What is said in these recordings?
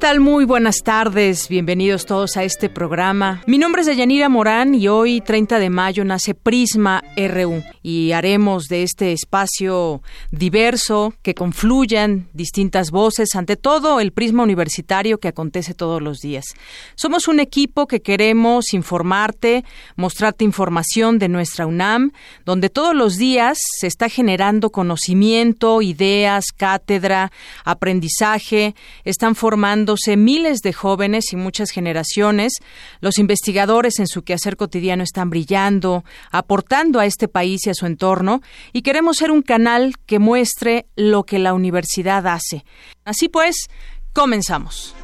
¿Qué tal? Muy buenas tardes, bienvenidos todos a este programa. Mi nombre es Deyanira Morán y hoy, 30 de mayo, nace Prisma RU y haremos de este espacio diverso que confluyan distintas voces, ante todo el prisma universitario que acontece todos los días. Somos un equipo que queremos informarte, mostrarte información de nuestra UNAM, donde todos los días se está generando conocimiento, ideas, cátedra, aprendizaje, están formando miles de jóvenes y muchas generaciones. Los investigadores en su quehacer cotidiano están brillando, aportando a este país y a su entorno, y queremos ser un canal que muestre lo que la universidad hace. Así pues, comenzamos.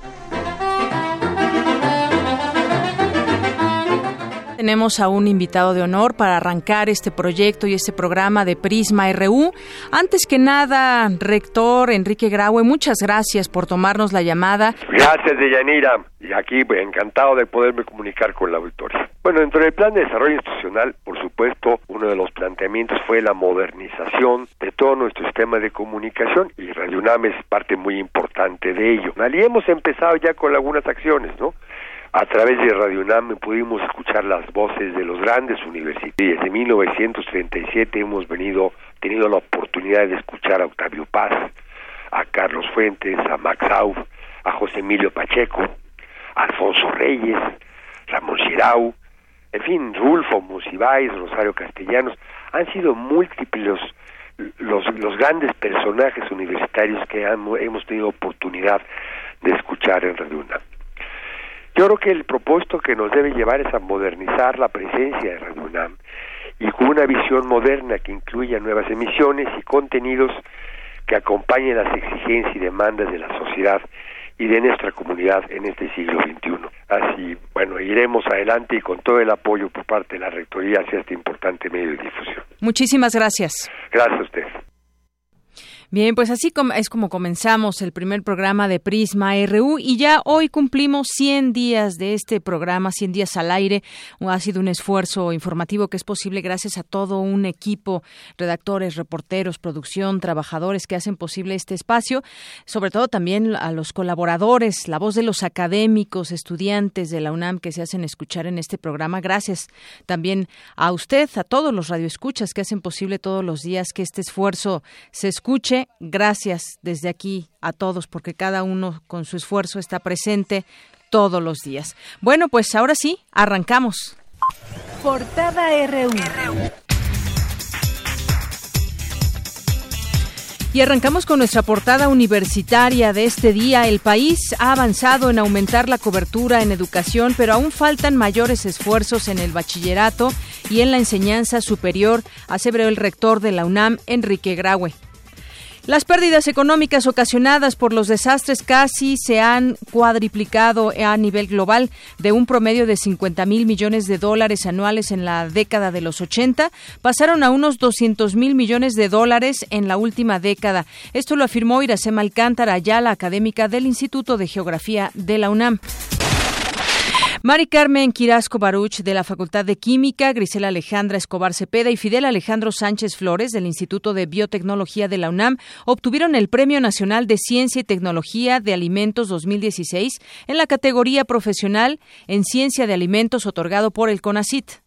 Tenemos a un invitado de honor para arrancar este proyecto y este programa de Prisma RU. Antes que nada, rector Enrique Graue, muchas gracias por tomarnos la llamada. Gracias, Deyanira. Y aquí pues, encantado de poderme comunicar con la auditoría. Bueno, dentro del plan de desarrollo institucional, por supuesto, uno de los planteamientos fue la modernización de todo nuestro sistema de comunicación y Radio UNAM es parte muy importante de ello. Y hemos empezado ya con algunas acciones, ¿no? A través de Radio UNAM pudimos escuchar las voces de los grandes universitarios. Desde 1937 hemos venido teniendo la oportunidad de escuchar a Octavio Paz, a Carlos Fuentes, a Max Auf, a José Emilio Pacheco, a Alfonso Reyes, Ramón Girau, en fin, Rulfo Musibáis, Rosario Castellanos, han sido múltiples los, los grandes personajes universitarios que hemos tenido oportunidad de escuchar en Radio UNAM. Yo creo que el propósito que nos debe llevar es a modernizar la presencia de Radio UNAM y con una visión moderna que incluya nuevas emisiones y contenidos que acompañen las exigencias y demandas de la sociedad y de nuestra comunidad en este siglo XXI. Así, bueno, iremos adelante y con todo el apoyo por parte de la Rectoría hacia este importante medio de difusión. Muchísimas gracias. Gracias a usted. Bien, pues así es como comenzamos el primer programa de Prisma RU y ya hoy cumplimos 100 días de este programa, 100 días al aire. Ha sido un esfuerzo informativo que es posible gracias a todo un equipo, redactores, reporteros, producción, trabajadores que hacen posible este espacio, sobre todo también a los colaboradores, la voz de los académicos, estudiantes de la UNAM que se hacen escuchar en este programa. Gracias también a usted, a todos los radioescuchas que hacen posible todos los días que este esfuerzo se escuche gracias desde aquí a todos porque cada uno con su esfuerzo está presente todos los días. Bueno, pues ahora sí, arrancamos. Portada RU. Y arrancamos con nuestra portada universitaria de este día. El país ha avanzado en aumentar la cobertura en educación, pero aún faltan mayores esfuerzos en el bachillerato y en la enseñanza superior, aseveró el rector de la UNAM, Enrique Graue. Las pérdidas económicas ocasionadas por los desastres casi se han cuadriplicado a nivel global de un promedio de 50 mil millones de dólares anuales en la década de los 80, pasaron a unos 200 mil millones de dólares en la última década. Esto lo afirmó Iracema Alcántara, ya la académica del Instituto de Geografía de la UNAM. Mari Carmen Quirasco Baruch de la Facultad de Química, Grisela Alejandra Escobar Cepeda y Fidel Alejandro Sánchez Flores del Instituto de Biotecnología de la UNAM obtuvieron el Premio Nacional de Ciencia y Tecnología de Alimentos 2016 en la categoría profesional en Ciencia de Alimentos otorgado por el CONACIT.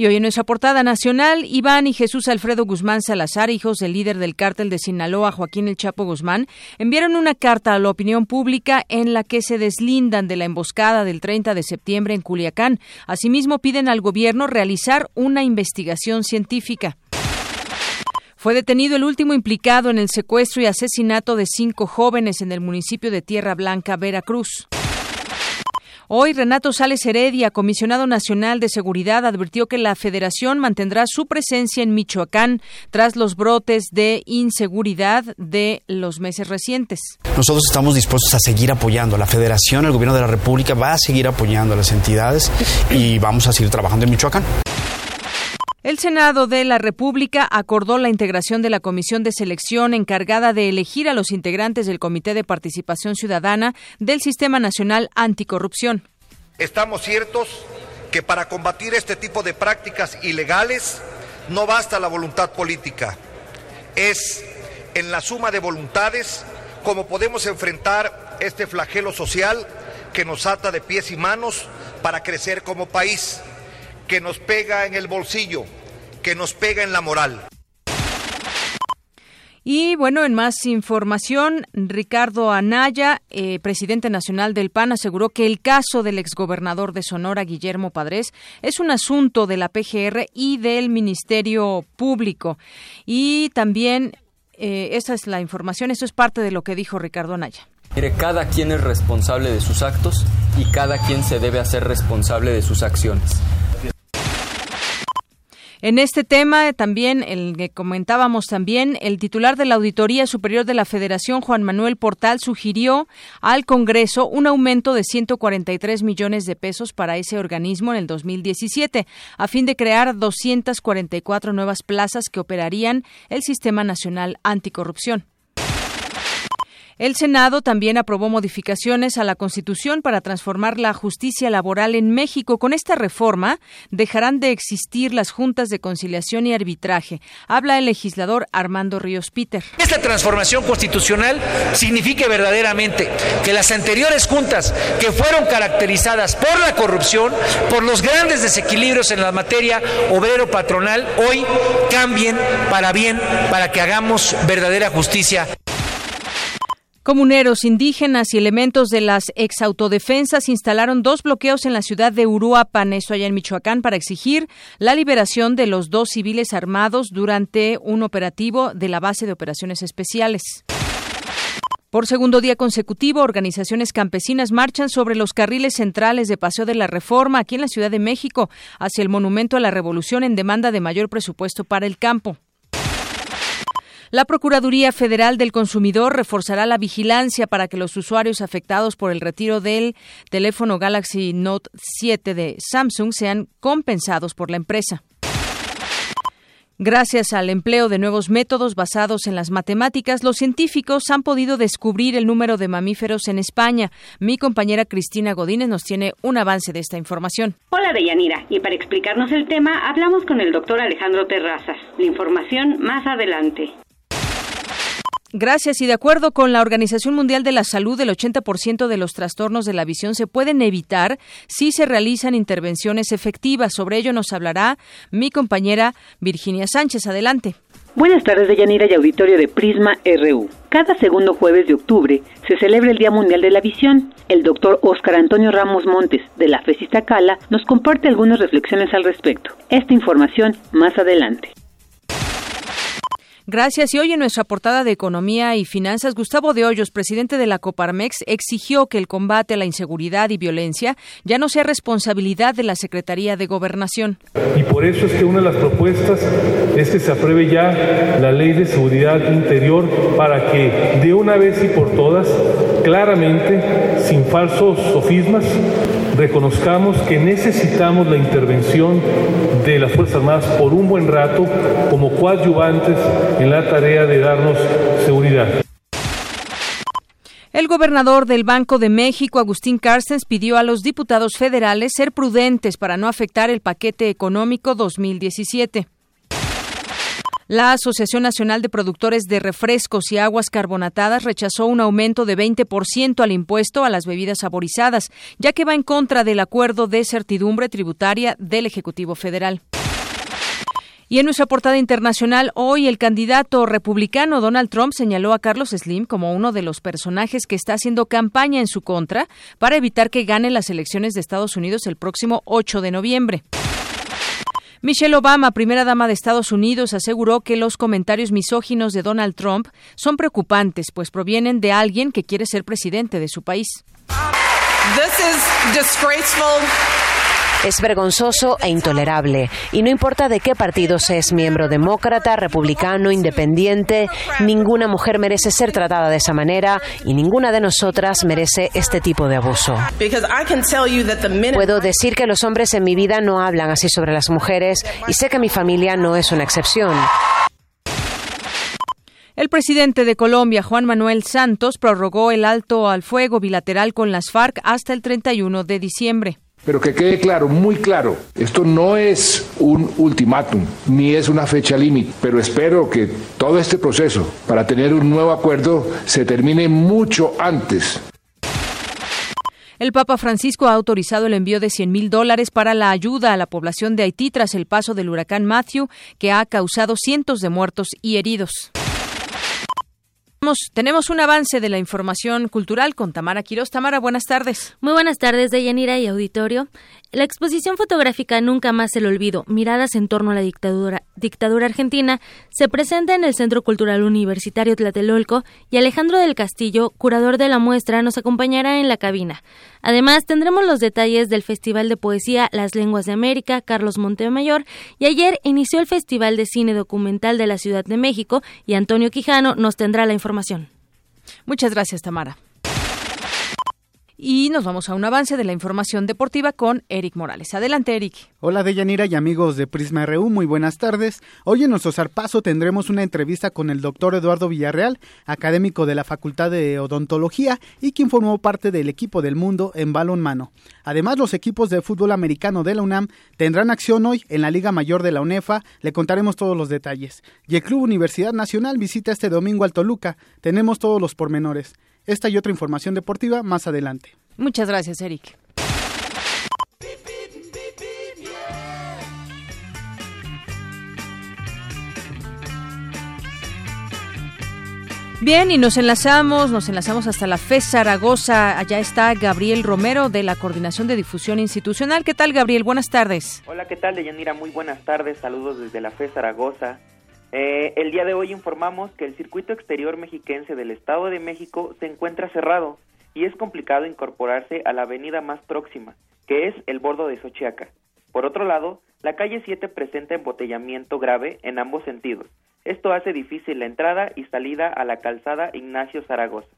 Y hoy en nuestra portada nacional, Iván y Jesús Alfredo Guzmán Salazar, hijos del líder del cártel de Sinaloa, Joaquín El Chapo Guzmán, enviaron una carta a la opinión pública en la que se deslindan de la emboscada del 30 de septiembre en Culiacán. Asimismo, piden al gobierno realizar una investigación científica. Fue detenido el último implicado en el secuestro y asesinato de cinco jóvenes en el municipio de Tierra Blanca, Veracruz. Hoy Renato Sales Heredia, comisionado nacional de seguridad, advirtió que la federación mantendrá su presencia en Michoacán tras los brotes de inseguridad de los meses recientes. Nosotros estamos dispuestos a seguir apoyando. La federación, el gobierno de la República va a seguir apoyando a las entidades y vamos a seguir trabajando en Michoacán. El Senado de la República acordó la integración de la Comisión de Selección encargada de elegir a los integrantes del Comité de Participación Ciudadana del Sistema Nacional Anticorrupción. Estamos ciertos que para combatir este tipo de prácticas ilegales no basta la voluntad política. Es en la suma de voluntades como podemos enfrentar este flagelo social que nos ata de pies y manos para crecer como país, que nos pega en el bolsillo, que nos pega en la moral. Y bueno, en más información, Ricardo Anaya, eh, presidente nacional del PAN, aseguró que el caso del exgobernador de Sonora, Guillermo Padres, es un asunto de la PGR y del Ministerio Público. Y también, eh, esa es la información, eso es parte de lo que dijo Ricardo Anaya. Mire, cada quien es responsable de sus actos y cada quien se debe hacer responsable de sus acciones. En este tema también, el que comentábamos también, el titular de la Auditoría Superior de la Federación, Juan Manuel Portal, sugirió al Congreso un aumento de 143 millones de pesos para ese organismo en el 2017, a fin de crear 244 nuevas plazas que operarían el Sistema Nacional Anticorrupción. El Senado también aprobó modificaciones a la Constitución para transformar la justicia laboral en México. Con esta reforma dejarán de existir las juntas de conciliación y arbitraje. Habla el legislador Armando Ríos Peter. Esta transformación constitucional significa verdaderamente que las anteriores juntas que fueron caracterizadas por la corrupción, por los grandes desequilibrios en la materia obrero-patronal, hoy cambien para bien, para que hagamos verdadera justicia. Comuneros indígenas y elementos de las exautodefensas instalaron dos bloqueos en la ciudad de Uruapan, eso allá en Michoacán, para exigir la liberación de los dos civiles armados durante un operativo de la base de operaciones especiales. Por segundo día consecutivo, organizaciones campesinas marchan sobre los carriles centrales de Paseo de la Reforma aquí en la Ciudad de México hacia el Monumento a la Revolución en demanda de mayor presupuesto para el campo. La Procuraduría Federal del Consumidor reforzará la vigilancia para que los usuarios afectados por el retiro del teléfono Galaxy Note 7 de Samsung sean compensados por la empresa. Gracias al empleo de nuevos métodos basados en las matemáticas, los científicos han podido descubrir el número de mamíferos en España. Mi compañera Cristina Godínez nos tiene un avance de esta información. Hola, Deyanira. Y para explicarnos el tema, hablamos con el doctor Alejandro Terrazas. La información más adelante. Gracias. Y de acuerdo con la Organización Mundial de la Salud, el 80% de los trastornos de la visión se pueden evitar si se realizan intervenciones efectivas. Sobre ello nos hablará mi compañera Virginia Sánchez. Adelante. Buenas tardes, Deyanira y auditorio de Prisma RU. Cada segundo jueves de octubre se celebra el Día Mundial de la Visión. El doctor Óscar Antonio Ramos Montes, de la FESISTA Cala, nos comparte algunas reflexiones al respecto. Esta información más adelante. Gracias. Y hoy en nuestra portada de Economía y Finanzas, Gustavo de Hoyos, presidente de la Coparmex, exigió que el combate a la inseguridad y violencia ya no sea responsabilidad de la Secretaría de Gobernación. Y por eso es que una de las propuestas es que se apruebe ya la Ley de Seguridad Interior para que de una vez y por todas, claramente, sin falsos sofismas, reconozcamos que necesitamos la intervención de las Fuerzas Armadas por un buen rato como coadyuvantes en la tarea de darnos seguridad. El gobernador del Banco de México, Agustín Carstens, pidió a los diputados federales ser prudentes para no afectar el paquete económico 2017. La Asociación Nacional de Productores de Refrescos y Aguas Carbonatadas rechazó un aumento de 20% al impuesto a las bebidas saborizadas, ya que va en contra del acuerdo de certidumbre tributaria del Ejecutivo Federal. Y en nuestra portada internacional, hoy el candidato republicano Donald Trump señaló a Carlos Slim como uno de los personajes que está haciendo campaña en su contra para evitar que gane las elecciones de Estados Unidos el próximo 8 de noviembre. Michelle Obama, primera dama de Estados Unidos, aseguró que los comentarios misóginos de Donald Trump son preocupantes, pues provienen de alguien que quiere ser presidente de su país. Es vergonzoso e intolerable. Y no importa de qué partido se es miembro, demócrata, republicano, independiente, ninguna mujer merece ser tratada de esa manera y ninguna de nosotras merece este tipo de abuso. Puedo decir que los hombres en mi vida no hablan así sobre las mujeres y sé que mi familia no es una excepción. El presidente de Colombia, Juan Manuel Santos, prorrogó el alto al fuego bilateral con las FARC hasta el 31 de diciembre. Pero que quede claro, muy claro, esto no es un ultimátum, ni es una fecha límite, pero espero que todo este proceso para tener un nuevo acuerdo se termine mucho antes el Papa Francisco ha autorizado el envío de 100 mil dólares para la ayuda a la población de Haití tras el paso del huracán Matthew, que ha causado cientos de muertos y heridos. Tenemos un avance de la información cultural con Tamara Quiroz. Tamara, buenas tardes. Muy buenas tardes, Deyanira y auditorio. La exposición fotográfica Nunca más el olvido, miradas en torno a la dictadura, dictadura argentina, se presenta en el Centro Cultural Universitario Tlatelolco y Alejandro del Castillo, curador de la muestra, nos acompañará en la cabina. Además, tendremos los detalles del Festival de Poesía Las Lenguas de América, Carlos Montemayor, y ayer inició el Festival de Cine Documental de la Ciudad de México y Antonio Quijano nos tendrá la información. Muchas gracias, Tamara. Y nos vamos a un avance de la información deportiva con Eric Morales. Adelante, Eric. Hola, Deyanira y amigos de Prisma RU, muy buenas tardes. Hoy en nuestro zarpazo tendremos una entrevista con el doctor Eduardo Villarreal, académico de la Facultad de Odontología y quien formó parte del equipo del mundo en balonmano. Además, los equipos de fútbol americano de la UNAM tendrán acción hoy en la Liga Mayor de la UNEFA. Le contaremos todos los detalles. Y el Club Universidad Nacional visita este domingo al Toluca. Tenemos todos los pormenores. Esta y otra información deportiva más adelante. Muchas gracias, Eric. Bien, y nos enlazamos, nos enlazamos hasta la FES Zaragoza. Allá está Gabriel Romero de la Coordinación de Difusión Institucional. ¿Qué tal, Gabriel? Buenas tardes. Hola, ¿qué tal, Deyanira? Muy buenas tardes. Saludos desde la FES Zaragoza. Eh, el día de hoy informamos que el circuito exterior mexiquense del Estado de México se encuentra cerrado y es complicado incorporarse a la avenida más próxima, que es el bordo de Xochiaca. Por otro lado, la calle 7 presenta embotellamiento grave en ambos sentidos. Esto hace difícil la entrada y salida a la calzada Ignacio Zaragoza.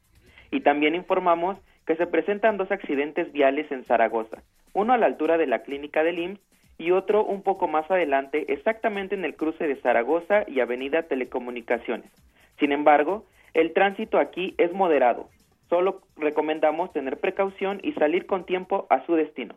Y también informamos que se presentan dos accidentes viales en Zaragoza, uno a la altura de la clínica del IMSS y otro un poco más adelante, exactamente en el cruce de Zaragoza y Avenida Telecomunicaciones. Sin embargo, el tránsito aquí es moderado. Solo recomendamos tener precaución y salir con tiempo a su destino.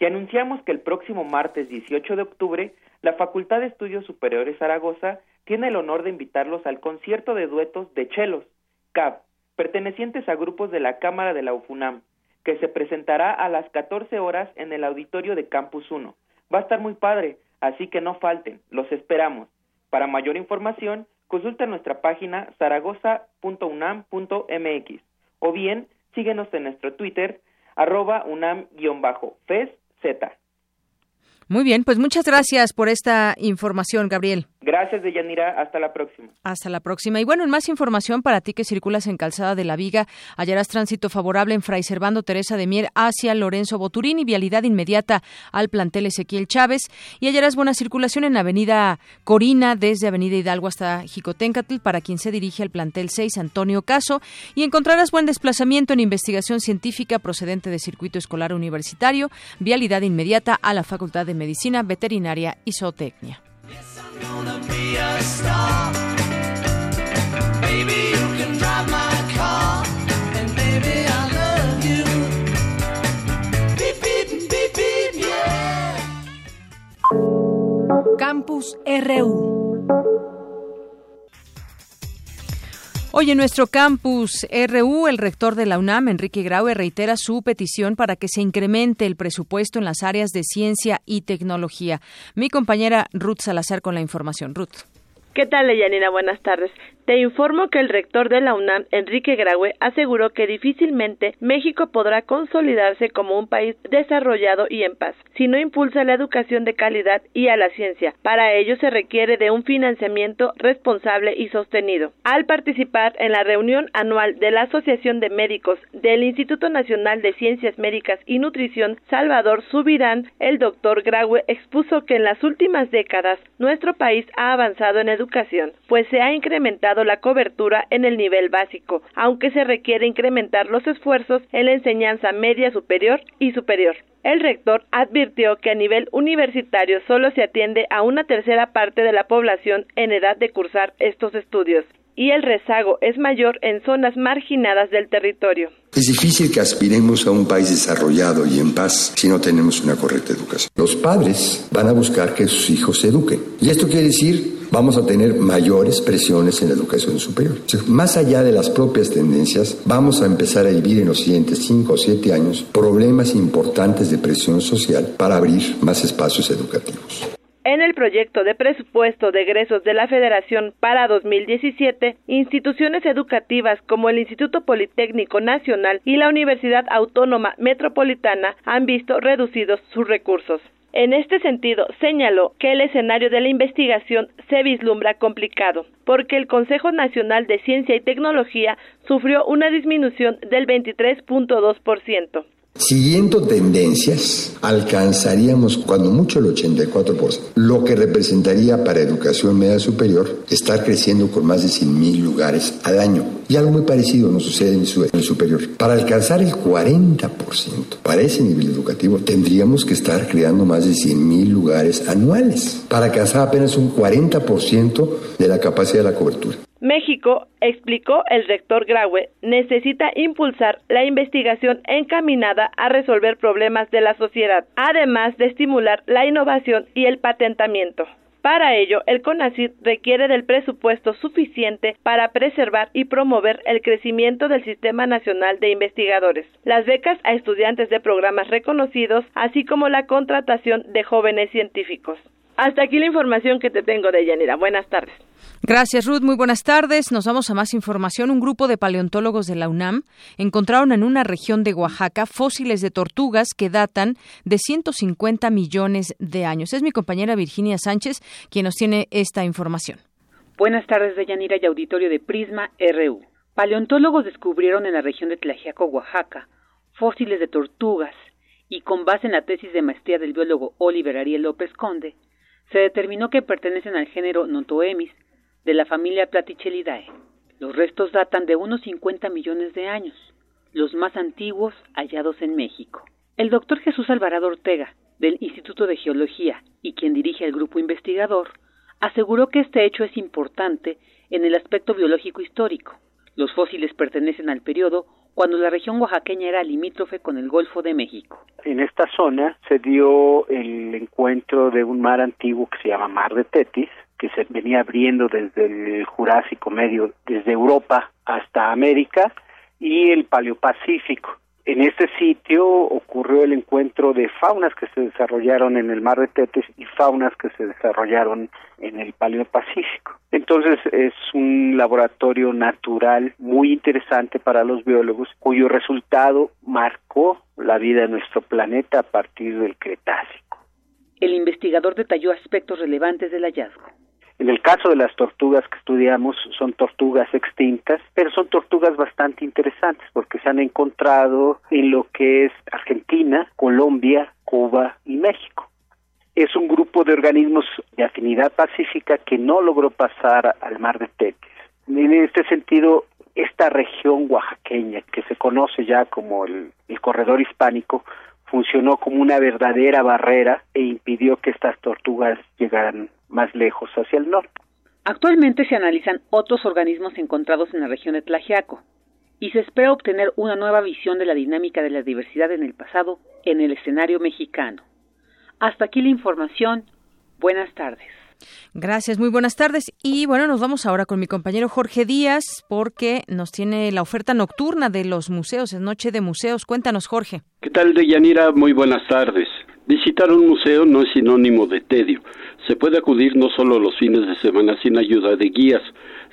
Y anunciamos que el próximo martes 18 de octubre, la Facultad de Estudios Superiores Zaragoza tiene el honor de invitarlos al concierto de duetos de chelos, CAB, pertenecientes a grupos de la Cámara de la UFUNAM, que se presentará a las 14 horas en el auditorio de Campus 1 Va a estar muy padre, así que no falten, los esperamos. Para mayor información, consulta nuestra página zaragoza.unam.mx o bien síguenos en nuestro Twitter arroba unam-fez muy bien, pues muchas gracias por esta información, Gabriel. Gracias, Deyanira. Hasta la próxima. Hasta la próxima. Y bueno, en más información para ti que circulas en Calzada de la Viga, hallarás tránsito favorable en Fray Servando Teresa de Mier hacia Lorenzo Boturín y vialidad inmediata al plantel Ezequiel Chávez. Y hallarás buena circulación en Avenida Corina, desde Avenida Hidalgo hasta Jicotencatl, para quien se dirige al plantel 6 Antonio Caso. Y encontrarás buen desplazamiento en investigación científica procedente de circuito escolar universitario, vialidad inmediata a la Facultad de Medicina Veterinaria y Zootecnia. Campus RU. Hoy en nuestro campus RU, el rector de la UNAM, Enrique Graue, reitera su petición para que se incremente el presupuesto en las áreas de ciencia y tecnología. Mi compañera Ruth Salazar con la información. Ruth. ¿Qué tal, Leyanina? Buenas tardes. Te informo que el rector de la UNAM, Enrique Graue, aseguró que difícilmente México podrá consolidarse como un país desarrollado y en paz si no impulsa la educación de calidad y a la ciencia. Para ello se requiere de un financiamiento responsable y sostenido. Al participar en la reunión anual de la Asociación de Médicos del Instituto Nacional de Ciencias Médicas y Nutrición, Salvador Subirán, el doctor Graue expuso que en las últimas décadas nuestro país ha avanzado en educación, pues se ha incrementado la cobertura en el nivel básico, aunque se requiere incrementar los esfuerzos en la enseñanza media superior y superior. El rector advirtió que a nivel universitario solo se atiende a una tercera parte de la población en edad de cursar estos estudios y el rezago es mayor en zonas marginadas del territorio. Es difícil que aspiremos a un país desarrollado y en paz si no tenemos una correcta educación. Los padres van a buscar que sus hijos se eduquen. Y esto quiere decir vamos a tener mayores presiones en la educación superior. Más allá de las propias tendencias, vamos a empezar a vivir en los siguientes 5 o 7 años problemas importantes de presión social para abrir más espacios educativos. En el proyecto de presupuesto de egresos de la Federación para 2017, instituciones educativas como el Instituto Politécnico Nacional y la Universidad Autónoma Metropolitana han visto reducidos sus recursos. En este sentido, señaló que el escenario de la investigación se vislumbra complicado, porque el Consejo Nacional de Ciencia y Tecnología sufrió una disminución del 23.2%. Siguiendo tendencias, alcanzaríamos cuando mucho el 84%, lo que representaría para educación media superior estar creciendo con más de 100.000 lugares al año. Y algo muy parecido nos sucede en el superior. Para alcanzar el 40% para ese nivel educativo, tendríamos que estar creando más de 100.000 lugares anuales para alcanzar apenas un 40% de la capacidad de la cobertura. México, explicó el rector Graue, necesita impulsar la investigación encaminada a resolver problemas de la sociedad, además de estimular la innovación y el patentamiento. Para ello, el CONACYT requiere del presupuesto suficiente para preservar y promover el crecimiento del Sistema Nacional de Investigadores, las becas a estudiantes de programas reconocidos, así como la contratación de jóvenes científicos. Hasta aquí la información que te tengo de Yanira. Buenas tardes. Gracias, Ruth. Muy buenas tardes. Nos vamos a más información. Un grupo de paleontólogos de la UNAM encontraron en una región de Oaxaca fósiles de tortugas que datan de 150 millones de años. Es mi compañera Virginia Sánchez quien nos tiene esta información. Buenas tardes, Deyanira y auditorio de Prisma RU. Paleontólogos descubrieron en la región de Tlaxiaco, Oaxaca, fósiles de tortugas y con base en la tesis de maestría del biólogo Oliver Ariel López Conde, se determinó que pertenecen al género Notoemis, de la familia Platychelidae. Los restos datan de unos 50 millones de años, los más antiguos hallados en México. El doctor Jesús Alvarado Ortega, del Instituto de Geología y quien dirige el grupo investigador, aseguró que este hecho es importante en el aspecto biológico histórico. Los fósiles pertenecen al periodo cuando la región oaxaqueña era limítrofe con el Golfo de México. En esta zona se dio el encuentro de un mar antiguo que se llama Mar de Tetis, que se venía abriendo desde el Jurásico Medio, desde Europa hasta América y el Paleopacífico. En este sitio ocurrió el encuentro de faunas que se desarrollaron en el mar de Tetes y faunas que se desarrollaron en el Paleopacífico. Entonces es un laboratorio natural muy interesante para los biólogos cuyo resultado marcó la vida de nuestro planeta a partir del Cretácico. El investigador detalló aspectos relevantes del hallazgo. En el caso de las tortugas que estudiamos son tortugas extintas, pero son tortugas bastante interesantes porque se han encontrado en lo que es Argentina, Colombia, Cuba y México. Es un grupo de organismos de afinidad pacífica que no logró pasar al mar de Tetis. En este sentido, esta región oaxaqueña, que se conoce ya como el corredor hispánico, funcionó como una verdadera barrera e impidió que estas tortugas llegaran más lejos hacia el norte. Actualmente se analizan otros organismos encontrados en la región de Tlaxiaco y se espera obtener una nueva visión de la dinámica de la diversidad en el pasado en el escenario mexicano. Hasta aquí la información. Buenas tardes. Gracias, muy buenas tardes. Y bueno, nos vamos ahora con mi compañero Jorge Díaz porque nos tiene la oferta nocturna de los museos, es Noche de Museos. Cuéntanos, Jorge. ¿Qué tal, Deyanira? Muy buenas tardes. Visitar un museo no es sinónimo de tedio. Se puede acudir no solo los fines de semana sin ayuda de guías,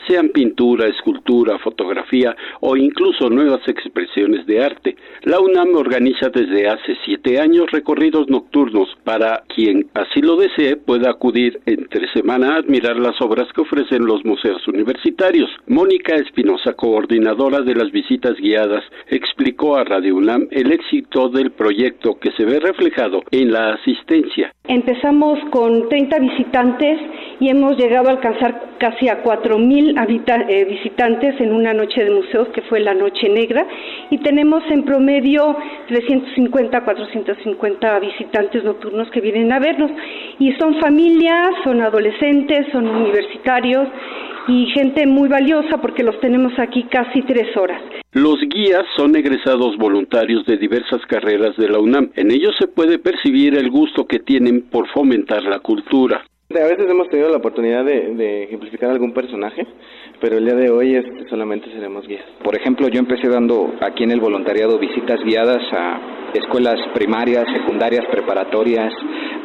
sean pintura, escultura, fotografía o incluso nuevas expresiones de arte. La UNAM organiza desde hace siete años recorridos nocturnos para quien así lo desee pueda acudir entre semana a admirar las obras que ofrecen los museos universitarios. Mónica Espinosa, coordinadora de las visitas guiadas, explicó a Radio UNAM el éxito del proyecto que se ve reflejado en la asistencia. Empezamos con 30 visitantes y hemos llegado a alcanzar casi a 4.000 eh, visitantes en una noche de museos que fue la Noche Negra y tenemos en promedio 350 450 visitantes nocturnos que vienen a vernos y son familias, son adolescentes, son universitarios y gente muy valiosa porque los tenemos aquí casi tres horas. Los guías son egresados voluntarios de diversas carreras de la UNAM. En ellos se puede percibir el gusto que tienen por fomentar la cultura. A veces hemos tenido la oportunidad de, ejemplificar algún personaje, pero el día de hoy este, solamente seremos guías. Por ejemplo, yo empecé dando aquí en el voluntariado visitas guiadas a escuelas primarias, secundarias, preparatorias,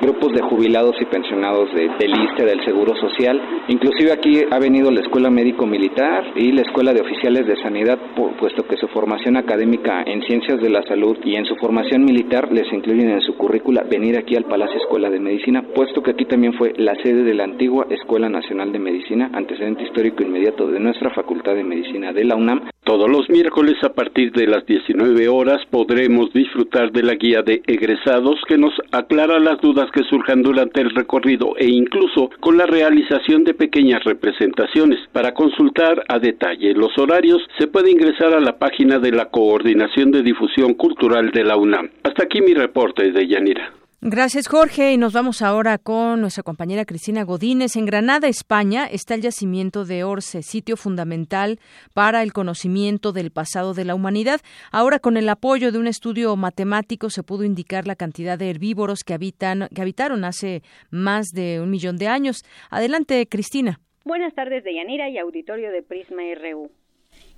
grupos de jubilados y pensionados de, del ISTE, del Seguro Social. Inclusive aquí ha venido la Escuela Médico Militar y la Escuela de Oficiales de Sanidad, puesto que su formación académica en Ciencias de la Salud y en su formación militar les incluyen en su currícula venir aquí al Palacio Escuela de Medicina, puesto que aquí también fue la sede de la antigua Escuela Nacional de Medicina, antecedente histórico inmediato de nuestra Facultad de Medicina de la UNAM. Todos los miércoles a partir de las 19 horas podremos disfrutar de la guía de egresados que nos aclara las dudas que surjan durante el recorrido e incluso con la realización de pequeñas representaciones. Para consultar a detalle los horarios se puede ingresar a la página de la Coordinación de Difusión Cultural de la UNAM. Hasta aquí mi reporte de Yanira. Gracias, Jorge. Y nos vamos ahora con nuestra compañera Cristina Godínez. En Granada, España, está el yacimiento de Orce, sitio fundamental para el conocimiento del pasado de la humanidad. Ahora, con el apoyo de un estudio matemático, se pudo indicar la cantidad de herbívoros que, habitan, que habitaron hace más de un millón de años. Adelante, Cristina. Buenas tardes, Deyanira y auditorio de Prisma RU.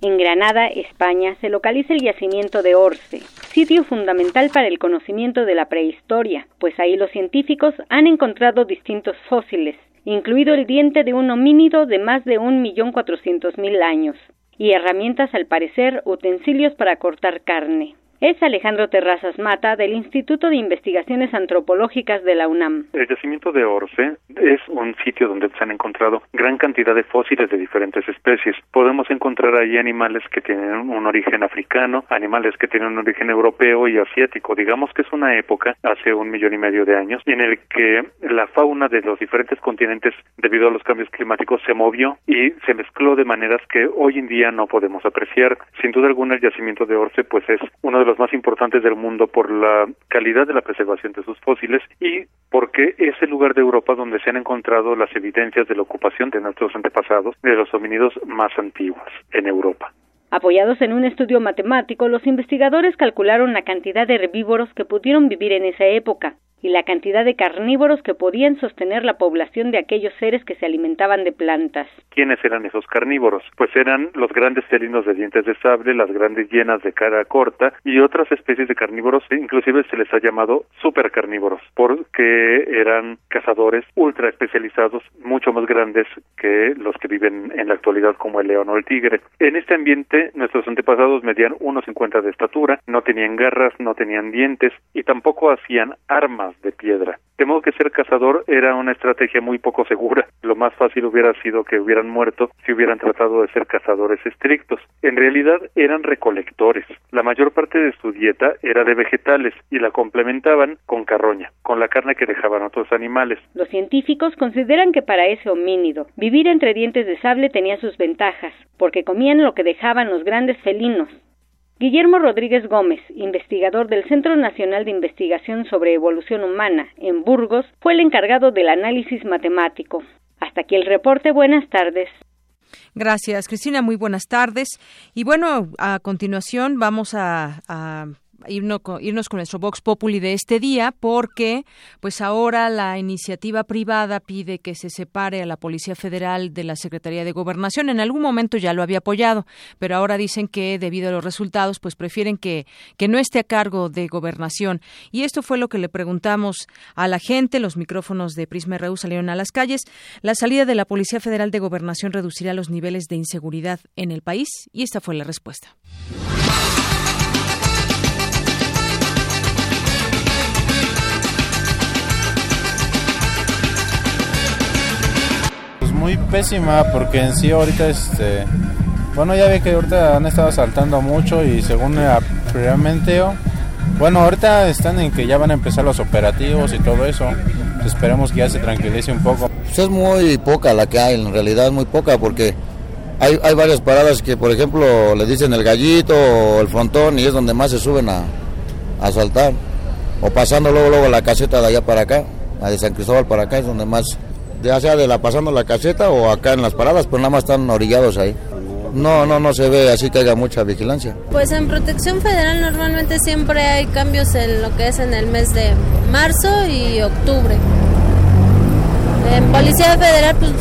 En Granada, España, se localiza el yacimiento de Orce, sitio fundamental para el conocimiento de la prehistoria, pues ahí los científicos han encontrado distintos fósiles, incluido el diente de un homínido de más de un millón cuatrocientos mil años, y herramientas al parecer utensilios para cortar carne es Alejandro Terrazas Mata del Instituto de Investigaciones Antropológicas de la UNAM. El yacimiento de Orce es un sitio donde se han encontrado gran cantidad de fósiles de diferentes especies. Podemos encontrar ahí animales que tienen un origen africano, animales que tienen un origen europeo y asiático. Digamos que es una época, hace un millón y medio de años, en el que la fauna de los diferentes continentes, debido a los cambios climáticos, se movió y se mezcló de maneras que hoy en día no podemos apreciar. Sin duda alguna, el yacimiento de Orce pues es uno de los más importantes del mundo por la calidad de la preservación de sus fósiles y porque es el lugar de Europa donde se han encontrado las evidencias de la ocupación de nuestros antepasados de los homínidos más antiguos en Europa. Apoyados en un estudio matemático, los investigadores calcularon la cantidad de herbívoros que pudieron vivir en esa época y la cantidad de carnívoros que podían sostener la población de aquellos seres que se alimentaban de plantas. ¿Quiénes eran esos carnívoros? Pues eran los grandes felinos de dientes de sable, las grandes hienas de cara corta y otras especies de carnívoros, inclusive se les ha llamado supercarnívoros, porque eran cazadores ultra especializados, mucho más grandes que los que viven en la actualidad como el león o el tigre. En este ambiente, nuestros antepasados medían 1,50 de estatura, no tenían garras, no tenían dientes y tampoco hacían armas de piedra. De modo que ser cazador era una estrategia muy poco segura. Lo más fácil hubiera sido que hubieran muerto si hubieran tratado de ser cazadores estrictos. En realidad eran recolectores. La mayor parte de su dieta era de vegetales y la complementaban con carroña, con la carne que dejaban otros animales. Los científicos consideran que para ese homínido vivir entre dientes de sable tenía sus ventajas, porque comían lo que dejaban los grandes felinos, Guillermo Rodríguez Gómez, investigador del Centro Nacional de Investigación sobre Evolución Humana en Burgos, fue el encargado del análisis matemático. Hasta aquí el reporte. Buenas tardes. Gracias, Cristina. Muy buenas tardes. Y bueno, a continuación vamos a, a irnos con, nuestro Vox Populi de este día, porque pues ahora la iniciativa privada pide que se separe a la Policía Federal de la Secretaría de Gobernación. En algún momento ya lo había apoyado, pero ahora dicen que debido a los resultados, pues prefieren que, que no esté a cargo de gobernación. Y esto fue lo que le preguntamos a la gente. Los micrófonos de Prisma RU salieron a las calles. La salida de la Policía Federal de Gobernación reducirá los niveles de inseguridad en el país y esta fue la respuesta. Muy pésima porque en sí ahorita este bueno ya ve que ahorita han estado saltando mucho y según previamente bueno ahorita están en que ya van a empezar los operativos y todo eso. Esperemos que ya se tranquilice un poco. Pues es muy poca la que hay en realidad muy poca porque hay, hay varias paradas que por ejemplo le dicen el gallito o el frontón y es donde más se suben a, a saltar. O pasando luego luego la caseta de allá para acá la de San Cristóbal para acá es donde más ya sea de la pasando la caseta o acá en las paradas, pero nada más están orillados ahí. No, no, no se ve así que haya mucha vigilancia. Pues en Protección Federal normalmente siempre hay cambios en lo que es en el mes de marzo y octubre. En Policía Federal pues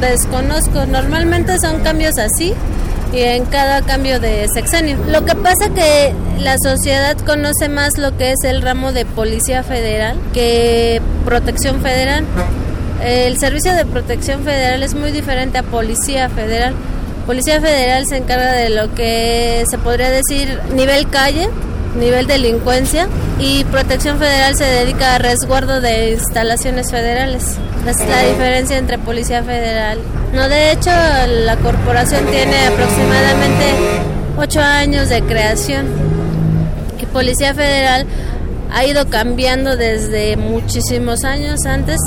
desconozco, normalmente son cambios así y en cada cambio de sexenio. Lo que pasa que la sociedad conoce más lo que es el ramo de Policía Federal que Protección Federal. El servicio de Protección Federal es muy diferente a Policía Federal. Policía Federal se encarga de lo que se podría decir nivel calle, nivel delincuencia y Protección Federal se dedica a resguardo de instalaciones federales. Es la diferencia entre Policía Federal. No, de hecho, la corporación tiene aproximadamente ocho años de creación y Policía Federal ha ido cambiando desde muchísimos años antes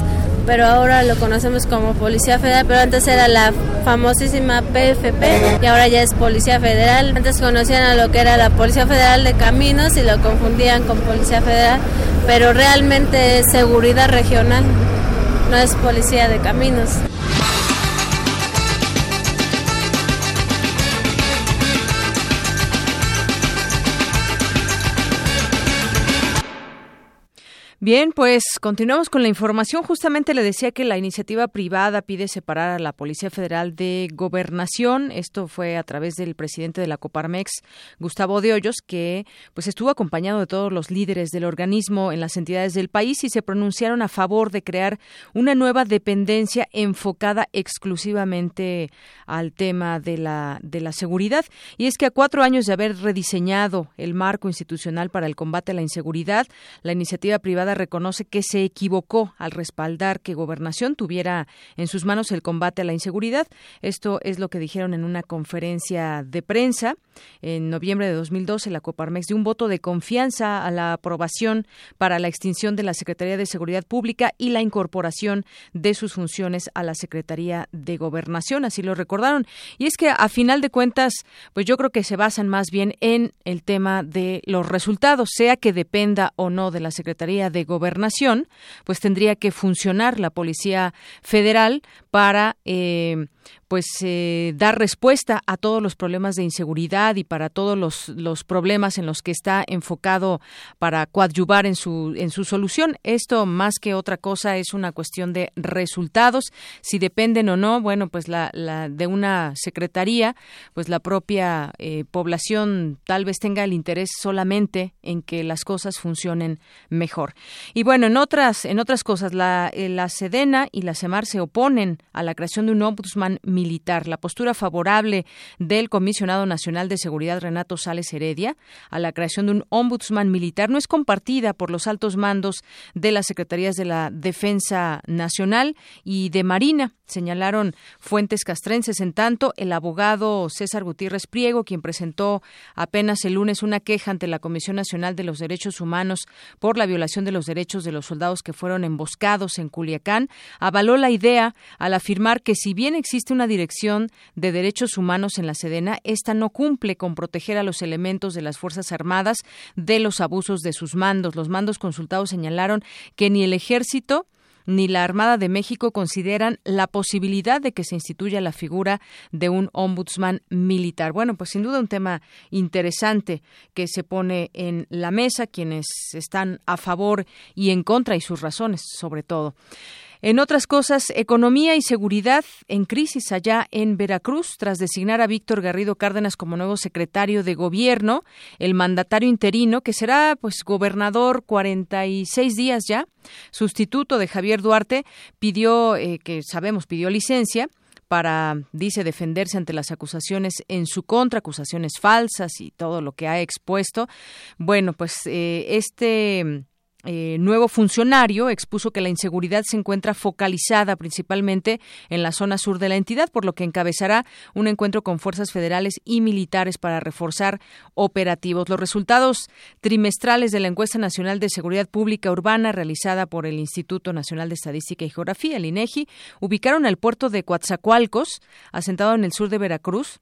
pero ahora lo conocemos como Policía Federal, pero antes era la famosísima PFP y ahora ya es Policía Federal. Antes conocían a lo que era la Policía Federal de Caminos y lo confundían con Policía Federal, pero realmente es seguridad regional, no es Policía de Caminos. Bien, pues continuamos con la información. Justamente le decía que la iniciativa privada pide separar a la Policía Federal de Gobernación. Esto fue a través del presidente de la Coparmex, Gustavo de Hoyos, que pues estuvo acompañado de todos los líderes del organismo en las entidades del país y se pronunciaron a favor de crear una nueva dependencia enfocada exclusivamente al tema de la de la seguridad. Y es que a cuatro años de haber rediseñado el marco institucional para el combate a la inseguridad, la iniciativa privada reconoce que se equivocó al respaldar que Gobernación tuviera en sus manos el combate a la inseguridad. Esto es lo que dijeron en una conferencia de prensa en noviembre de 2012 la Coparmex dio un voto de confianza a la aprobación para la extinción de la Secretaría de Seguridad Pública y la incorporación de sus funciones a la Secretaría de Gobernación, así lo recordaron. Y es que a final de cuentas, pues yo creo que se basan más bien en el tema de los resultados, sea que dependa o no de la Secretaría de Gobernación, pues tendría que funcionar la Policía Federal para eh, pues eh, dar respuesta a todos los problemas de inseguridad y para todos los, los problemas en los que está enfocado para coadyuvar en su en su solución. Esto más que otra cosa es una cuestión de resultados, si dependen o no, bueno, pues la, de una secretaría, pues la propia eh, población tal vez tenga el interés solamente en que las cosas funcionen mejor. Y bueno, en otras en otras cosas la eh, la Sedena y la Semar se oponen a la creación de un ombudsman militar. La postura favorable del Comisionado Nacional de Seguridad Renato Sales Heredia a la creación de un ombudsman militar no es compartida por los altos mandos de las Secretarías de la Defensa Nacional y de Marina, señalaron fuentes castrenses. En tanto, el abogado César Gutiérrez Priego, quien presentó apenas el lunes una queja ante la Comisión Nacional de los Derechos Humanos por la violación de los derechos de los soldados que fueron emboscados en Culiacán, avaló la idea al afirmar que si bien existe una Dirección de Derechos Humanos en la Sedena, esta no cumple con proteger a los elementos de las Fuerzas Armadas de los abusos de sus mandos. Los mandos consultados señalaron que ni el Ejército ni la Armada de México consideran la posibilidad de que se instituya la figura de un ombudsman militar. Bueno, pues sin duda un tema interesante que se pone en la mesa, quienes están a favor y en contra y sus razones, sobre todo. En otras cosas, economía y seguridad en crisis allá en Veracruz, tras designar a Víctor Garrido Cárdenas como nuevo secretario de gobierno, el mandatario interino, que será pues gobernador 46 días ya, sustituto de Javier Duarte, pidió, eh, que sabemos, pidió licencia para, dice, defenderse ante las acusaciones en su contra, acusaciones falsas y todo lo que ha expuesto. Bueno, pues eh, este eh, nuevo funcionario expuso que la inseguridad se encuentra focalizada principalmente en la zona sur de la entidad, por lo que encabezará un encuentro con fuerzas federales y militares para reforzar operativos. Los resultados trimestrales de la encuesta nacional de seguridad pública urbana realizada por el Instituto Nacional de Estadística y Geografía, el INEGI, ubicaron el puerto de Coatzacoalcos, asentado en el sur de Veracruz,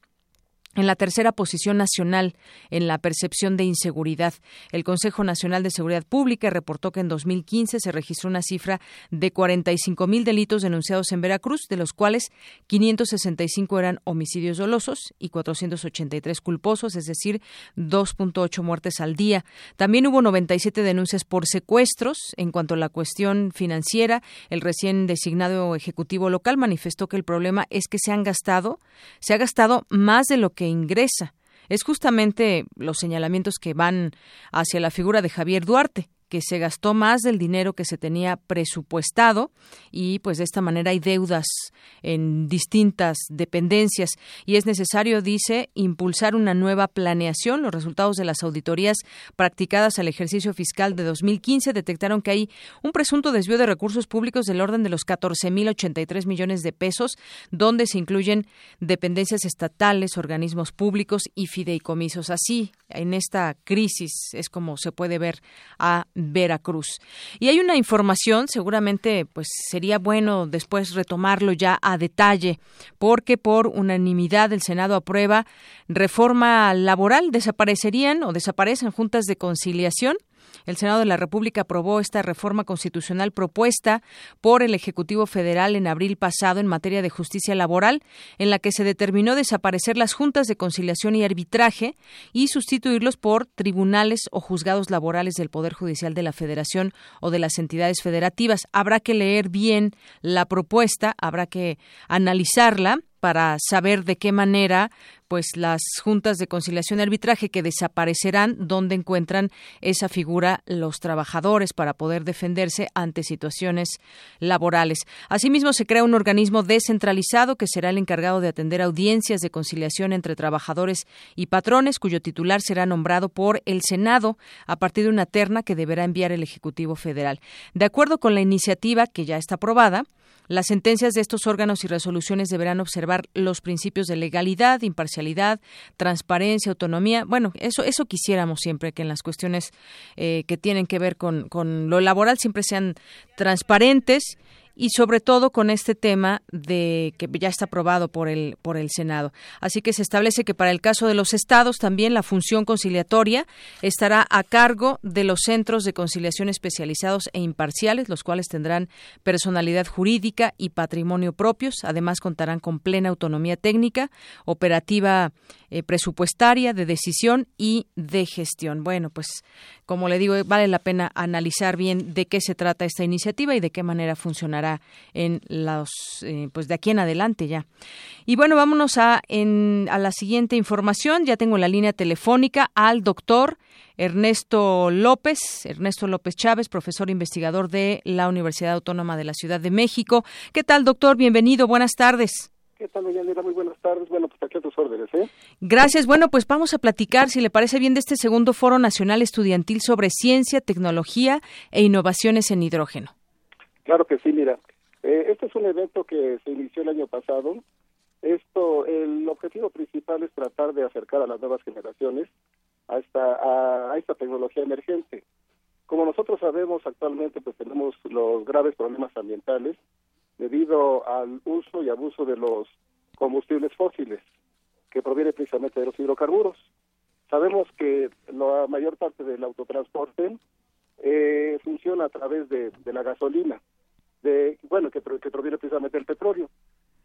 en la tercera posición nacional en la percepción de inseguridad. El Consejo Nacional de Seguridad Pública reportó que en 2015 se registró una cifra de 45 mil delitos denunciados en Veracruz, de los cuales 565 eran homicidios dolosos y 483 culposos, es decir, 2.8 muertes al día. También hubo 97 denuncias por secuestros. En cuanto a la cuestión financiera, el recién designado ejecutivo local manifestó que el problema es que se han gastado, se ha gastado más de lo que ingresa. Es justamente los señalamientos que van hacia la figura de Javier Duarte que se gastó más del dinero que se tenía presupuestado y pues de esta manera hay deudas en distintas dependencias y es necesario, dice, impulsar una nueva planeación. Los resultados de las auditorías practicadas al ejercicio fiscal de 2015 detectaron que hay un presunto desvío de recursos públicos del orden de los 14.083 millones de pesos, donde se incluyen dependencias estatales, organismos públicos y fideicomisos. Así, en esta crisis es como se puede ver a Veracruz. Y hay una información, seguramente pues sería bueno después retomarlo ya a detalle, porque por unanimidad el Senado aprueba reforma laboral, desaparecerían o desaparecen juntas de conciliación el Senado de la República aprobó esta reforma constitucional propuesta por el Ejecutivo Federal en abril pasado en materia de justicia laboral, en la que se determinó desaparecer las juntas de conciliación y arbitraje y sustituirlos por tribunales o juzgados laborales del Poder Judicial de la Federación o de las entidades federativas. Habrá que leer bien la propuesta, habrá que analizarla para saber de qué manera pues las juntas de conciliación y arbitraje que desaparecerán, donde encuentran esa figura los trabajadores para poder defenderse ante situaciones laborales. Asimismo, se crea un organismo descentralizado que será el encargado de atender audiencias de conciliación entre trabajadores y patrones, cuyo titular será nombrado por el Senado a partir de una terna que deberá enviar el Ejecutivo Federal. De acuerdo con la iniciativa que ya está aprobada, las sentencias de estos órganos y resoluciones deberán observar los principios de legalidad, imparcialidad, transparencia, autonomía. Bueno, eso, eso quisiéramos siempre, que en las cuestiones eh, que tienen que ver con, con lo laboral siempre sean transparentes y sobre todo con este tema de que ya está aprobado por el por el Senado. Así que se establece que para el caso de los estados también la función conciliatoria estará a cargo de los centros de conciliación especializados e imparciales, los cuales tendrán personalidad jurídica y patrimonio propios, además contarán con plena autonomía técnica, operativa eh, presupuestaria, de decisión y de gestión. Bueno, pues como le digo, vale la pena analizar bien de qué se trata esta iniciativa y de qué manera funcionará en los, eh, pues de aquí en adelante ya. Y bueno, vámonos a, a la siguiente información. Ya tengo la línea telefónica al doctor Ernesto López, Ernesto López Chávez, profesor investigador de la Universidad Autónoma de la Ciudad de México. ¿Qué tal, doctor? Bienvenido. Buenas tardes. ¿Qué tal, Yanira? Muy buenas tardes. Bueno, pues aquí a tus órdenes, ¿eh? Gracias. Bueno, pues vamos a platicar, si le parece bien, de este segundo Foro Nacional Estudiantil sobre Ciencia, Tecnología e Innovaciones en Hidrógeno. Claro que sí, mira. Eh, este es un evento que se inició el año pasado. Esto, el objetivo principal es tratar de acercar a las nuevas generaciones a esta, a esta tecnología emergente. Como nosotros sabemos actualmente, pues tenemos los graves problemas ambientales debido al uso y abuso de los combustibles fósiles, que proviene precisamente de los hidrocarburos. Sabemos que la mayor parte del autotransporte eh, funciona a través de, la gasolina, de bueno, que, que proviene precisamente del petróleo.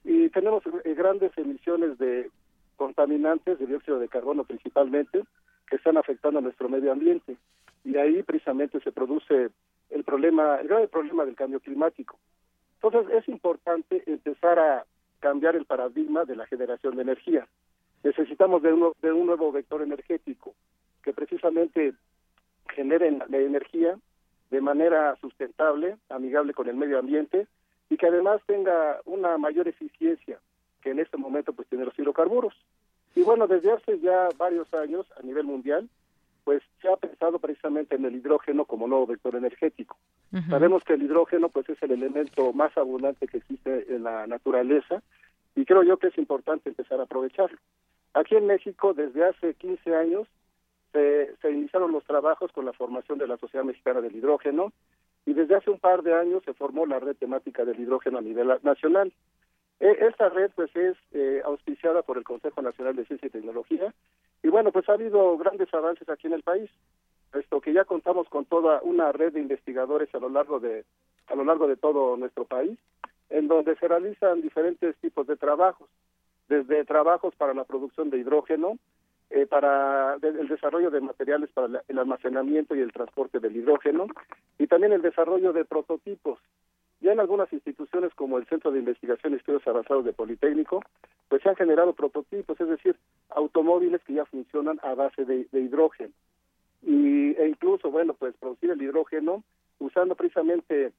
Y tenemos eh, grandes emisiones de contaminantes, de dióxido de carbono principalmente, que están afectando a nuestro medio ambiente. Y ahí precisamente se produce el problema, el grave problema del cambio climático. Entonces es importante empezar a cambiar el paradigma de la generación de energía. Necesitamos de, de un nuevo vector energético que precisamente genere la energía de manera sustentable, amigable con el medio ambiente y que además tenga una mayor eficiencia que en este momento pues tiene los hidrocarburos. Y bueno, desde hace ya varios años a nivel mundial pues se ha pensado precisamente en el hidrógeno como nuevo vector energético. Sabemos que el hidrógeno pues es el elemento más abundante que existe en la naturaleza y creo yo que es importante empezar a aprovecharlo. Aquí en México desde hace 15 años se, se iniciaron los trabajos con la formación de la Sociedad Mexicana del Hidrógeno y desde hace un par de años se formó la red temática del hidrógeno a nivel nacional. E, esta red pues es eh, auspiciada por el Consejo Nacional de Ciencia y Tecnología y bueno, pues ha habido grandes avances aquí en el país, puesto que ya contamos con toda una red de investigadores a lo largo de a lo largo de todo nuestro país, en donde se realizan diferentes tipos de trabajos, desde trabajos para la producción de hidrógeno, eh, para el desarrollo de materiales para el almacenamiento y el transporte del hidrógeno, y también el desarrollo de prototipos. Ya en algunas instituciones como el Centro de Investigación y Estudios Avanzados de Politécnico, pues se han generado prototipos, es decir, automóviles que ya funcionan a base de, hidrógeno. Y, e incluso, bueno, pues producir el hidrógeno usando precisamente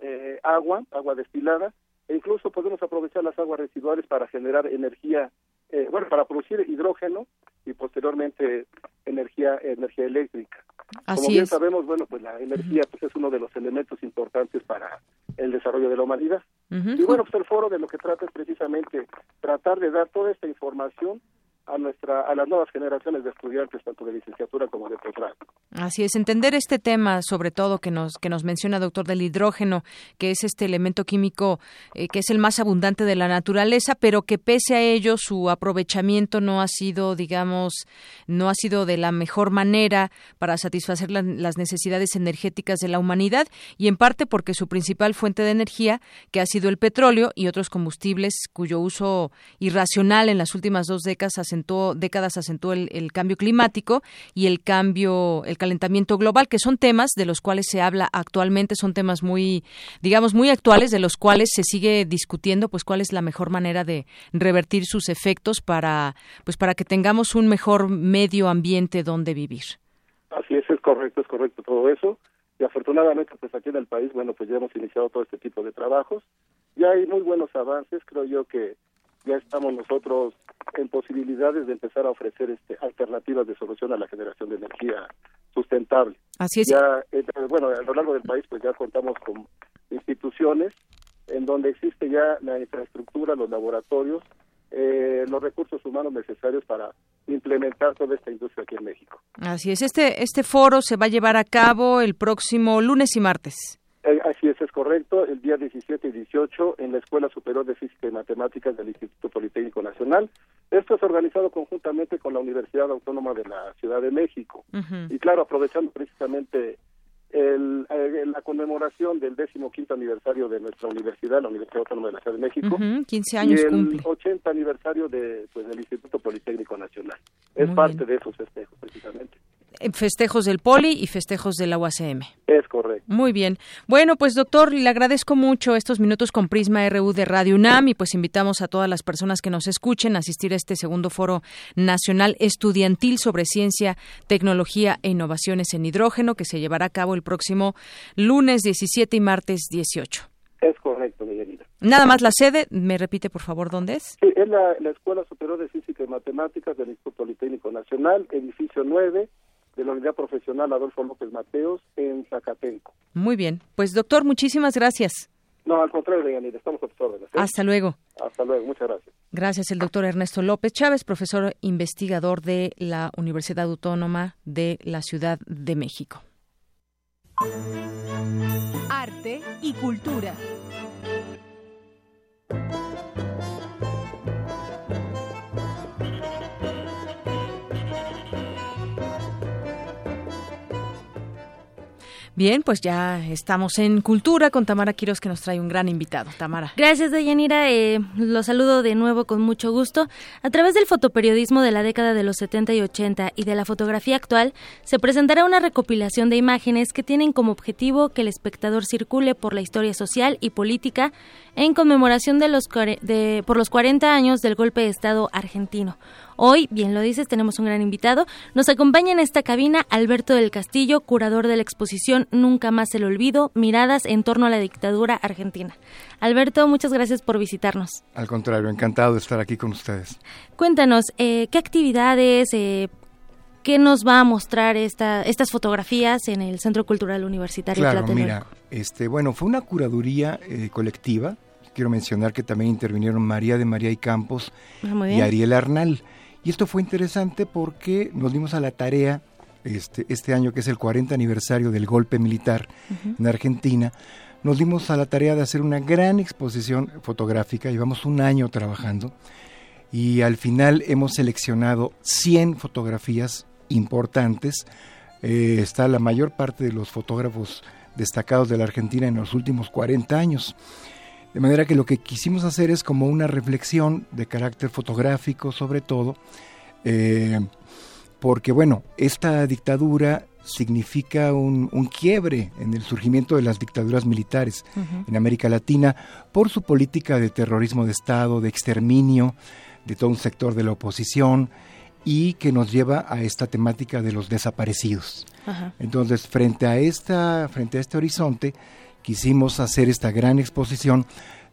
eh, agua, agua destilada, e incluso podemos aprovechar las aguas residuales para generar energía, eh, bueno, para producir hidrógeno y posteriormente energía energía eléctrica. Como bien sabemos, bueno, pues la energía pues, es uno de los elementos importantes para el desarrollo de la humanidad. Y bueno, pues el foro de lo que trata es precisamente tratar de dar toda esta información a nuestra a las nuevas generaciones de estudiantes tanto de licenciatura como de posgrado. Así es, entender este tema, sobre todo que nos que nos menciona doctor del hidrógeno, que es este elemento químico eh, que es el más abundante de la naturaleza, pero que pese a ello su aprovechamiento no ha sido, digamos, no ha sido de la mejor manera para satisfacer las necesidades energéticas de la humanidad y en parte porque su principal fuente de energía, que ha sido el petróleo y otros combustibles cuyo uso irracional en las últimas dos décadas ha décadas acentuó el, cambio climático y el cambio, el calentamiento global, que son temas de los cuales se habla actualmente, son temas muy, digamos, muy actuales, de los cuales se sigue discutiendo, pues cuál es la mejor manera de revertir sus efectos para, pues para que tengamos un mejor medio ambiente donde vivir. Así es, es correcto, es correcto todo eso. Y afortunadamente, pues aquí en el país, bueno, pues ya hemos iniciado todo este tipo de trabajos. Ya hay muy buenos avances, creo yo que ya estamos nosotros en posibilidades de empezar a ofrecer este, alternativas de solución a la generación de energía sustentable. Así es. Ya, eh, bueno, a lo largo del país pues ya contamos con instituciones en donde existe ya la infraestructura, los laboratorios, eh, los recursos humanos necesarios para implementar toda esta industria aquí en México. Así es. Este, este foro se va a llevar a cabo el próximo lunes y martes. Eh, así es, es correcto, el día 17 y 18 en la Escuela Superior de Física y Matemáticas del Instituto Politécnico Nacional. Esto es organizado conjuntamente con la Universidad Autónoma de la Ciudad de México. Y claro, aprovechando precisamente el, eh, la conmemoración del 15 aniversario de nuestra universidad, la Universidad Autónoma de la Ciudad de México. 15 años y el 80 aniversario de, pues, del Instituto Politécnico Nacional. Es parte de esos festejos, precisamente. Eh, festejos del Poli y festejos de la UACM. Es correcto. Muy bien. Bueno, pues doctor, le agradezco mucho estos minutos con Prisma RU de Radio UNAM y pues invitamos a todas las personas que nos escuchen a asistir a este segundo foro nacional estudiantil sobre ciencia, tecnología e innovaciones en hidrógeno que se llevará a cabo el próximo lunes 17 y martes 18. Es correcto, Miguelita. Nada más la sede, me repite por favor dónde es. Sí, es la, la Escuela Superior de Física y Matemáticas del Instituto Politécnico Nacional, edificio 9, de la Unidad Profesional Adolfo López Mateos en Zacatenco. Muy bien. Pues doctor, muchísimas gracias. No, al contrario, Deyanira, estamos a tus órdenes. ¿eh? Hasta luego. Hasta luego, muchas gracias. Gracias, el doctor Ernesto López Chávez, profesor investigador de la Universidad Autónoma de la Ciudad de México. Arte y cultura. Bien, pues ya estamos en Cultura con Tamara Quiros que nos trae un gran invitado. Tamara. Gracias, Deyanira. Eh, lo saludo de nuevo con mucho gusto. A través del fotoperiodismo de la década de los 70 y 80 y de la fotografía actual, se presentará una recopilación de imágenes que tienen como objetivo que el espectador circule por la historia social y política en conmemoración de los de, por los 40 años del golpe de Estado argentino Hoy, bien lo dices, tenemos un gran invitado. Nos acompaña en esta cabina Alberto del Castillo, curador de la exposición Nunca más el olvido, miradas en torno a la dictadura argentina. Alberto, muchas gracias por visitarnos. Al contrario, encantado de estar aquí con ustedes. Cuéntanos, eh, ¿qué actividades, eh, qué nos va a mostrar esta, estas fotografías en el Centro Cultural Universitario claro, mira, este, bueno, fue una curaduría eh, colectiva. Quiero mencionar que también intervinieron María de María y Campos ah, y Ariel Arnal. Y esto fue interesante porque nos dimos a la tarea este, este año, que es el 40 aniversario del golpe militar en Argentina, nos dimos a la tarea de hacer una gran exposición fotográfica, llevamos un año trabajando y al final hemos seleccionado 100 fotografías importantes. Eh, está la mayor parte de los fotógrafos destacados de la Argentina en los últimos 40 años. De manera que lo que quisimos hacer es como una reflexión de carácter fotográfico sobre todo, eh, porque bueno, esta dictadura significa un, quiebre en el surgimiento de las dictaduras militares en América Latina por su política de terrorismo de Estado, de exterminio de todo un sector de la oposición y que nos lleva a esta temática de los desaparecidos. Entonces, frente a, esta, frente a este horizonte, quisimos hacer esta gran exposición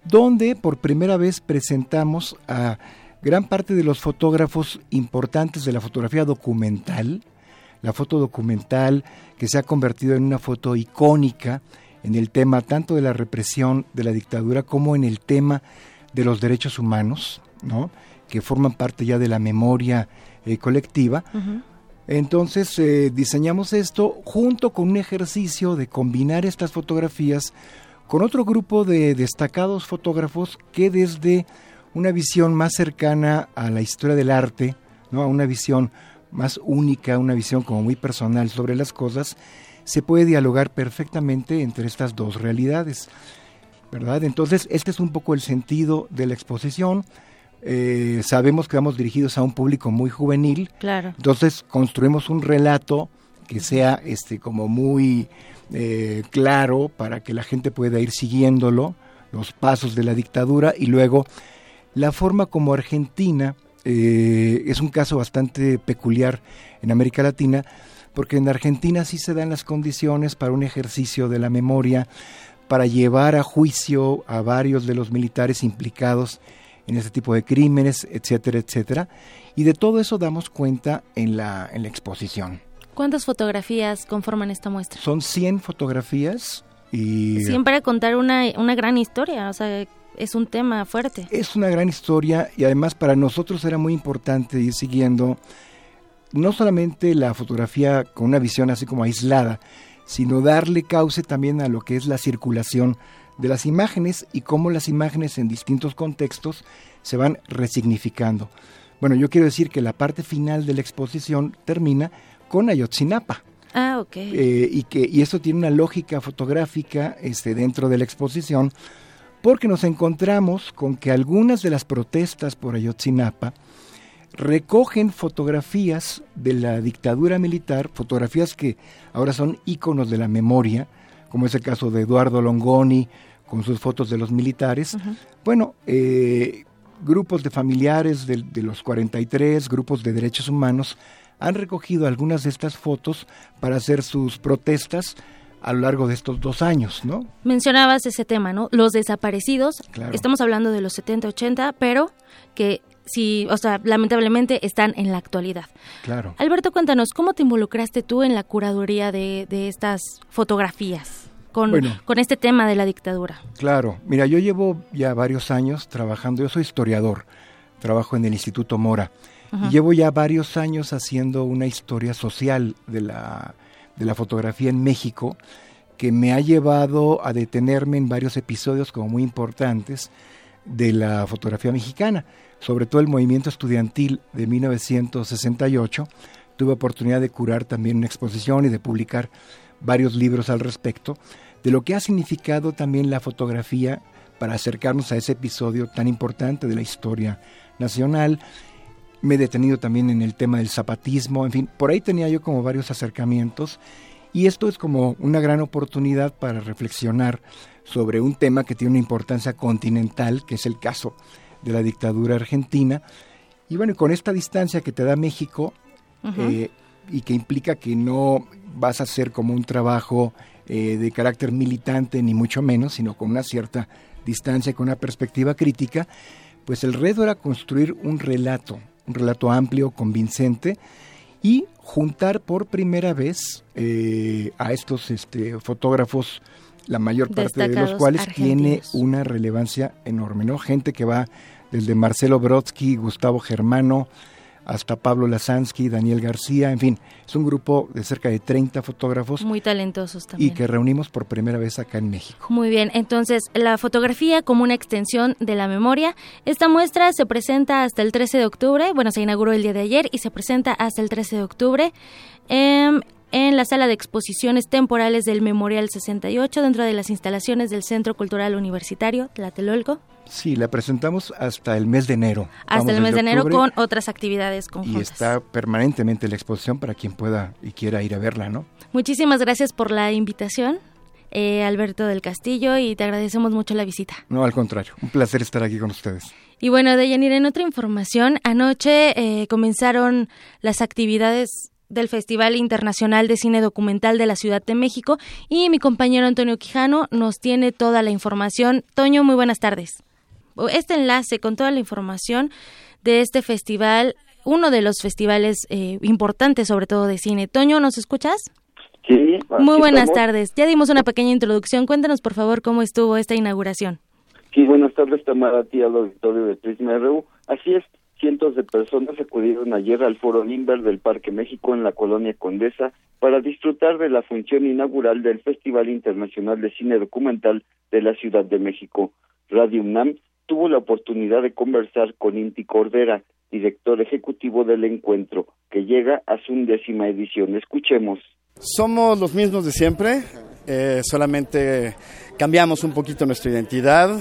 donde por primera vez presentamos a gran parte de los fotógrafos importantes de la fotografía documental, la foto documental que se ha convertido en una foto icónica en el tema tanto de la represión de la dictadura como en el tema de los derechos humanos, ¿no? que forman parte ya de la memoria eh, colectiva. Entonces eh, diseñamos esto junto con un ejercicio de combinar estas fotografías con otro grupo de destacados fotógrafos que desde una visión más cercana a la historia del arte, ¿no? a una visión más única, una visión como muy personal sobre las cosas, se puede dialogar perfectamente entre estas dos realidades. ¿verdad? Entonces, este es un poco el sentido de la exposición. Eh, sabemos que vamos dirigidos a un público muy juvenil. Claro. Entonces, construimos un relato que sea este como muy eh, claro para que la gente pueda ir siguiéndolo, los pasos de la dictadura y luego la forma como Argentina eh, es un caso bastante peculiar en América Latina, porque en Argentina sí se dan las condiciones para un ejercicio de la memoria, para llevar a juicio a varios de los militares implicados en este tipo de crímenes, etcétera, etcétera. Y de todo eso damos cuenta en la, en la exposición. ¿Cuántas fotografías conforman esta muestra? Son 100 fotografías y... Siempre contar una, una gran historia, o sea, es un tema fuerte. Es una gran historia y además para nosotros era muy importante ir siguiendo no solamente la fotografía con una visión así como aislada, sino darle cauce también a lo que es la circulación de las imágenes y cómo las imágenes en distintos contextos se van resignificando. Bueno, yo quiero decir que la parte final de la exposición termina con Ayotzinapa. Ah, ok. Eh, y que y eso tiene una lógica fotográfica este, dentro de la exposición, porque nos encontramos con que algunas de las protestas por Ayotzinapa recogen fotografías de la dictadura militar, fotografías que ahora son íconos de la memoria, como es el caso de Eduardo Longoni con sus fotos de los militares. Bueno, eh, grupos de familiares de, de, los 43, grupos de derechos humanos, han recogido algunas de estas fotos para hacer sus protestas a lo largo de estos dos años, ¿no? Mencionabas ese tema, ¿no? Los desaparecidos, estamos hablando de los 70, 80, pero que sí, o sea, lamentablemente están en la actualidad. Claro. Alberto, cuéntanos, ¿cómo te involucraste tú en la curaduría de, estas fotografías? Con, con, este tema de la dictadura. Claro, mira, yo llevo ya varios años trabajando, yo soy historiador, trabajo en el Instituto Mora, y llevo ya varios años haciendo una historia social de la de la fotografía en México que me ha llevado a detenerme en varios episodios como muy importantes de la fotografía mexicana, sobre todo el movimiento estudiantil de 1968. Tuve oportunidad de curar también una exposición y de publicar varios libros al respecto, de lo que ha significado también la fotografía para acercarnos a ese episodio tan importante de la historia nacional me he detenido también en el tema del zapatismo, en fin, por ahí tenía yo como varios acercamientos y esto es como una gran oportunidad para reflexionar sobre un tema que tiene una importancia continental, que es el caso de la dictadura argentina. Y bueno, con esta distancia que te da México eh, y que implica que no vas a hacer como un trabajo eh, de carácter militante, ni mucho menos, sino con una cierta distancia, con una perspectiva crítica, pues el reto era construir un relato, un relato amplio, convincente, y juntar por primera vez eh, a estos este, fotógrafos, la mayor parte de los cuales tiene una relevancia enorme, ¿no? Gente que va desde Marcelo Brodsky, Gustavo Germano, hasta Pablo Lasansky, Daniel García, en fin, es un grupo de cerca de 30 fotógrafos. Muy talentosos también. Y que reunimos por primera vez acá en México. Muy bien, entonces la fotografía como una extensión de la memoria. Esta muestra se presenta hasta el 13 de octubre, bueno, se inauguró el día de ayer y se presenta hasta el 13 de octubre. Eh, en la sala de exposiciones temporales del Memorial 68 dentro de las instalaciones del Centro Cultural Universitario Tlatelolco. Sí, la presentamos hasta el mes de enero. Hasta el mes de enero con otras actividades conjuntas. Y está permanentemente la exposición para quien pueda y quiera ir a verla, ¿no? Muchísimas gracias por la invitación. Eh, Alberto del Castillo y te agradecemos mucho la visita. No, al contrario, un placer estar aquí con ustedes. Y bueno, Deyanira, en otra información, anoche eh, comenzaron las actividades del Festival Internacional de Cine Documental de la Ciudad de México y mi compañero Antonio Quijano nos tiene toda la información. Toño, muy buenas tardes. Este enlace con toda la información de este festival, uno de los festivales eh, importantes sobre todo de cine. Toño, ¿nos escuchas? Sí. Muy buenas tardes. Ya dimos una pequeña introducción. Cuéntanos, por favor, cómo estuvo esta inauguración. Sí, buenas tardes, Tamara, a ti al auditorio de Prisma RU. Así es, cientos de personas acudieron ayer al Foro Limber del Parque México en la colonia Condesa para disfrutar de la función inaugural del Festival Internacional de Cine Documental de la Ciudad de México. Radio UNAM tuvo la oportunidad de conversar con Inti Cordera, director ejecutivo del encuentro, que llega a su undécima edición. Escuchemos. Somos los mismos de siempre, eh, solamente cambiamos un poquito nuestra identidad.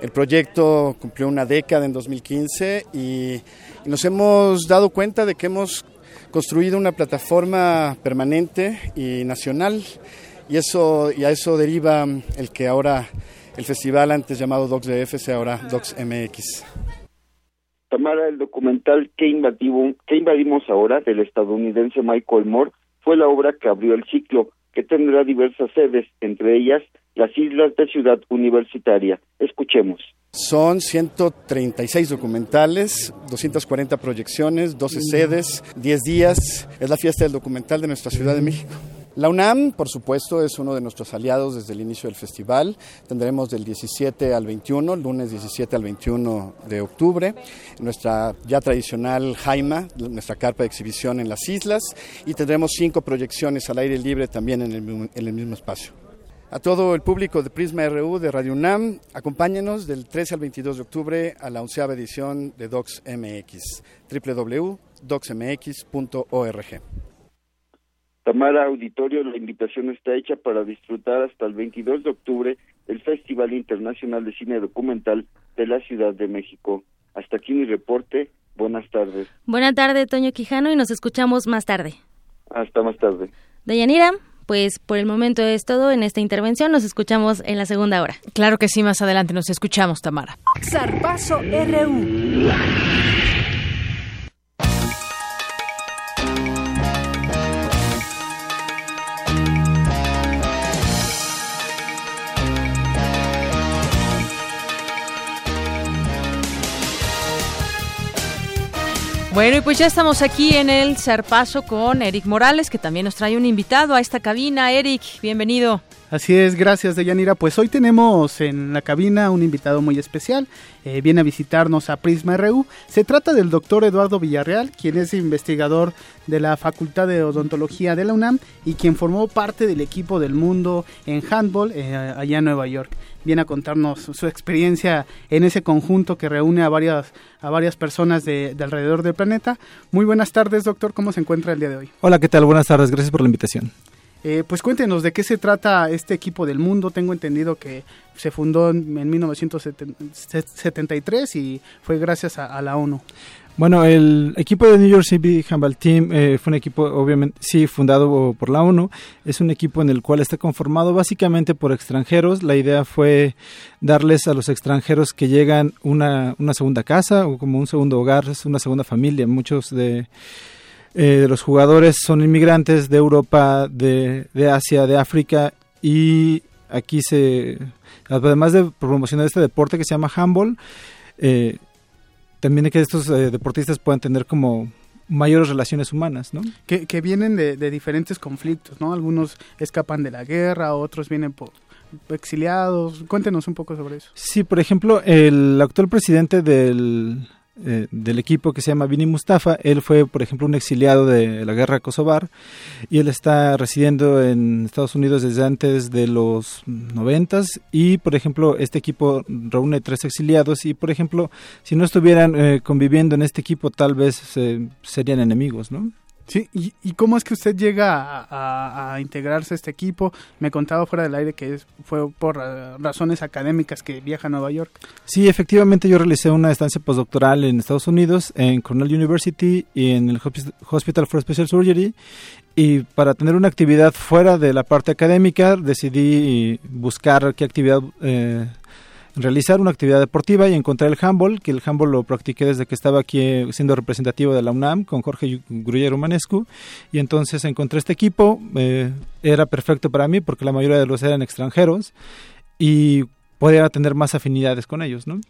El proyecto cumplió una década en 2015 y, nos hemos dado cuenta de que hemos construido una plataforma permanente y nacional y eso y a eso deriva el que ahora el festival antes llamado DocsDF sea ahora DocsMX. Tamara, el documental que, invadimos, que invadimos ahora del estadounidense Michael Moore fue la obra que abrió el ciclo, que tendrá diversas sedes, entre ellas las islas de Ciudad Universitaria. Escuchemos. Son 136 documentales, 240 proyecciones, 12 sedes, 10 días. Es la fiesta del documental de nuestra Ciudad de México. La UNAM, por supuesto, es uno de nuestros aliados desde el inicio del festival. Tendremos del 17 al 21, lunes 17 al 21 de octubre, nuestra ya tradicional Jaima, nuestra carpa de exhibición en las islas, y tendremos cinco proyecciones al aire libre también en el, mismo espacio. A todo el público de Prisma RU de Radio UNAM, acompáñenos del 13 al 22 de octubre a la onceava edición de Docs MX, www.docsmx.org. Tamara Auditorio, la invitación está hecha para disfrutar hasta el 22 de octubre el Festival Internacional de Cine Documental de la Ciudad de México. Hasta aquí mi reporte. Buenas tardes. Buenas tardes, Toño Quijano, y nos escuchamos más tarde. Hasta más tarde. Dayanira, pues por el momento es todo en esta intervención. Nos escuchamos en la segunda hora. Claro que sí, más adelante nos escuchamos, Tamara. Zarpazo RU. Bueno, y pues ya estamos aquí en el Zarpazo con Eric Morales, que también nos trae un invitado a esta cabina. Eric, bienvenido. Así es, gracias Deyanira. Pues hoy tenemos en la cabina un invitado muy especial. Eh, viene a visitarnos a Prisma RU. Se trata del doctor Eduardo Villarreal, quien es investigador de la Facultad de Odontología de la UNAM y quien formó parte del equipo del mundo en handball eh, allá en Nueva York. Viene a contarnos su experiencia en ese conjunto que reúne a varias, a varias personas de, de alrededor del planeta. Muy buenas tardes, doctor. ¿Cómo se encuentra el día de hoy? Hola, ¿qué tal? Buenas tardes. Gracias por la invitación. Eh, pues cuéntenos de qué se trata este equipo del mundo. Tengo entendido que se fundó en, en 1973 y fue gracias a, la ONU. Bueno, el equipo de New York City Handball Team eh, fue un equipo, obviamente, sí, fundado por la ONU. Es un equipo en el cual está conformado básicamente por extranjeros. La idea fue darles a los extranjeros que llegan una, una segunda casa o como un segundo hogar, una segunda familia. Muchos de eh, los jugadores son inmigrantes de Europa, de, de, Asia, de África y aquí se, además de promocionar este deporte que se llama handball, eh, también que estos eh, deportistas puedan tener como mayores relaciones humanas, ¿no? Que, que vienen de, de, diferentes conflictos, ¿no? Algunos escapan de la guerra, otros vienen por exiliados. Cuéntenos un poco sobre eso. Sí, por ejemplo, el actual presidente del eh, del equipo que se llama Vini Mustafa. Él fue, por ejemplo, un exiliado de la guerra Kosovar y él está residiendo en Estados Unidos desde antes de los noventas y, por ejemplo, este equipo reúne tres exiliados y, por ejemplo, si no estuvieran eh, conviviendo en este equipo, tal vez serían enemigos, ¿no? Sí, ¿Y, cómo es que usted llega a, integrarse a este equipo? Me contaba fuera del aire que fue por eh, razones académicas que viaja a Nueva York. Sí, efectivamente yo realicé una estancia postdoctoral en Estados Unidos, en Cornell University y en el Hospital for Special Surgery. Y para tener una actividad fuera de la parte académica decidí buscar qué actividad eh, realizar una actividad deportiva y encontré el handball, que el handball lo practiqué desde que estaba aquí eh, siendo representativo de la UNAM con Jorge Gruyero Manescu y entonces encontré este equipo, eh, era perfecto para mí porque la mayoría de los eran extranjeros y podía tener más afinidades con ellos, ¿no?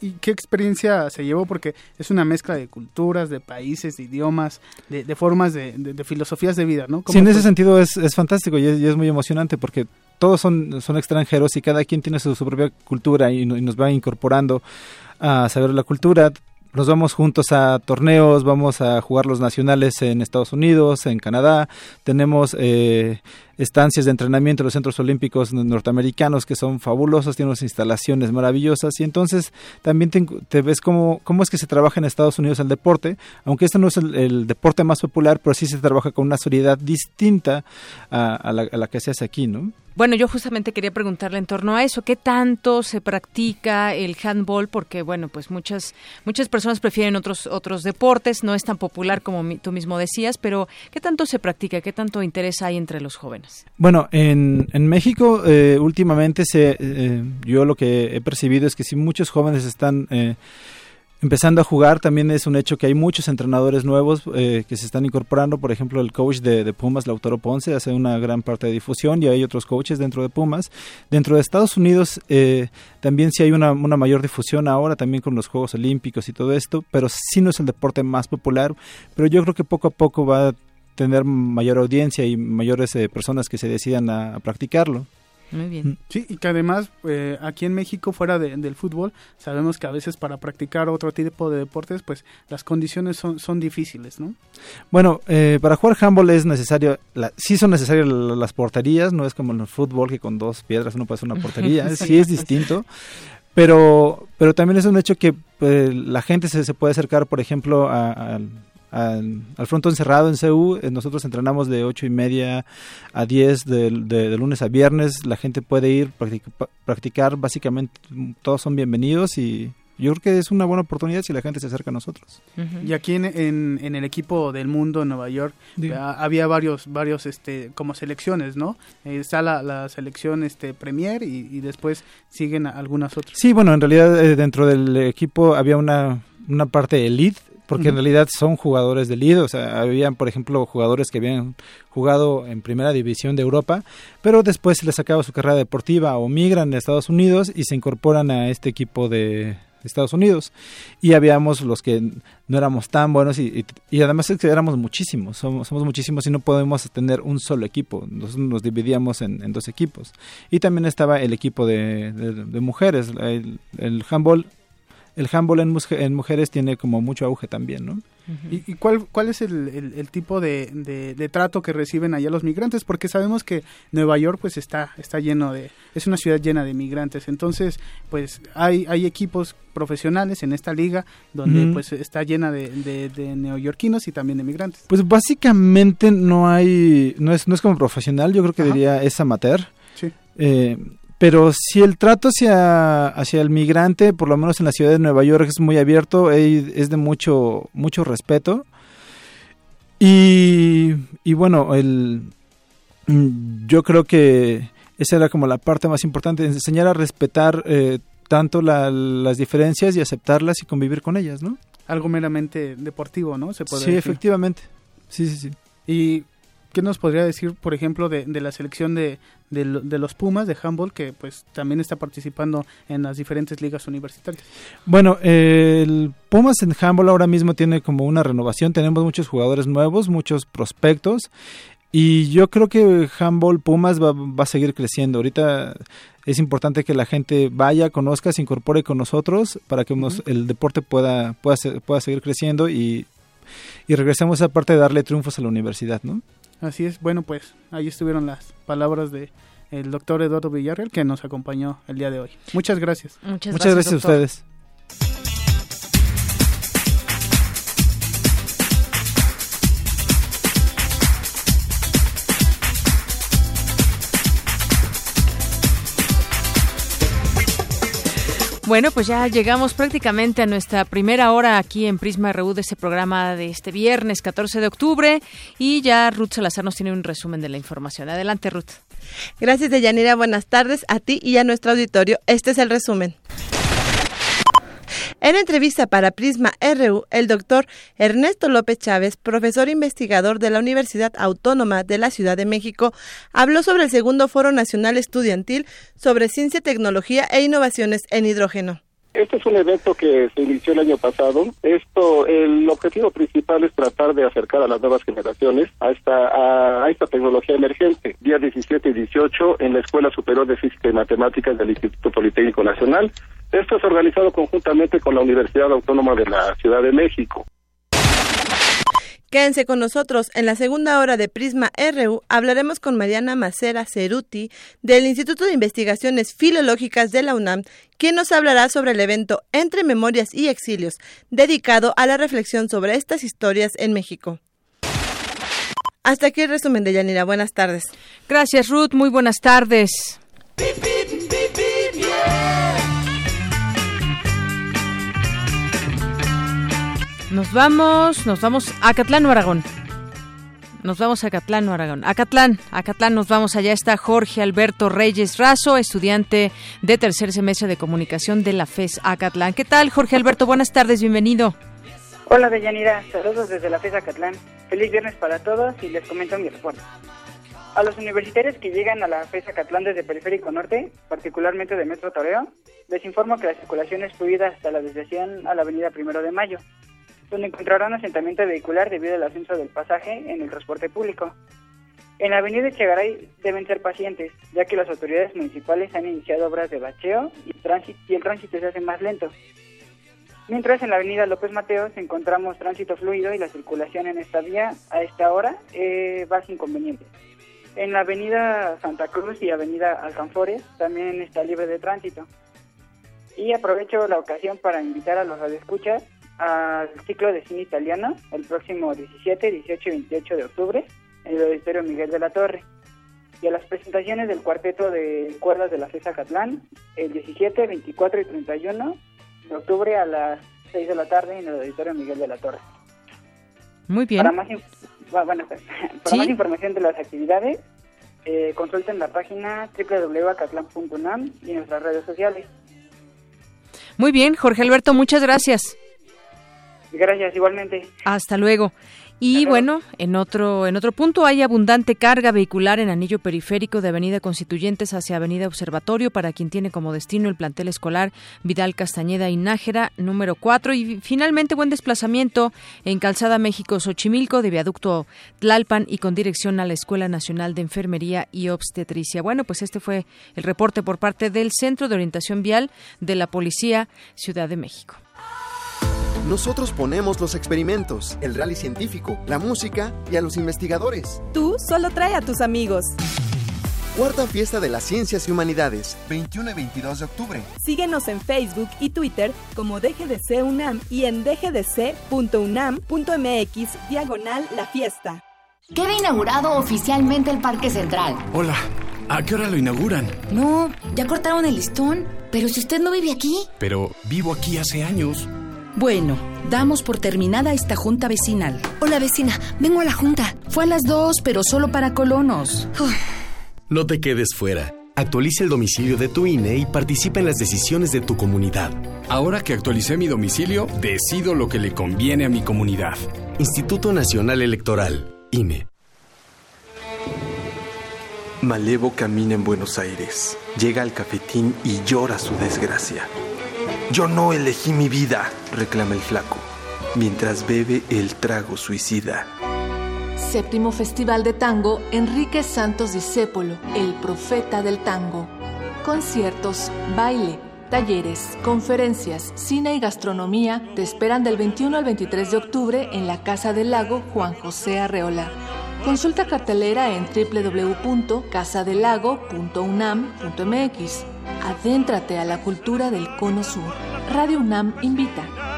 ¿Y qué experiencia se llevó? Porque es una mezcla de culturas, de países, de idiomas, de, formas, de, filosofías de vida, ¿no? Sí, en ese sentido es, es fantástico y es, y es, muy emocionante porque todos son, son extranjeros y cada quien tiene su, propia cultura y, nos va incorporando a saber la cultura. Nos vamos juntos a torneos, vamos a jugar los nacionales en Estados Unidos, en Canadá. Tenemos eh, estancias de entrenamiento en los centros olímpicos norteamericanos que son fabulosos, tienen unas instalaciones maravillosas y entonces también te, ves cómo, cómo es que se trabaja en Estados Unidos el deporte, aunque este no es el, deporte más popular, pero sí se trabaja con una seriedad distinta a, la, a la que se hace aquí, ¿no? Bueno, yo justamente quería preguntarle en torno a eso, ¿qué tanto se practica el handball? Porque, bueno, pues muchas muchas personas prefieren otros otros deportes, no es tan popular como tú mismo decías, pero ¿qué tanto se practica? ¿Qué tanto interés hay entre los jóvenes? Bueno, en, en México eh, últimamente se, eh, yo lo que he percibido es que si muchos jóvenes están... Eh, empezando a jugar. También es un hecho que hay muchos entrenadores nuevos eh, que se están incorporando. Por ejemplo, el coach de, Pumas, Lautaro Ponce, hace una gran parte de difusión y hay otros coaches dentro de Pumas. Dentro de Estados Unidos eh, también sí hay una, mayor difusión ahora, también con los Juegos Olímpicos y todo esto, pero sí no es el deporte más popular. Pero yo creo que poco a poco va a tener mayor audiencia y mayores eh, personas que se decidan a practicarlo. Muy bien. Sí, y que además eh, aquí en México, fuera del fútbol, sabemos que a veces para practicar otro tipo de deportes, pues las condiciones son, son difíciles, ¿no? Bueno, eh, para jugar handball es necesario, la, sí son necesarias las porterías, no es como en el fútbol que con dos piedras uno puede hacer una portería, sí es distinto. Pero, pero también es un hecho que pues, la gente se, se, puede acercar, por ejemplo, a al, al frontón cerrado en CU. Eh, nosotros entrenamos de ocho y media a 10 de, de, lunes a viernes. La gente puede ir, practicar, practicar básicamente todos son bienvenidos y yo creo que es una buena oportunidad si la gente se acerca a nosotros. Y aquí en, en, el equipo del mundo en Nueva York había varios, varios este, como selecciones, ¿no? Eh, está la, la, selección este, Premier y, después siguen algunas otras. Sí, bueno, en realidad eh, dentro del equipo había una, una parte elite porque en realidad son jugadores de líder, o sea, habían, por ejemplo, jugadores que habían jugado en primera división de Europa, pero después se les acaba su carrera deportiva o migran a Estados Unidos y se incorporan a este equipo de Estados Unidos. Y habíamos los que no éramos tan buenos y, y, además es que éramos muchísimos, somos, somos, muchísimos y no podemos tener un solo equipo, nosotros nos dividíamos en, dos equipos. Y también estaba el equipo de, de, mujeres, el, el handball el handball en, en mujeres tiene como mucho auge también, ¿no? ¿Y, cuál, cuál es el, tipo de, de, trato que reciben allá los migrantes? Porque sabemos que Nueva York pues está, está lleno de, es una ciudad llena de migrantes, entonces pues hay, hay equipos profesionales en esta liga donde pues está llena de, de, neoyorquinos y también de migrantes. Pues básicamente no hay, no es, no es como profesional, yo creo que diría es amateur. Sí. Eh, pero si el trato hacia, hacia el migrante, por lo menos en la ciudad de Nueva York, es muy abierto, es de mucho, mucho respeto. Y, y bueno, el, yo creo que esa era como la parte más importante, enseñar a respetar eh, tanto las diferencias y aceptarlas y convivir con ellas, ¿no? Algo meramente deportivo, ¿no? Se sí, efectivamente. Sí, sí, sí. Y ¿Qué nos podría decir, por ejemplo, de, la selección de, de, los Pumas de handball, que pues también está participando en las diferentes ligas universitarias? Bueno, el Pumas en handball ahora mismo tiene como una renovación, tenemos muchos jugadores nuevos, muchos prospectos, Y yo creo que handball Pumas va, va, a seguir creciendo. Ahorita es importante que la gente vaya, conozca, se incorpore con nosotros para que el deporte pueda, pueda, pueda seguir creciendo y, y regresemos a esa parte de darle triunfos a la universidad, ¿no? Así es. Bueno, pues ahí estuvieron las palabras de el doctor Eduardo Villarreal que nos acompañó el día de hoy. Muchas gracias. Muchas, Muchas gracias, a ustedes. Bueno, pues ya llegamos prácticamente a nuestra primera hora aquí en Prisma RU de este programa de este viernes 14 de octubre y ya Ruth Salazar nos tiene un resumen de la información. Adelante, Ruth. Gracias, Deyanira. Buenas tardes a ti y a nuestro auditorio. Este es el resumen. En entrevista para Prisma RU, el doctor Ernesto López Chávez, profesor investigador de la Universidad Autónoma de la Ciudad de México, habló sobre el segundo Foro Nacional Estudiantil sobre Ciencia, Tecnología e Innovaciones en Hidrógeno. Este es un evento que se inició el año pasado. Esto, el objetivo principal es tratar de acercar a las nuevas generaciones a esta, a, esta tecnología emergente. Día 17 y 18 en la Escuela Superior de Física y Matemáticas del Instituto Politécnico Nacional. Esto es organizado conjuntamente con la Universidad Autónoma de la Ciudad de México. Quédense con nosotros. En la segunda hora de Prisma RU hablaremos con Mariana Macera Ceruti del Instituto de Investigaciones Filológicas de la UNAM, quien nos hablará sobre el evento Entre Memorias y Exilios, dedicado a la reflexión sobre estas historias en México. Hasta aquí el resumen de Yanira. Buenas tardes. Gracias, Ruth. Muy buenas tardes. Nos vamos, nos vamos a Catlán o Aragón. Nos vamos a Catlán o Aragón. A Catlán, a Catlán nos vamos. Allá está Jorge Alberto Reyes Razo, estudiante de tercer semestre de comunicación de la FES Acatlán. ¿Qué tal, Jorge Alberto? Buenas tardes, bienvenido. Hola, Deyanira. Saludos desde la FES Acatlán. Feliz viernes para todos y les comento mi reporte. A los universitarios que llegan a la FES Acatlán desde Periférico Norte, particularmente de Metro Toreo, les informo que la circulación es fluida hasta la desviación a la avenida Primero de Mayo donde encontrarán asentamiento vehicular debido al ascenso del pasaje en el transporte público. En la avenida Echegaray deben ser pacientes, ya que las autoridades municipales han iniciado obras de bacheo y, y el tránsito se hace más lento. Mientras en la avenida López Mateos encontramos tránsito fluido y la circulación en esta vía a esta hora eh, va sin inconveniente. En la avenida Santa Cruz y avenida Alcanfores también está libre de tránsito. Y aprovecho la ocasión para invitar a los radioescuchas al ciclo de cine italiano el próximo 17, 18 y 28 de octubre en el Auditorio Miguel de la Torre y a las presentaciones del cuarteto de cuerdas de la FESA Catlán el 17, 24 y 31 de octubre a las 6 de la tarde en el Auditorio Miguel de la Torre. Muy bien. Para más, bueno, para más información de las actividades, eh, consulten la página www.acatlan.unam y nuestras redes sociales. Muy bien, Jorge Alberto, muchas gracias. Gracias, igualmente. Hasta luego. Y bueno, en otro, en otro punto hay abundante carga vehicular en anillo periférico de Avenida Constituyentes hacia Avenida Observatorio para quien tiene como destino el plantel escolar Vidal Castañeda y Nájera número 4 y finalmente buen desplazamiento en Calzada México Xochimilco de viaducto Tlalpan y con dirección a la Escuela Nacional de Enfermería y Obstetricia. Bueno, pues este fue el reporte por parte del Centro de Orientación Vial de la Policía Ciudad de México. Nosotros ponemos los experimentos, el rally científico, la música y a los investigadores. Tú solo trae a tus amigos. Cuarta Fiesta de las Ciencias y Humanidades, 21 y 22 de octubre. Síguenos en Facebook y Twitter como DGDC UNAM y en dgdc.unam.mx diagonal la fiesta. Queda inaugurado oficialmente el Parque Central. Hola, ¿a qué hora lo inauguran? No, ya cortaron el listón, pero si usted no vive aquí. Pero vivo aquí hace años. Bueno, damos por terminada esta junta vecinal. Hola vecina, vengo a la junta. Fue a las dos, pero solo para colonos. No te quedes fuera. Actualiza el domicilio de tu INE y participa en las decisiones de tu comunidad. Ahora que actualicé mi domicilio, decido lo que le conviene a mi comunidad. Instituto Nacional Electoral, INE. Malevo camina en Buenos Aires, llega al cafetín y llora su desgracia. Yo no elegí mi vida, reclama el flaco, mientras bebe el trago suicida. Séptimo Festival de Tango Enrique Santos Discépolo, el profeta del tango. Conciertos, baile, talleres, conferencias, cine y gastronomía te esperan del 21 al 23 de octubre en la Casa del Lago Juan José Arreola. Consulta cartelera en www.casadelago.unam.mx. Adéntrate a la cultura del Cono Sur. Radio UNAM invita.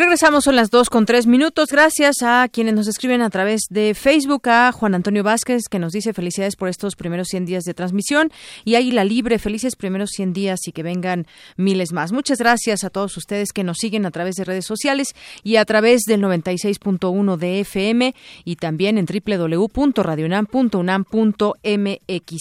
Regresamos, son las dos con tres minutos. Gracias a quienes nos escriben a través de Facebook, a Juan Antonio Vázquez, que nos dice felicidades por estos primeros 100 días de transmisión, y Águila Libre, felices primeros 100 días y que vengan miles más. Muchas gracias a todos ustedes que nos siguen a través de redes sociales y a través del 96.1 de FM y también en www.radionam.unam.mx.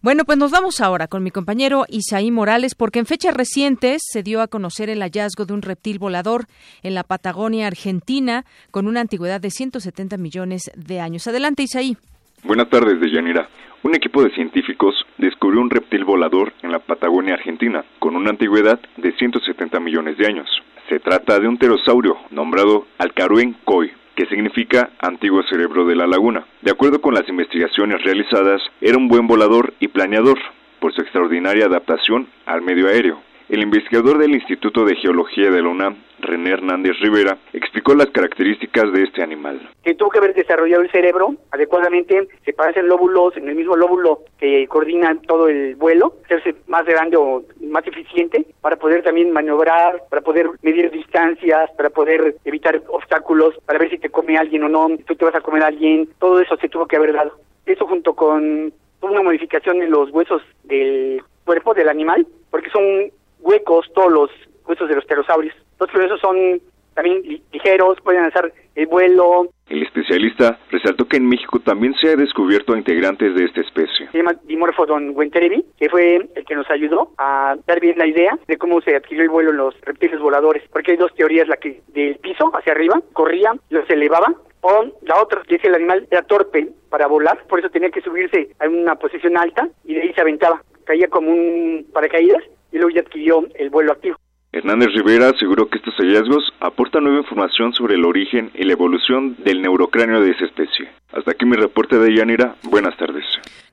Bueno, pues nos vamos ahora con mi compañero Isaí Morales, porque en fechas recientes se dio a conocer el hallazgo de un reptil volador en la Patagonia Argentina con una antigüedad de 170 millones de años. Adelante, Isaí. Buenas tardes, Deyanira. Un equipo de científicos descubrió un reptil volador en la Patagonia Argentina con una antigüedad de 170 millones de años. Se trata de un pterosaurio nombrado Alcaruen Coy, que significa antiguo cerebro de la laguna. De acuerdo con las investigaciones realizadas, era un buen volador y planeador por su extraordinaria adaptación al medio aéreo. El investigador del Instituto de Geología de la UNAM, René Hernández Rivera, explicó las características de este animal. Que tuvo que haber desarrollado el cerebro adecuadamente, se parecen lóbulos, en el mismo lóbulo que coordina todo el vuelo, hacerse más grande o más eficiente para poder también maniobrar, para poder medir distancias, para poder evitar obstáculos, para ver si te come alguien o no, si tú te vas a comer a alguien, todo eso se tuvo que haber dado. Eso junto con una modificación en los huesos del cuerpo del animal, porque son huecos todos los huesos de los pterosaurios. Los huesos son también ligeros, pueden hacer el vuelo. El especialista resaltó que en México también se ha descubierto integrantes de esta especie. Se llama Dimorphodon wenterevi, que fue el que nos ayudó a dar bien la idea de cómo se adquirió el vuelo en los reptiles voladores, porque hay dos teorías, la que del piso hacia arriba corría, se elevaba, o la otra que es el animal era torpe para volar, por eso tenía que subirse a una posición alta y de ahí se aventaba, caía como un paracaídas y luego ya adquirió el vuelo activo. Hernández Rivera aseguró que estos hallazgos aportan nueva información sobre el origen y la evolución del neurocráneo de esa especie. Hasta aquí mi reporte de Yanira. Buenas tardes.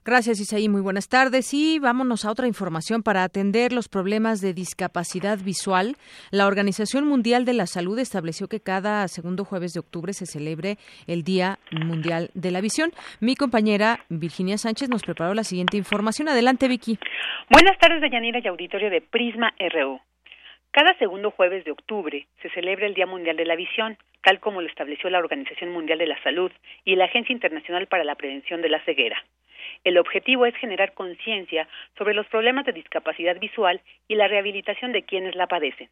Gracias, Isaí. Muy buenas tardes. Y vámonos a otra información para atender los problemas de discapacidad visual. La Organización Mundial de la Salud estableció que cada segundo jueves de octubre se celebre el Día Mundial de la Visión. Mi compañera Virginia Sánchez nos preparó la siguiente información. Adelante, Vicky. Buenas tardes, Yanira y auditorio de Prisma RU. Cada segundo jueves de octubre se celebra el Día Mundial de la Visión, tal como lo estableció la Organización Mundial de la Salud y la Agencia Internacional para la Prevención de la Ceguera. El objetivo es generar conciencia sobre los problemas de discapacidad visual y la rehabilitación de quienes la padecen.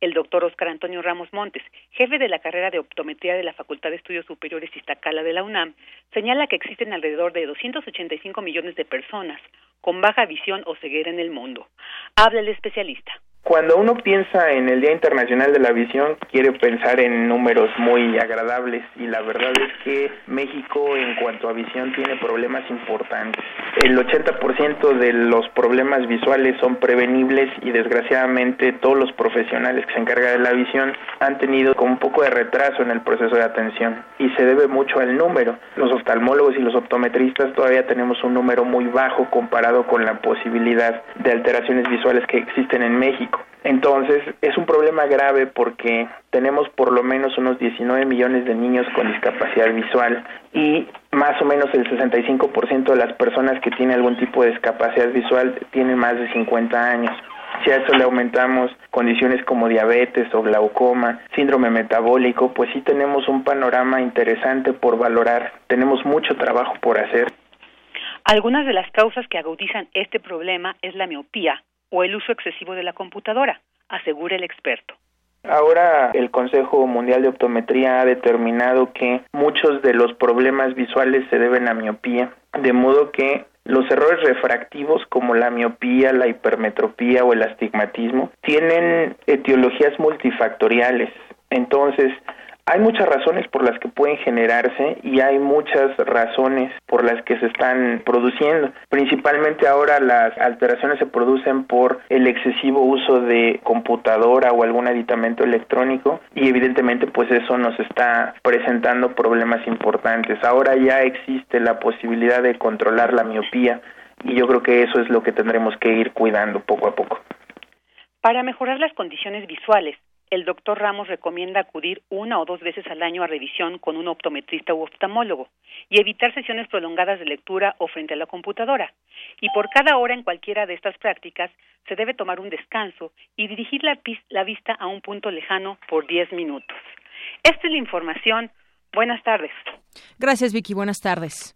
El doctor Oscar Antonio Ramos Montes, jefe de la carrera de optometría de la Facultad de Estudios Superiores Iztacala de la UNAM, señala que existen alrededor de 285 millones de personas con baja visión o ceguera en el mundo. Habla el especialista. Cuando uno piensa en el Día Internacional de la Visión, quiere pensar en números muy agradables y la verdad es que México en cuanto a visión tiene problemas importantes. El 80% de los problemas visuales son prevenibles y desgraciadamente todos los profesionales que se encargan de la visión han tenido un poco de retraso en el proceso de atención y se debe mucho al número. Los oftalmólogos y los optometristas todavía tenemos un número muy bajo comparado con la posibilidad de alteraciones visuales que existen en México. Entonces, es un problema grave porque tenemos por lo menos unos 19 millones de niños con discapacidad visual y más o menos el 65% de las personas que tienen algún tipo de discapacidad visual tienen más de 50 años. Si a eso le aumentamos condiciones como diabetes o glaucoma, síndrome metabólico, pues sí tenemos un panorama interesante por valorar. Tenemos mucho trabajo por hacer. Algunas de las causas que agudizan este problema es la miopía o el uso excesivo de la computadora, asegura el experto. Ahora el Consejo Mundial de Optometría ha determinado que muchos de los problemas visuales se deben a miopía, de modo que los errores refractivos como la miopía, la hipermetropía o el astigmatismo tienen etiologías multifactoriales. Entonces, hay muchas razones por las que pueden generarse y hay muchas razones por las que se están produciendo. Principalmente ahora las alteraciones se producen por el excesivo uso de computadora o algún aditamento electrónico y evidentemente pues eso nos está presentando problemas importantes. Ahora ya existe la posibilidad de controlar la miopía y yo creo que eso es lo que tendremos que ir cuidando poco a poco. Para mejorar las condiciones visuales, el doctor Ramos recomienda acudir una o dos veces al año a revisión con un optometrista u oftalmólogo y evitar sesiones prolongadas de lectura o frente a la computadora. Y por cada hora en cualquiera de estas prácticas se debe tomar un descanso y dirigir la, la vista a un punto lejano por 10 minutos. Esta es la información. Buenas tardes. Gracias, Vicky. Buenas tardes.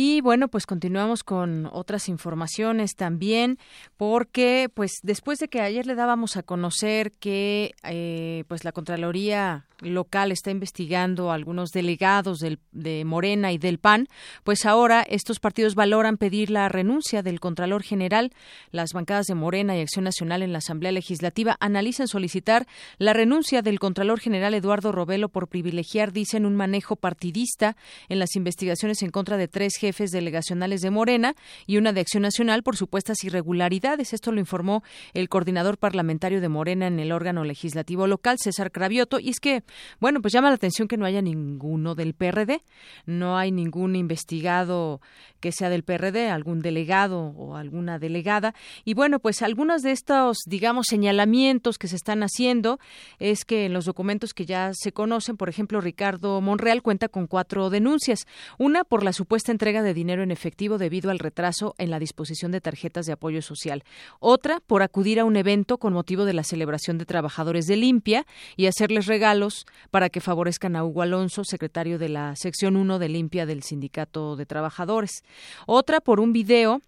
Y bueno, pues continuamos con otras informaciones también, porque pues después de que ayer le dábamos a conocer que eh, pues la Contraloría local está investigando a algunos delegados del, de Morena y del PAN, pues ahora estos partidos valoran pedir la renuncia del Contralor General. Las bancadas de Morena y Acción Nacional en la Asamblea Legislativa analizan solicitar la renuncia del Contralor General Eduardo Robelo por privilegiar, dicen, un manejo partidista en las investigaciones en contra de tres jefes delegacionales de Morena y una de Acción Nacional por supuestas irregularidades. Esto lo informó el coordinador parlamentario de Morena en el órgano legislativo local, César Cravioto. Y es que bueno, pues llama la atención que no haya ninguno del PRD, no hay ningún investigado que sea del PRD, algún delegado o alguna delegada. Y bueno, pues algunos de estos, digamos, señalamientos que se están haciendo es que en los documentos que ya se conocen, por ejemplo, Ricardo Monreal cuenta con cuatro denuncias. Una por la entrega de dinero en efectivo debido al retraso en la disposición de tarjetas de apoyo social. Otra por acudir a un evento con motivo de la celebración de trabajadores de limpia y hacerles regalos para que favorezcan a Hugo Alonso, secretario de la sección 1 de limpia del Sindicato de Trabajadores. Otra por un video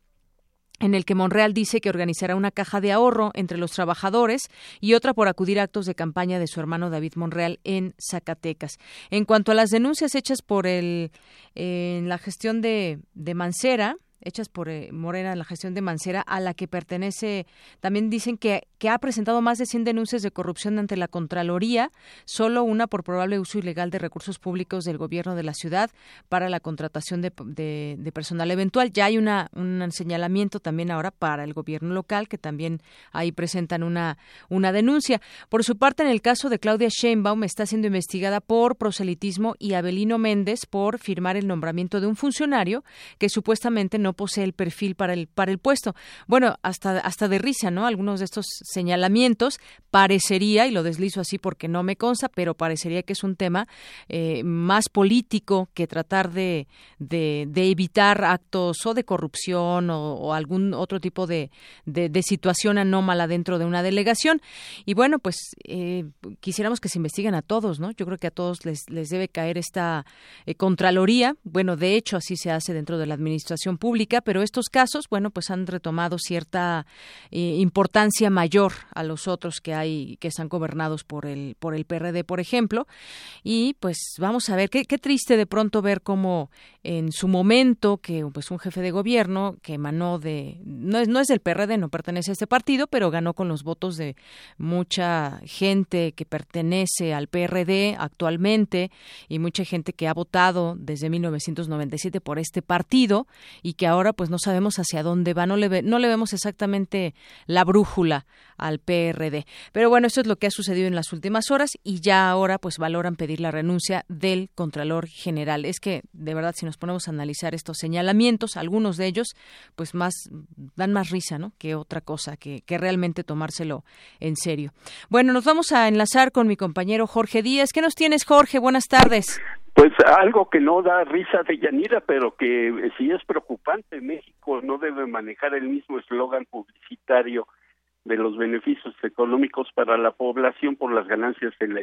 en el que Monreal dice que organizará una caja de ahorro entre los trabajadores y otra por acudir a actos de campaña de su hermano David Monreal en Zacatecas. En cuanto a las denuncias hechas por el en la gestión de, de Mancera, hechas por eh, Morena en la gestión de Mancera, a la que pertenece, también dicen que, que ha presentado más de 100 denuncias de corrupción ante la Contraloría, solo una por probable uso ilegal de recursos públicos del gobierno de la ciudad para la contratación de, de, personal eventual. Ya hay una, un señalamiento también ahora para el gobierno local, que también ahí presentan una, una denuncia. Por su parte, en el caso de Claudia Sheinbaum, está siendo investigada por proselitismo y Abelino Méndez por firmar el nombramiento de un funcionario que supuestamente no posee el perfil para el para el puesto. Bueno, hasta hasta de risa, ¿no? Algunos de estos señalamientos parecería y lo deslizo así porque no me consta, pero parecería que es un tema eh, más político que tratar de, de, evitar actos o de corrupción o, algún otro tipo de, de, situación anómala dentro de una delegación. Y bueno, pues eh, quisiéramos que se investiguen a todos, ¿no? Yo creo que a todos les, les debe caer esta eh, contraloría. Bueno, de hecho, así se hace dentro de la administración pública pero estos casos, bueno, pues han retomado cierta eh, importancia mayor a los otros que hay que están gobernados por el por el PRD, por ejemplo, y pues vamos a ver qué, triste de pronto ver cómo en su momento que pues un jefe de gobierno que emanó de no es no es del PRD, no pertenece a este partido, pero ganó con los votos de mucha gente que pertenece al PRD actualmente y mucha gente que ha votado desde 1997 por este partido y que ahora pues no sabemos hacia dónde va, no le, no le vemos exactamente la brújula al PRD. Pero bueno, esto es lo que ha sucedido en las últimas horas y ya ahora pues valoran pedir la renuncia del Contralor General. Es que de verdad si nos ponemos a analizar estos señalamientos, algunos de ellos pues más dan más risa, ¿no? que otra cosa, que, que realmente tomárselo en serio. Bueno, nos vamos a enlazar con mi compañero Jorge Díaz. ¿Qué nos tienes, Jorge? Buenas tardes. Pues algo que no da risa de Yanira, pero que sí es preocupante. México no debe manejar el mismo eslogan publicitario de los beneficios económicos para la población por las ganancias en la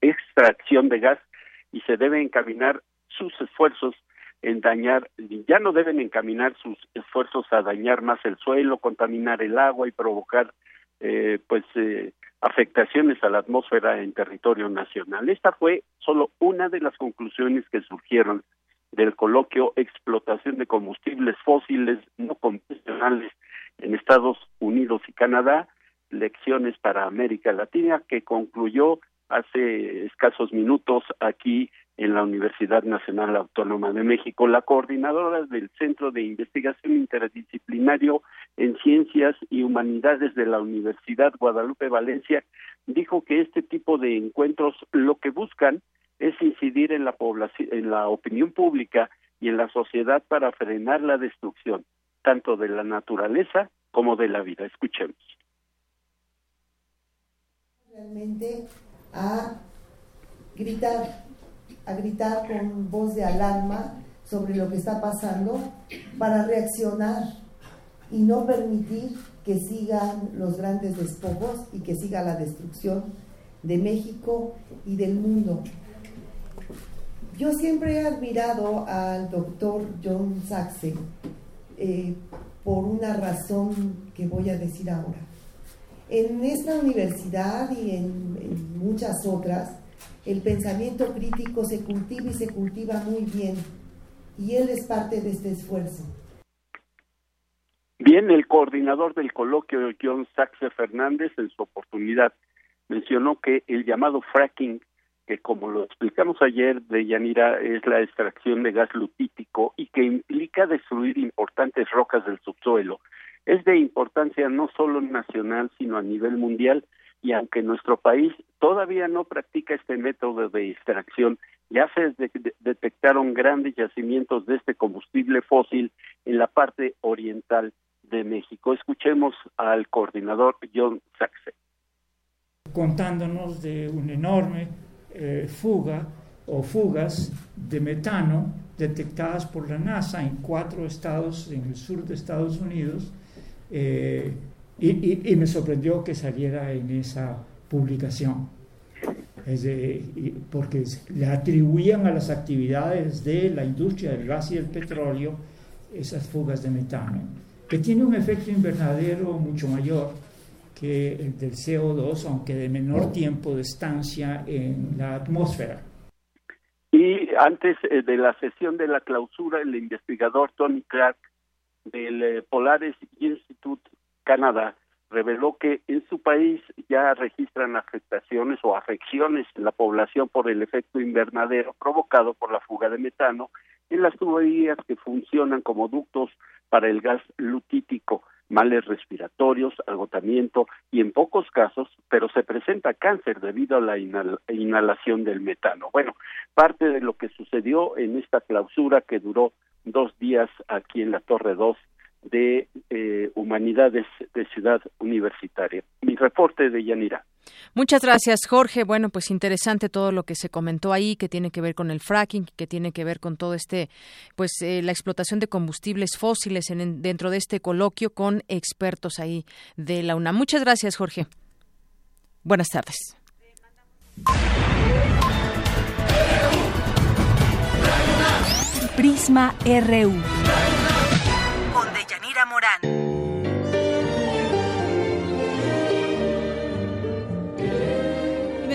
extracción de gas y se debe encaminar sus esfuerzos en dañar, ya no deben encaminar sus esfuerzos a dañar más el suelo, contaminar el agua y provocar eh, pues eh, afectaciones a la atmósfera en territorio nacional. Esta fue solo una de las conclusiones que surgieron del coloquio Explotación de combustibles fósiles no convencionales en Estados Unidos y Canadá, lecciones para América Latina, que concluyó hace escasos minutos aquí en la Universidad Nacional Autónoma de México. La coordinadora del Centro de Investigación Interdisciplinario en Ciencias y Humanidades de la Universidad Guadalupe Valencia dijo que este tipo de encuentros lo que buscan es incidir en la población, en la opinión pública y en la sociedad para frenar la destrucción tanto de la naturaleza como de la vida. Escuchemos. Realmente a gritar a gritar con voz de alarma sobre lo que está pasando para reaccionar y no permitir que sigan los grandes despojos y que siga la destrucción de México y del mundo. Yo siempre he admirado al doctor John Saxe eh, por una razón que voy a decir ahora. En esta universidad y en muchas otras, el pensamiento crítico se cultiva y se cultiva muy bien, y él es parte de este esfuerzo. Bien, el coordinador del coloquio, John Saxe Fernández, en su oportunidad mencionó que el llamado fracking, que como lo explicamos ayer de Yanira, es la extracción de gas lutítico y que implica destruir importantes rocas del subsuelo, es de importancia no solo nacional, sino a nivel mundial, y aunque nuestro país todavía no practica este método de extracción, ya se detectaron grandes yacimientos de este combustible fósil en la parte oriental de México. Escuchemos al coordinador John Saxe. Contándonos de una enorme eh, fuga o fugas de metano detectadas por la NASA en cuatro estados en el sur de Estados Unidos, eh, y, me sorprendió que saliera en esa publicación, porque le atribuían a las actividades de la industria del gas y el petróleo esas fugas de metano, que tiene un efecto invernadero mucho mayor que el del CO2, aunque de menor tiempo de estancia en la atmósfera. Y antes eh, de la sesión de la clausura, el investigador Tony Clark del eh, Polaris Institute Canadá reveló que en su país ya registran afectaciones o afecciones en la población por el efecto invernadero provocado por la fuga de metano en las tuberías que funcionan como ductos para el gas lutítico, males respiratorios, agotamiento y en pocos casos, pero se presenta cáncer debido a la inhalación del metano. Bueno, parte de lo que sucedió en esta clausura que duró dos días aquí en la Torre 2 de eh, Humanidades de Ciudad Universitaria. Mi reporte de Yanira. Muchas gracias, Jorge. Bueno, pues interesante todo lo que se comentó ahí, que tiene que ver con el fracking, que tiene que ver con todo este, pues eh, la explotación de combustibles fósiles en, dentro de este coloquio con expertos ahí de la UNAM. Muchas gracias, Jorge. Buenas tardes. Prisma RU. Morán.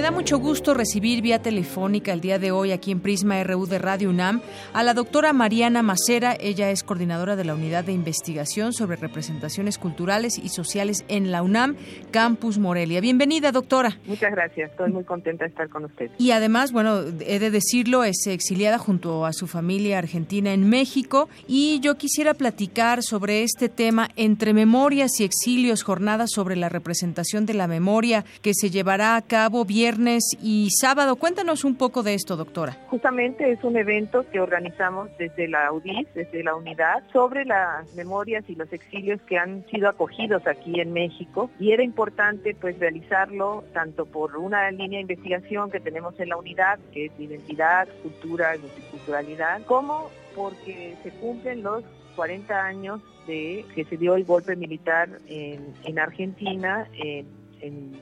Da mucho gusto recibir vía telefónica el día de hoy aquí en Prisma RU de Radio UNAM a la doctora Mariana Macera. Ella es coordinadora de la Unidad de Investigación sobre Representaciones Culturales y Sociales en la UNAM, Campus Morelia. Bienvenida, doctora. Muchas gracias. Estoy muy contenta de estar con usted. Y además, bueno, he de decirlo, es exiliada junto a su familia argentina en México y yo quisiera platicar sobre este tema entre memorias y exilios, jornadas sobre la representación de la memoria que se llevará a cabo viernes y sábado. Cuéntanos un poco de esto, doctora. Justamente es un evento que organizamos desde la UDIS, desde la unidad, sobre las memorias y los exilios que han sido acogidos aquí en México. Y era importante pues realizarlo tanto por una línea de investigación que tenemos en la unidad, que es identidad, cultura multiculturalidad, como porque se cumplen los 40 años de que se dio el golpe militar en, en Argentina en, en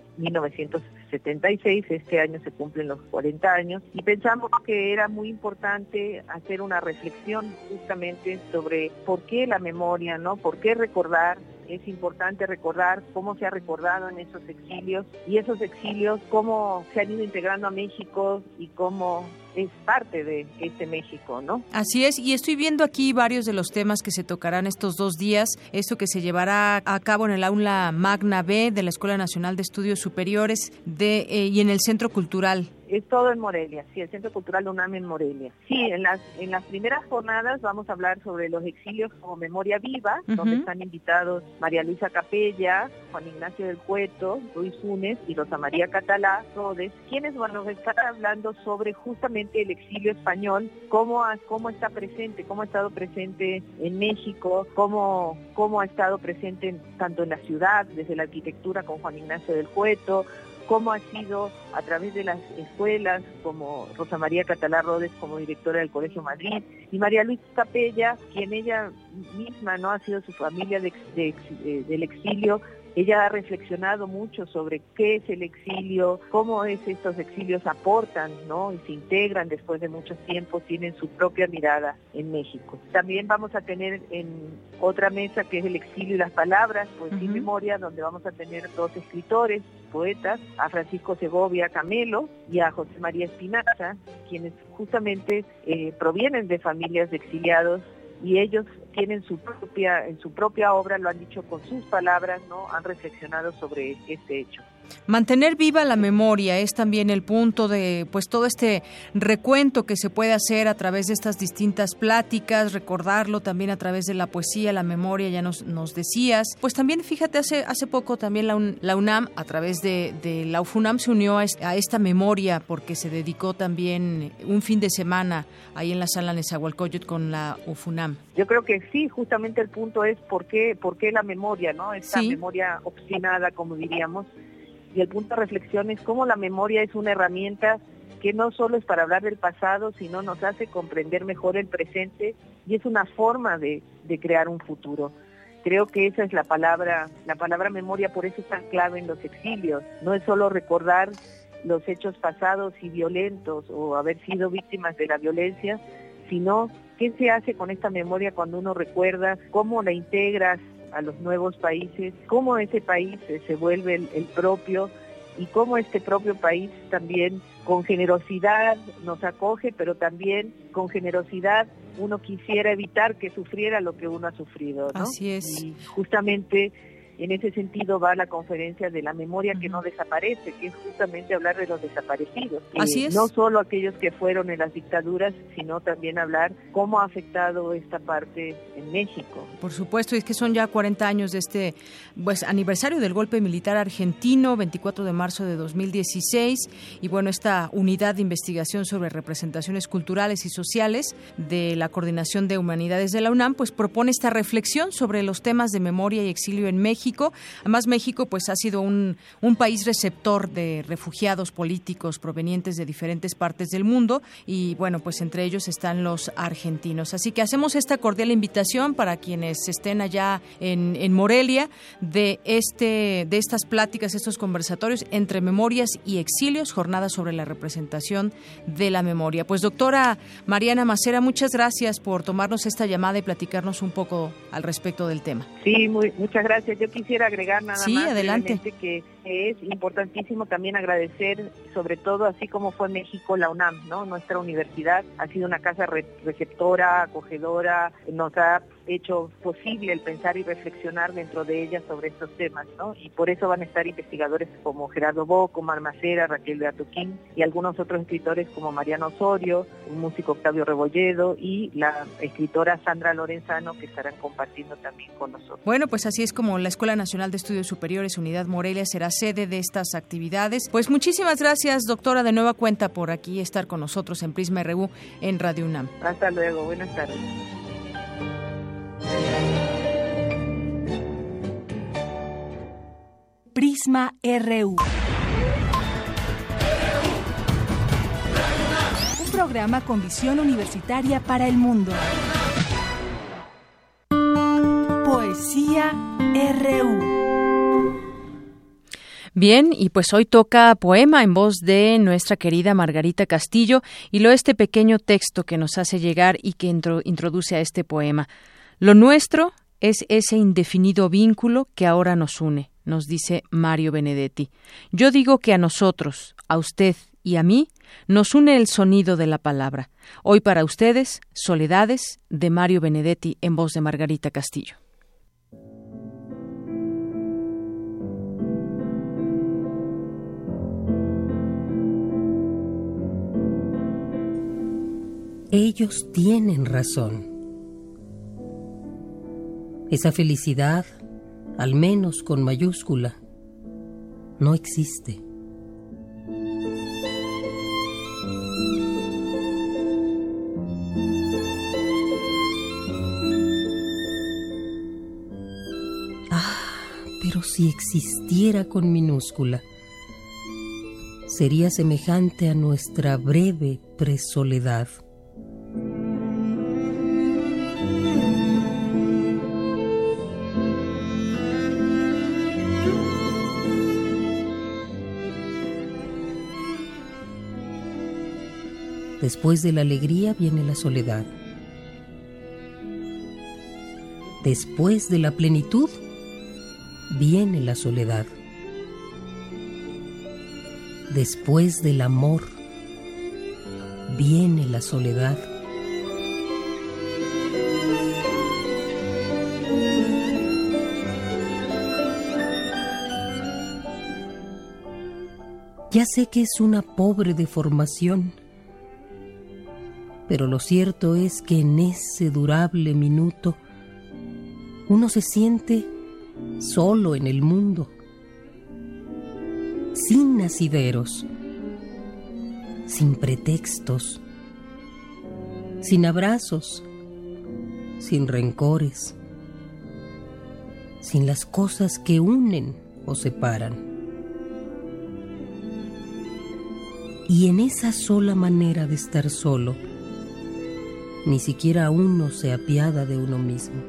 1976, este año se cumplen los 40 años, y pensamos que era muy importante hacer una reflexión justamente sobre por qué la memoria, ¿no? ¿Por qué recordar? Es importante recordar cómo se ha recordado en esos exilios y esos exilios, cómo se han ido integrando a México y cómo es parte de este México, ¿no? Así es, y estoy viendo aquí varios de los temas que se tocarán estos dos días, esto que se llevará a cabo en el aula Magna B de la Escuela Nacional de Estudios Superiores de, eh, y en el Centro Cultural es todo en Morelia, sí, el Centro Cultural UNAM en Morelia. Sí, en las, en las primeras jornadas vamos a hablar sobre los exilios como memoria viva, donde están invitados María Luisa Capella, Juan Ignacio del Cueto, Luis Funes y Rosa María Catalá Rodes, quienes bueno, están hablando sobre justamente el exilio español, cómo, ha, cómo está presente, cómo ha estado presente en México, cómo, cómo ha estado presente tanto en la ciudad, desde la arquitectura con Juan Ignacio del Cueto, cómo ha sido a través de las escuelas, como Rosa María Catalá Rodes como directora del Colegio Madrid, y María Luisa Capella, quien ella misma no ha sido su familia del exilio, ella ha reflexionado mucho sobre qué es el exilio, cómo es estos exilios aportan, ¿no? Y se integran después de muchos tiempos, tienen su propia mirada en México. También vamos a tener en otra mesa que es el exilio y las palabras, pues sin memoria, donde vamos a tener dos escritores, poetas, a Francisco Segovia Camelo y a José María Espinaza, quienes justamente eh, provienen de familias de exiliados y ellos tienen su propia, en su propia obra, lo han dicho con sus palabras, ¿no? Han reflexionado sobre este hecho. Mantener viva la memoria es también el punto de pues todo este recuento que se puede hacer a través de estas distintas pláticas, recordarlo también a través de la poesía, la memoria, ya nos, nos decías. Pues también fíjate, hace, hace poco también la, UNAM, a través de, la UFUNAM, se unió a, esta memoria porque se dedicó también un fin de semana ahí en la sala Nezahualcóyotl con la UFUNAM. Yo creo que sí, justamente el punto es por qué, por qué la memoria, ¿no? Esta memoria obstinada, como diríamos. Y el punto de reflexión es cómo la memoria es una herramienta que no solo es para hablar del pasado, sino nos hace comprender mejor el presente y es una forma de, crear un futuro. Creo que esa es la palabra, la palabra memoria, por eso es tan clave en los exilios. No es solo recordar los hechos pasados y violentos o haber sido víctimas de la violencia, sino qué se hace con esta memoria cuando uno recuerda, cómo la integras a los nuevos países, cómo ese país se vuelve el, propio y cómo este propio país también con generosidad nos acoge, pero también con generosidad uno quisiera evitar que sufriera lo que uno ha sufrido. ¿no? Así es. Y justamente en ese sentido va la conferencia de la memoria que no desaparece, que es justamente hablar de los desaparecidos. Así es. No solo aquellos que fueron en las dictaduras, sino también hablar cómo ha afectado esta parte en México. Por supuesto, es que son ya 40 años de este pues, aniversario del golpe militar argentino, 24 de marzo de 2016, y bueno, esta unidad de investigación sobre representaciones culturales y sociales de la Coordinación de Humanidades de la UNAM, pues propone esta reflexión sobre los temas de memoria y exilio en México Además, México pues ha sido un, un país receptor de refugiados políticos provenientes de diferentes partes del mundo y bueno, pues entre ellos están los argentinos. Así que hacemos esta cordial invitación para quienes estén allá en, en Morelia de este de estas pláticas, estos conversatorios entre memorias y exilios, jornada sobre la representación de la memoria. Pues doctora Mariana Macera, muchas gracias por tomarnos esta llamada y platicarnos un poco al respecto del tema. Sí, muchas gracias. Yo quisiera agregar nada sí, más adelante. que es importantísimo también agradecer, sobre todo así como fue México, la UNAM, ¿no? Nuestra universidad ha sido una casa receptora, acogedora, nos ha hecho posible el pensar y reflexionar dentro de ella sobre estos temas, ¿no? Y por eso van a estar investigadores como Gerardo Boco, Marmacera, Raquel Beatuquín y algunos otros escritores como Mariano Osorio, un músico Octavio Rebolledo y la escritora Sandra Lorenzano que estarán compartiendo también con nosotros. Bueno, pues así es como la Escuela Nacional de Estudios Superiores Unidad Morelia será sede de estas actividades. Pues muchísimas gracias, doctora, de nueva cuenta por aquí estar con nosotros en Prisma RU en Radio UNAM. Hasta luego, buenas tardes. Prisma RU. Un programa con visión universitaria para el mundo. Poesía RU. Bien, y pues hoy toca poema en voz de nuestra querida Margarita Castillo y lo este pequeño texto que nos hace llegar y que introduce a este poema. Lo nuestro es ese indefinido vínculo que ahora nos une, nos dice Mario Benedetti. Yo digo que a nosotros, a usted y a mí, nos une el sonido de la palabra. Hoy para ustedes, Soledades de Mario Benedetti en voz de Margarita Castillo. Ellos tienen razón. Esa felicidad, al menos con mayúscula, no existe. Ah, pero si existiera con minúscula, sería semejante a nuestra breve presoledad. Después de la alegría viene la soledad. Después de la plenitud viene la soledad. Después del amor viene la soledad. Ya sé que es una pobre deformación pero lo cierto es que en ese durable minuto uno se siente solo en el mundo, sin nasideros, sin pretextos, sin abrazos, sin rencores, sin las cosas que unen o separan. Y en esa sola manera de estar solo, ni siquiera uno se apiada de uno mismo.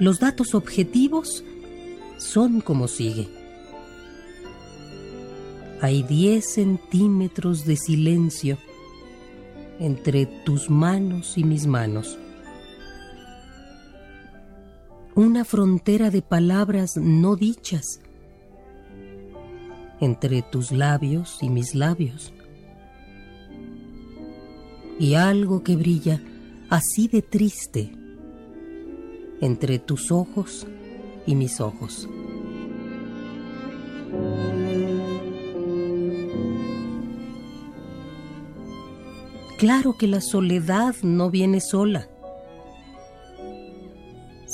Los datos objetivos son como sigue. Hay 10 centímetros de silencio entre tus manos y mis manos una frontera de palabras no dichas entre tus labios y mis labios. Y algo que brilla así de triste entre tus ojos y mis ojos. Claro que la soledad no viene sola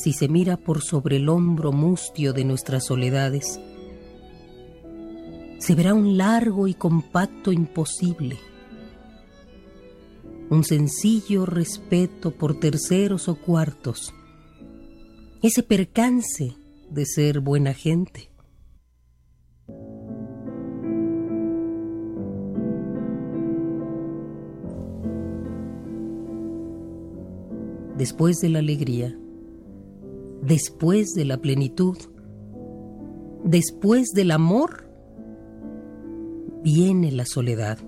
si se mira por sobre el hombro mustio de nuestras soledades, se verá un largo y compacto imposible, un sencillo respeto por terceros o cuartos, ese percance de ser buena gente. Después de la alegría, después de la plenitud, después del amor, viene la soledad.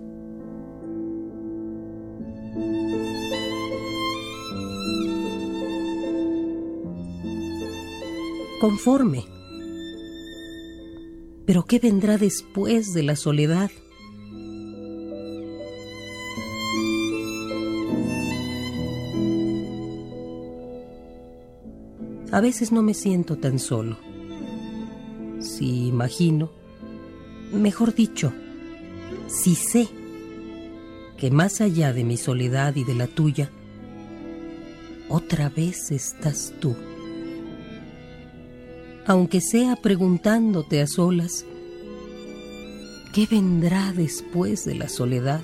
Conforme. Pero ¿qué vendrá después de la soledad? A veces no me siento tan solo. Si imagino, mejor dicho, si sé que más allá de mi soledad y de la tuya, otra vez estás tú. Aunque sea preguntándote a solas, ¿qué vendrá después de la soledad?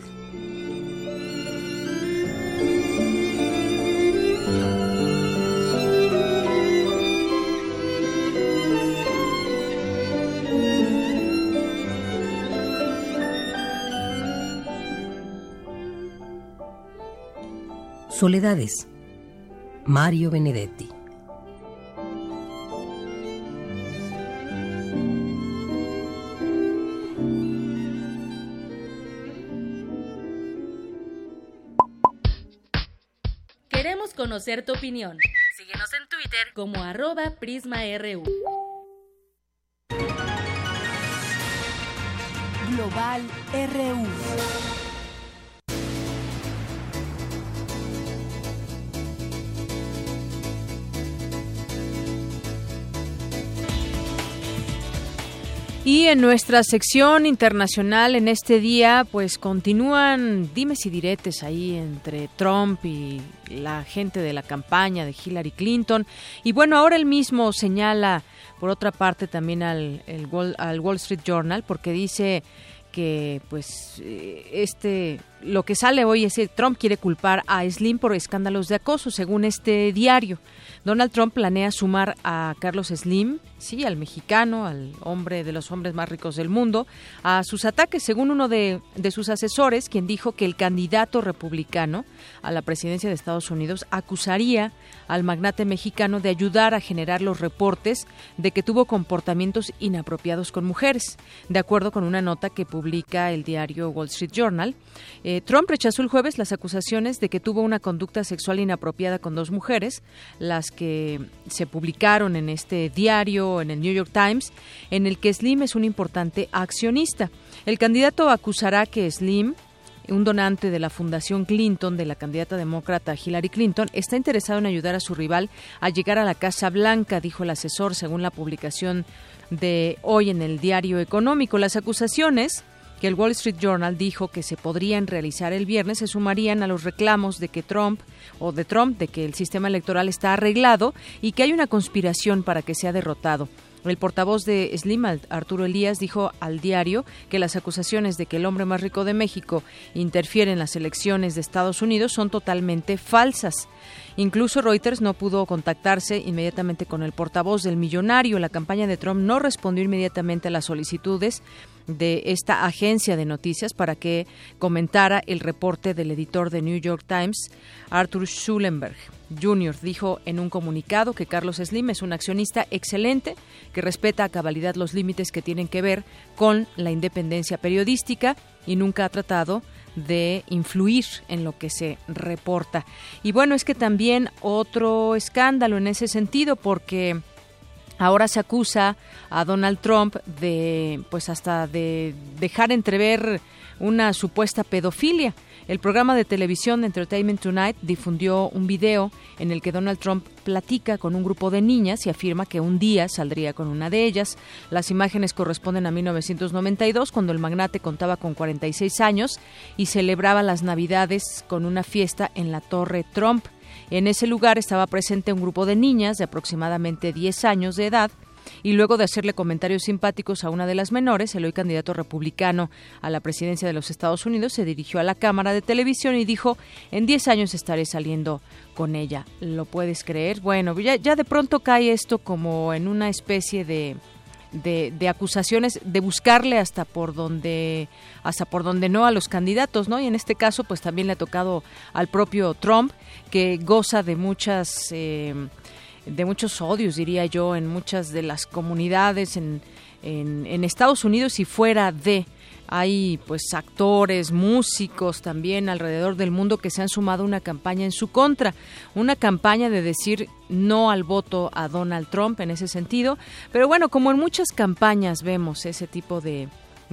Soledades. Mario Benedetti. Queremos conocer tu opinión. Síguenos en Twitter como arroba PrismaRU. Global RU. Y en nuestra sección internacional en este día, pues continúan dimes y diretes ahí entre Trump y la gente de la campaña de Hillary Clinton. Y bueno, ahora él mismo señala, por otra parte, también al, Wall, al Wall Street Journal, porque dice que pues eh, este lo que sale hoy es que Trump quiere culpar a Slim por escándalos de acoso según este diario. Donald Trump planea sumar a Carlos Slim sí, al mexicano, al hombre de los hombres más ricos del mundo, a sus ataques, según uno de, sus asesores, quien dijo que el candidato republicano a la presidencia de Estados Unidos acusaría al magnate mexicano de ayudar a generar los reportes de que tuvo comportamientos inapropiados con mujeres. De acuerdo con una nota que publica el diario Wall Street Journal, Trump rechazó el jueves las acusaciones de que tuvo una conducta sexual inapropiada con dos mujeres, las que se publicaron en este diario en el New York Times, en el que Slim es un importante accionista. El candidato acusará que Slim un donante de la Fundación Clinton de la candidata demócrata Hillary Clinton, está interesado en ayudar a su rival a llegar a la Casa Blanca, dijo el asesor, según la publicación de hoy en el diario económico. Las acusaciones que el Wall Street Journal dijo que se podrían realizar el viernes se sumarían a los reclamos de que Trump o de Trump de que el sistema electoral está arreglado y que hay una conspiración para que sea derrotado. El portavoz de Slim, Arturo Elías, dijo al diario que las acusaciones de que el hombre más rico de México interfiere en las elecciones de Estados Unidos son totalmente falsas. Incluso Reuters no pudo contactarse inmediatamente con el portavoz del millonario. La campaña de Trump no respondió inmediatamente a las solicitudes de esta agencia de noticias para que comentara el reporte del editor de New York Times, Arthur Schulenberg Jr. Dijo en un comunicado que Carlos Slim es un accionista excelente que respeta a cabalidad los límites que tienen que ver con la independencia periodística y nunca ha tratado de influir en lo que se reporta. Y bueno, es que también otro escándalo en ese sentido porque Ahora se acusa a Donald Trump de, pues hasta de dejar entrever una supuesta pedofilia. El programa de televisión Entertainment Tonight difundió un video en el que Donald Trump platica con un grupo de niñas y afirma que un día saldría con una de ellas. Las imágenes corresponden a 1992, cuando el magnate contaba con 46 años y celebraba las Navidades con una fiesta en la Torre Trump. En ese lugar estaba presente un grupo de niñas de aproximadamente 10 años de edad y luego de hacerle comentarios simpáticos a una de las menores, el hoy candidato republicano a la presidencia de los Estados Unidos se dirigió a la cámara de televisión y dijo, en 10 años estaré saliendo con ella. ¿Lo puedes creer? Bueno, ya, de pronto cae esto como en una especie de de, acusaciones de buscarle hasta por donde hasta por donde no a los candidatos no y en este caso pues también le ha tocado al propio Trump que goza de muchas eh, de muchos odios diría yo en muchas de las comunidades en, en, Estados Unidos y fuera de. Hay pues actores, músicos también alrededor del mundo que se han sumado a una campaña en su contra, una campaña de decir no al voto a Donald Trump en ese sentido, pero bueno, como en muchas campañas vemos ese tipo de,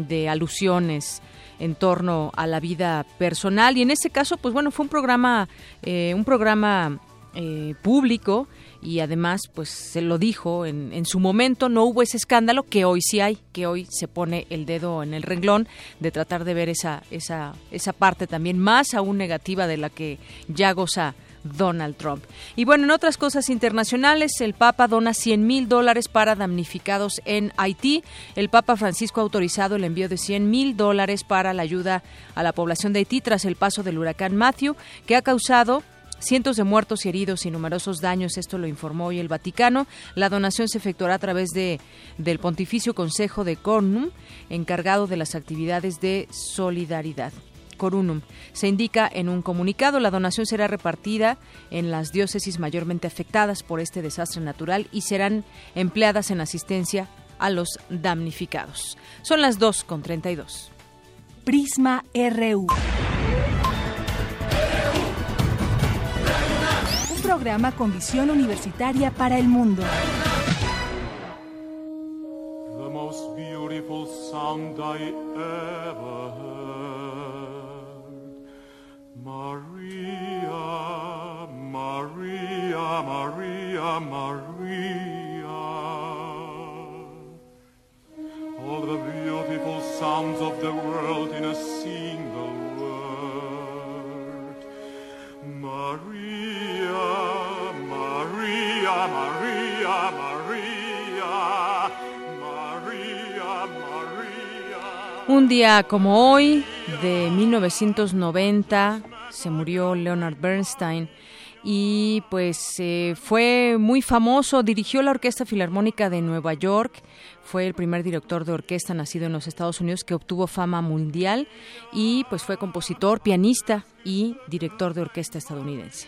de alusiones en torno a la vida personal. Y en ese caso pues bueno fue un programa eh, un programa eh, público y además pues se lo dijo en, en, su momento no hubo ese escándalo que hoy sí hay que hoy se pone el dedo en el renglón de tratar de ver esa esa esa parte también más aún negativa de la que ya goza Donald Trump. Y bueno, en otras cosas internacionales, el Papa dona 100 mil dólares para damnificados en Haití. El Papa Francisco ha autorizado el envío de 100 mil dólares para la ayuda a la población de Haití tras el paso del huracán Matthew, que ha causado Cientos de muertos y heridos y numerosos daños, esto lo informó hoy el Vaticano. La donación se efectuará a través de, del Pontificio Consejo de Cornum, encargado de las actividades de solidaridad. Corunum. Se indica en un comunicado, la donación será repartida en las diócesis mayormente afectadas por este desastre natural y serán empleadas en asistencia a los damnificados. Son las 2 con 32. Prisma RU. Un programa con visión universitaria para el mundo. The most beautiful sound I ever heard. Maria, Maria, Maria, Maria. All the beautiful sounds of the world in a single word. Maria, Maria, Maria, Maria. Maria, Maria. Un día como hoy, de 1990, se murió Leonard Bernstein y pues eh, fue muy famoso, dirigió la Orquesta Filarmónica de Nueva York, fue el primer director de orquesta nacido en los Estados Unidos que obtuvo fama mundial y pues fue compositor, pianista y director de orquesta estadounidense.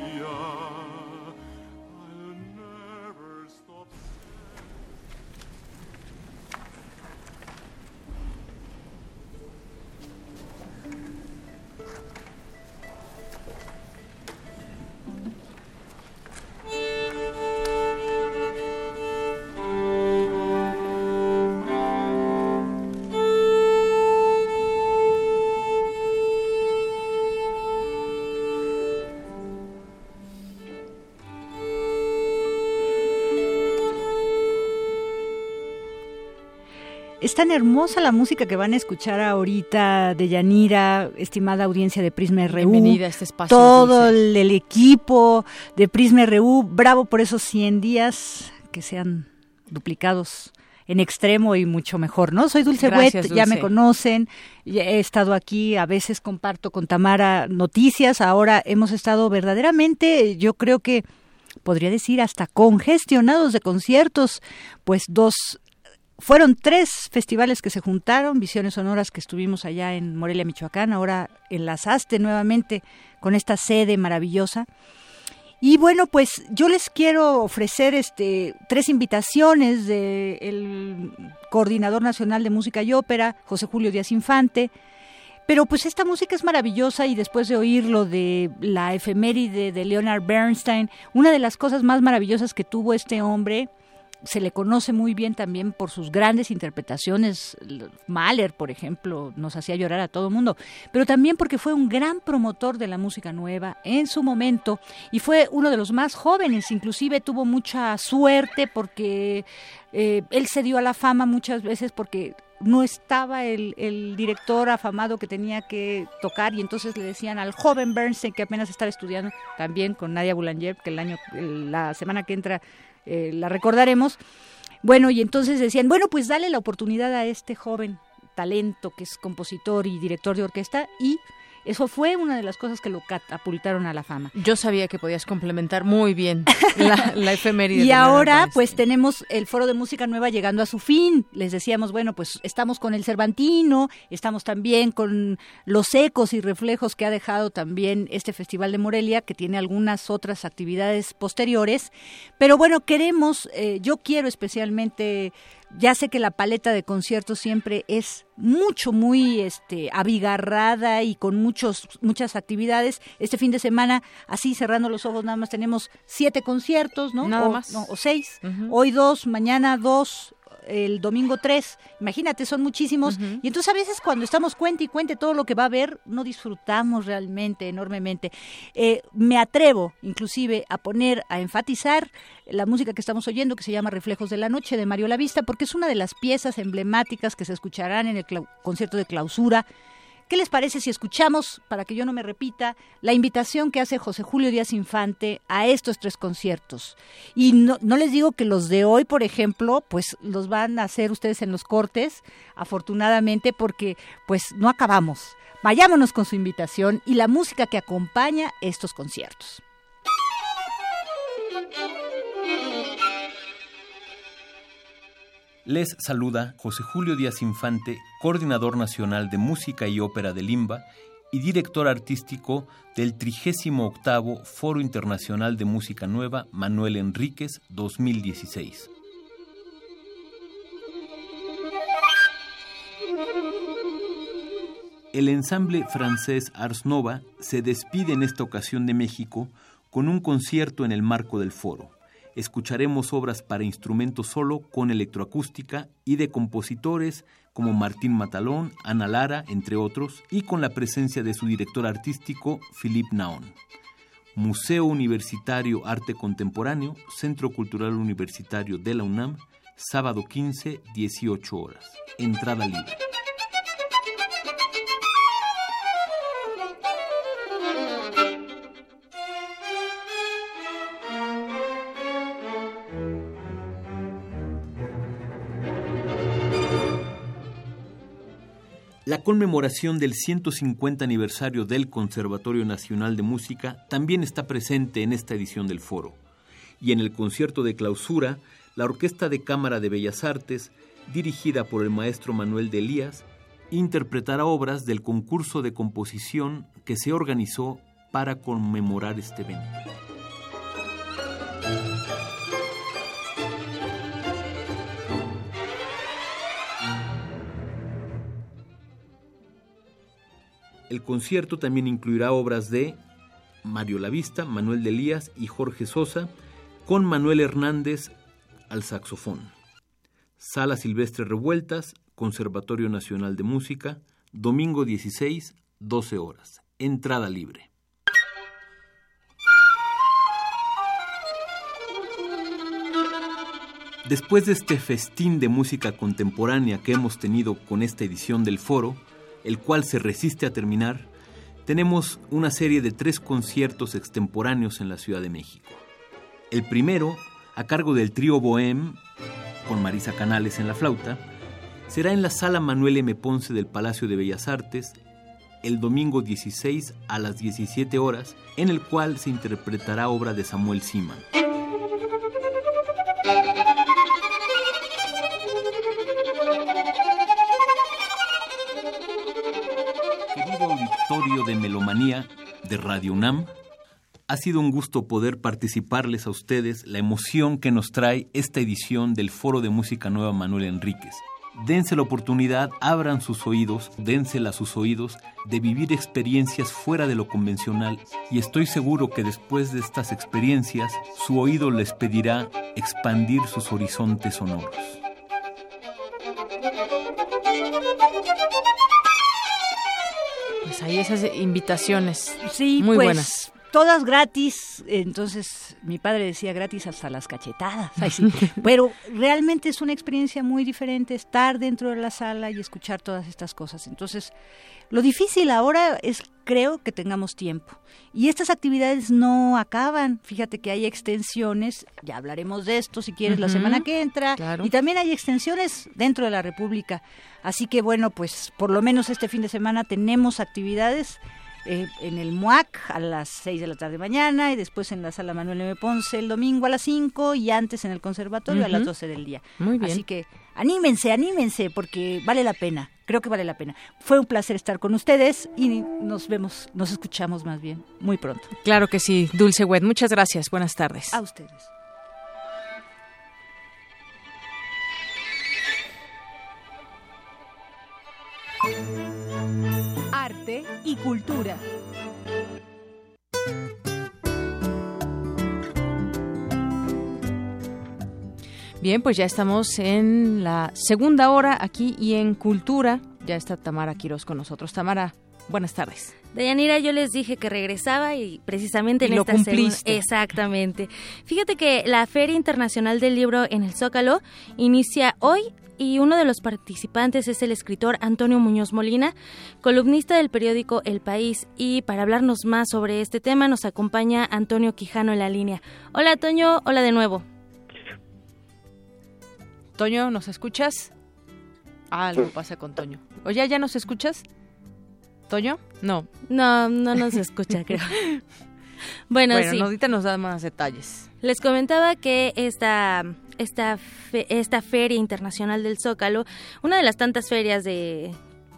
tan hermosa la música que van a escuchar ahorita de Yanira, estimada audiencia de Prisma RU. Bienvenida a este espacio Todo el, el equipo de Prisma RU, bravo por esos 100 días que sean duplicados en extremo y mucho mejor, ¿no? Soy Dulce Gracias, Wet, ya me conocen, ya he estado aquí, a veces comparto con Tamara noticias, ahora hemos estado verdaderamente, yo creo que podría decir hasta congestionados de conciertos, pues dos fueron tres festivales que se juntaron, Visiones Sonoras que estuvimos allá en Morelia, Michoacán, ahora enlazaste nuevamente con esta sede maravillosa. Y bueno, pues yo les quiero ofrecer este tres invitaciones del coordinador nacional de música y ópera, José Julio Díaz Infante. Pero pues esta música es maravillosa y después de oír lo de la efeméride de Leonard Bernstein, una de las cosas más maravillosas que tuvo este hombre, se le conoce muy bien también por sus grandes interpretaciones. Mahler, por ejemplo, nos hacía llorar a todo el mundo, pero también porque fue un gran promotor de la música nueva en su momento y fue uno de los más jóvenes, inclusive tuvo mucha suerte porque eh, él se dio a la fama muchas veces porque no estaba el, el, director afamado que tenía que tocar y entonces le decían al joven Bernstein que apenas estaba estudiando, también con Nadia Boulanger, que el año, la semana que entra eh, la recordaremos. Bueno, y entonces decían, bueno, pues dale la oportunidad a este joven talento que es compositor y director de orquesta y eso fue una de las cosas que lo catapultaron a la fama. Yo sabía que podías complementar muy bien la, la efeméride. y ahora pues tenemos el Foro de Música Nueva llegando a su fin. Les decíamos, bueno, pues estamos con el Cervantino, estamos también con los ecos y reflejos que ha dejado también este Festival de Morelia, que tiene algunas otras actividades posteriores. Pero bueno, queremos, eh, yo quiero especialmente ya sé que la paleta de conciertos siempre es mucho, muy este, abigarrada y con muchos, muchas actividades. Este fin de semana, así cerrando los ojos, nada más tenemos siete conciertos, ¿no? Nada o, más. No, o seis. Uh -huh. Hoy dos, mañana dos, el domingo tres. Imagínate, son muchísimos. Uh -huh. Y entonces a veces cuando estamos cuente y cuente todo lo que va a haber, no disfrutamos realmente, enormemente. Eh, me atrevo, inclusive, a poner, a enfatizar la música que estamos oyendo, que se llama Reflejos de la Noche, de Mario Lavista, porque es una de las piezas emblemáticas que se escucharán en el concierto de clausura ¿Qué les parece si escuchamos, para que yo no me repita, la invitación que hace José Julio Díaz Infante a estos tres conciertos? Y no, no les digo que los de hoy, por ejemplo, pues los van a hacer ustedes en los cortes, afortunadamente, porque pues no acabamos. Vayámonos con su invitación y la música que acompaña estos conciertos. Les saluda José Julio Díaz Infante, coordinador nacional de música y ópera de Limba y director artístico del 38 Foro Internacional de Música Nueva Manuel Enríquez 2016. El ensamble francés Ars Nova se despide en esta ocasión de México con un concierto en el marco del foro escucharemos obras para instrumento solo con electroacústica y de compositores como Martín Matalón, Ana Lara, entre otros, y con la presencia de su director artístico, Philippe Naon. Museo Universitario Arte Contemporáneo, Centro Cultural Universitario de la UNAM, sábado 15, 18 horas. Entrada libre. La conmemoración del 150 aniversario del Conservatorio Nacional de Música también está presente en esta edición del foro. Y en el concierto de clausura, la Orquesta de Cámara de Bellas Artes, dirigida por el maestro Manuel de Elías, interpretará obras del concurso de composición que se organizó para conmemorar este evento. El concierto también incluirá obras de Mario Lavista, Manuel de Elías y Jorge Sosa, con Manuel Hernández al saxofón. Sala Silvestre Revueltas, Conservatorio Nacional de Música, domingo 16, 12 horas. Entrada libre. Después de este festín de música contemporánea que hemos tenido con esta edición del foro, el cual se resiste a terminar, tenemos una serie de tres conciertos extemporáneos en la Ciudad de México. El primero, a cargo del trío Bohem, con Marisa Canales en la flauta, será en la sala Manuel M. Ponce del Palacio de Bellas Artes el domingo 16 a las 17 horas, en el cual se interpretará obra de Samuel Siman. De Melomanía de Radio UNAM. Ha sido un gusto poder participarles a ustedes la emoción que nos trae esta edición del Foro de Música Nueva Manuel Enríquez. Dense la oportunidad, abran sus oídos, dénsela a sus oídos de vivir experiencias fuera de lo convencional y estoy seguro que después de estas experiencias su oído les pedirá expandir sus horizontes sonoros. Ahí esas invitaciones. Sí, muy pues, buenas. Todas gratis, entonces mi padre decía gratis hasta las cachetadas. Ay, sí. Pero realmente es una experiencia muy diferente estar dentro de la sala y escuchar todas estas cosas. Entonces, lo difícil ahora es, creo, que tengamos tiempo. Y estas actividades no acaban. Fíjate que hay extensiones, ya hablaremos de esto si quieres la semana que entra. claro. Y también hay extensiones dentro de la República. Así que bueno, pues por lo menos este fin de semana tenemos actividades eh, en el MUAC a las 6 de la tarde mañana y después en la sala Manuel M. Ponce el domingo a las 5 y antes en el conservatorio a las Ujú. 12 del día. Muy bien. Así que anímense, anímense porque vale la pena. Creo que vale la pena. Fue un placer estar con ustedes y nos vemos, nos escuchamos más bien muy pronto. Claro que sí, Dulce Wet. Muchas gracias. Buenas tardes. A ustedes. Y cultura. Bien, pues ya estamos en la segunda hora aquí y en Cultura. Ya está Tamara Quiroz con nosotros. Tamara, Buenas tardes. Deyanira, yo les dije que regresaba y precisamente en y lo esta cumpliste. Exactamente. Fíjate que la Feria Internacional del Libro en el Zócalo inicia hoy y uno de los participantes es el escritor Antonio Muñoz Molina, columnista del periódico El País. Y para hablarnos más sobre este tema nos acompaña Antonio Quijano en la línea. Hola, Toño. Hola de nuevo. Toño, ¿nos escuchas? Ah, algo pasa con Toño. Oye, ¿ya nos escuchas? No. No, no nos escucha, creo. Bueno, bueno sí. nos da más detalles. Les comentaba que esta, esta, fe- esta Feria Internacional del Zócalo, una de las tantas ferias de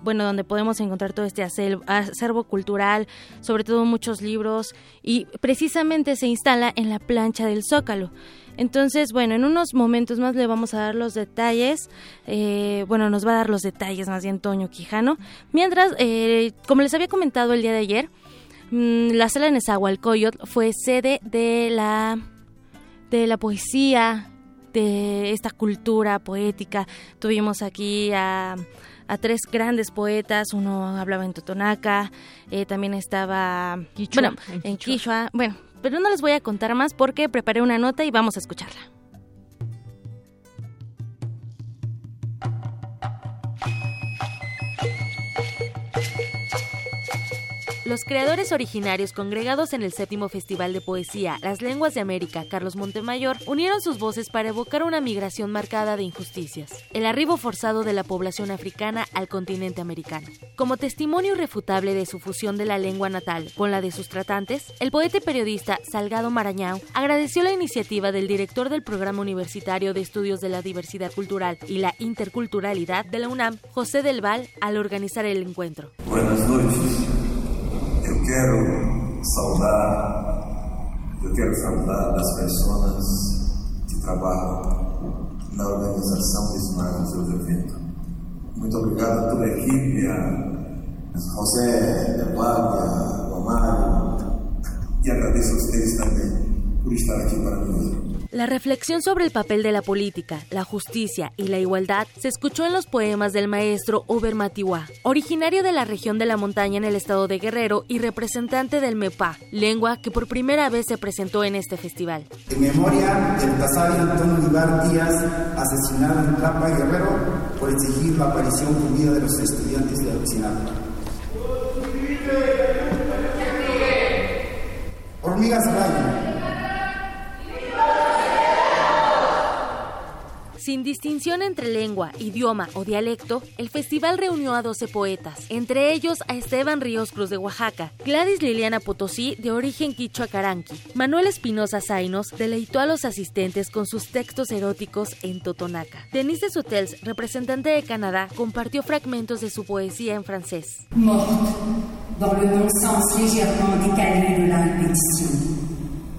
bueno, donde podemos encontrar todo este acervo cultural, sobre todo muchos libros, y precisamente se instala en la plancha del Zócalo. Entonces, bueno, en unos momentos más le vamos a dar los detalles, eh, bueno, nos va a dar los detalles más bien Toño Quijano. Mientras, eh, como les había comentado el día de ayer, mm, la sala de Nezahualcóyotl fue sede de la de la poesía, de esta cultura poética. Tuvimos aquí a, a tres grandes poetas, uno hablaba en Totonaca, eh, también estaba Quichua, bueno, en en Quichua. Bueno, pero no les voy a contar más porque preparé una nota y vamos a escucharla. Los creadores originarios congregados en el séptimo Festival de Poesía Las Lenguas de América, Carlos Montemayor, unieron sus voces para evocar una migración marcada de injusticias, el arribo forzado de la población africana al continente americano. Como testimonio irrefutable de su fusión de la lengua natal con la de sus tratantes, el poeta y periodista Salgado Marañao agradeció la iniciativa del director del Programa Universitario de Estudios de la Diversidad Cultural y la Interculturalidad de la UNAM, José Del Val, al organizar el encuentro. Buenas noches. Eu quero saudar, eu quero saudar as pessoas que trabalham na organização desse maravilhoso evento. Muito obrigado a toda a equipe, a José, a Bárbara, o Amário, e agradeço a vocês também por estar aqui para mim. La reflexión sobre el papel de la política, la justicia y la igualdad se escuchó en los poemas del maestro Uber Matiwa, originario de la región de la montaña en el estado de Guerrero y representante del MEPA, lengua que por primera vez se presentó en este festival. En memoria del tasario Antonio Olivar Díaz, asesinado en Tlapa Guerrero por exigir la aparición con vida de los estudiantes de Ayotzinapa. Hormigas Rayo. Sin distinción entre lengua, idioma o dialecto, el festival reunió a 12 poetas, entre ellos a Esteban Ríos Cruz de Oaxaca, Gladys Liliana Potosí de origen quichua caranqui, Manuel Espinosa Zainos deleitó a los asistentes con sus textos eróticos en Totonaca. Denise Sutels, representante de Canadá, compartió fragmentos de su poesía en francés. Dans le légèrement décalé de la.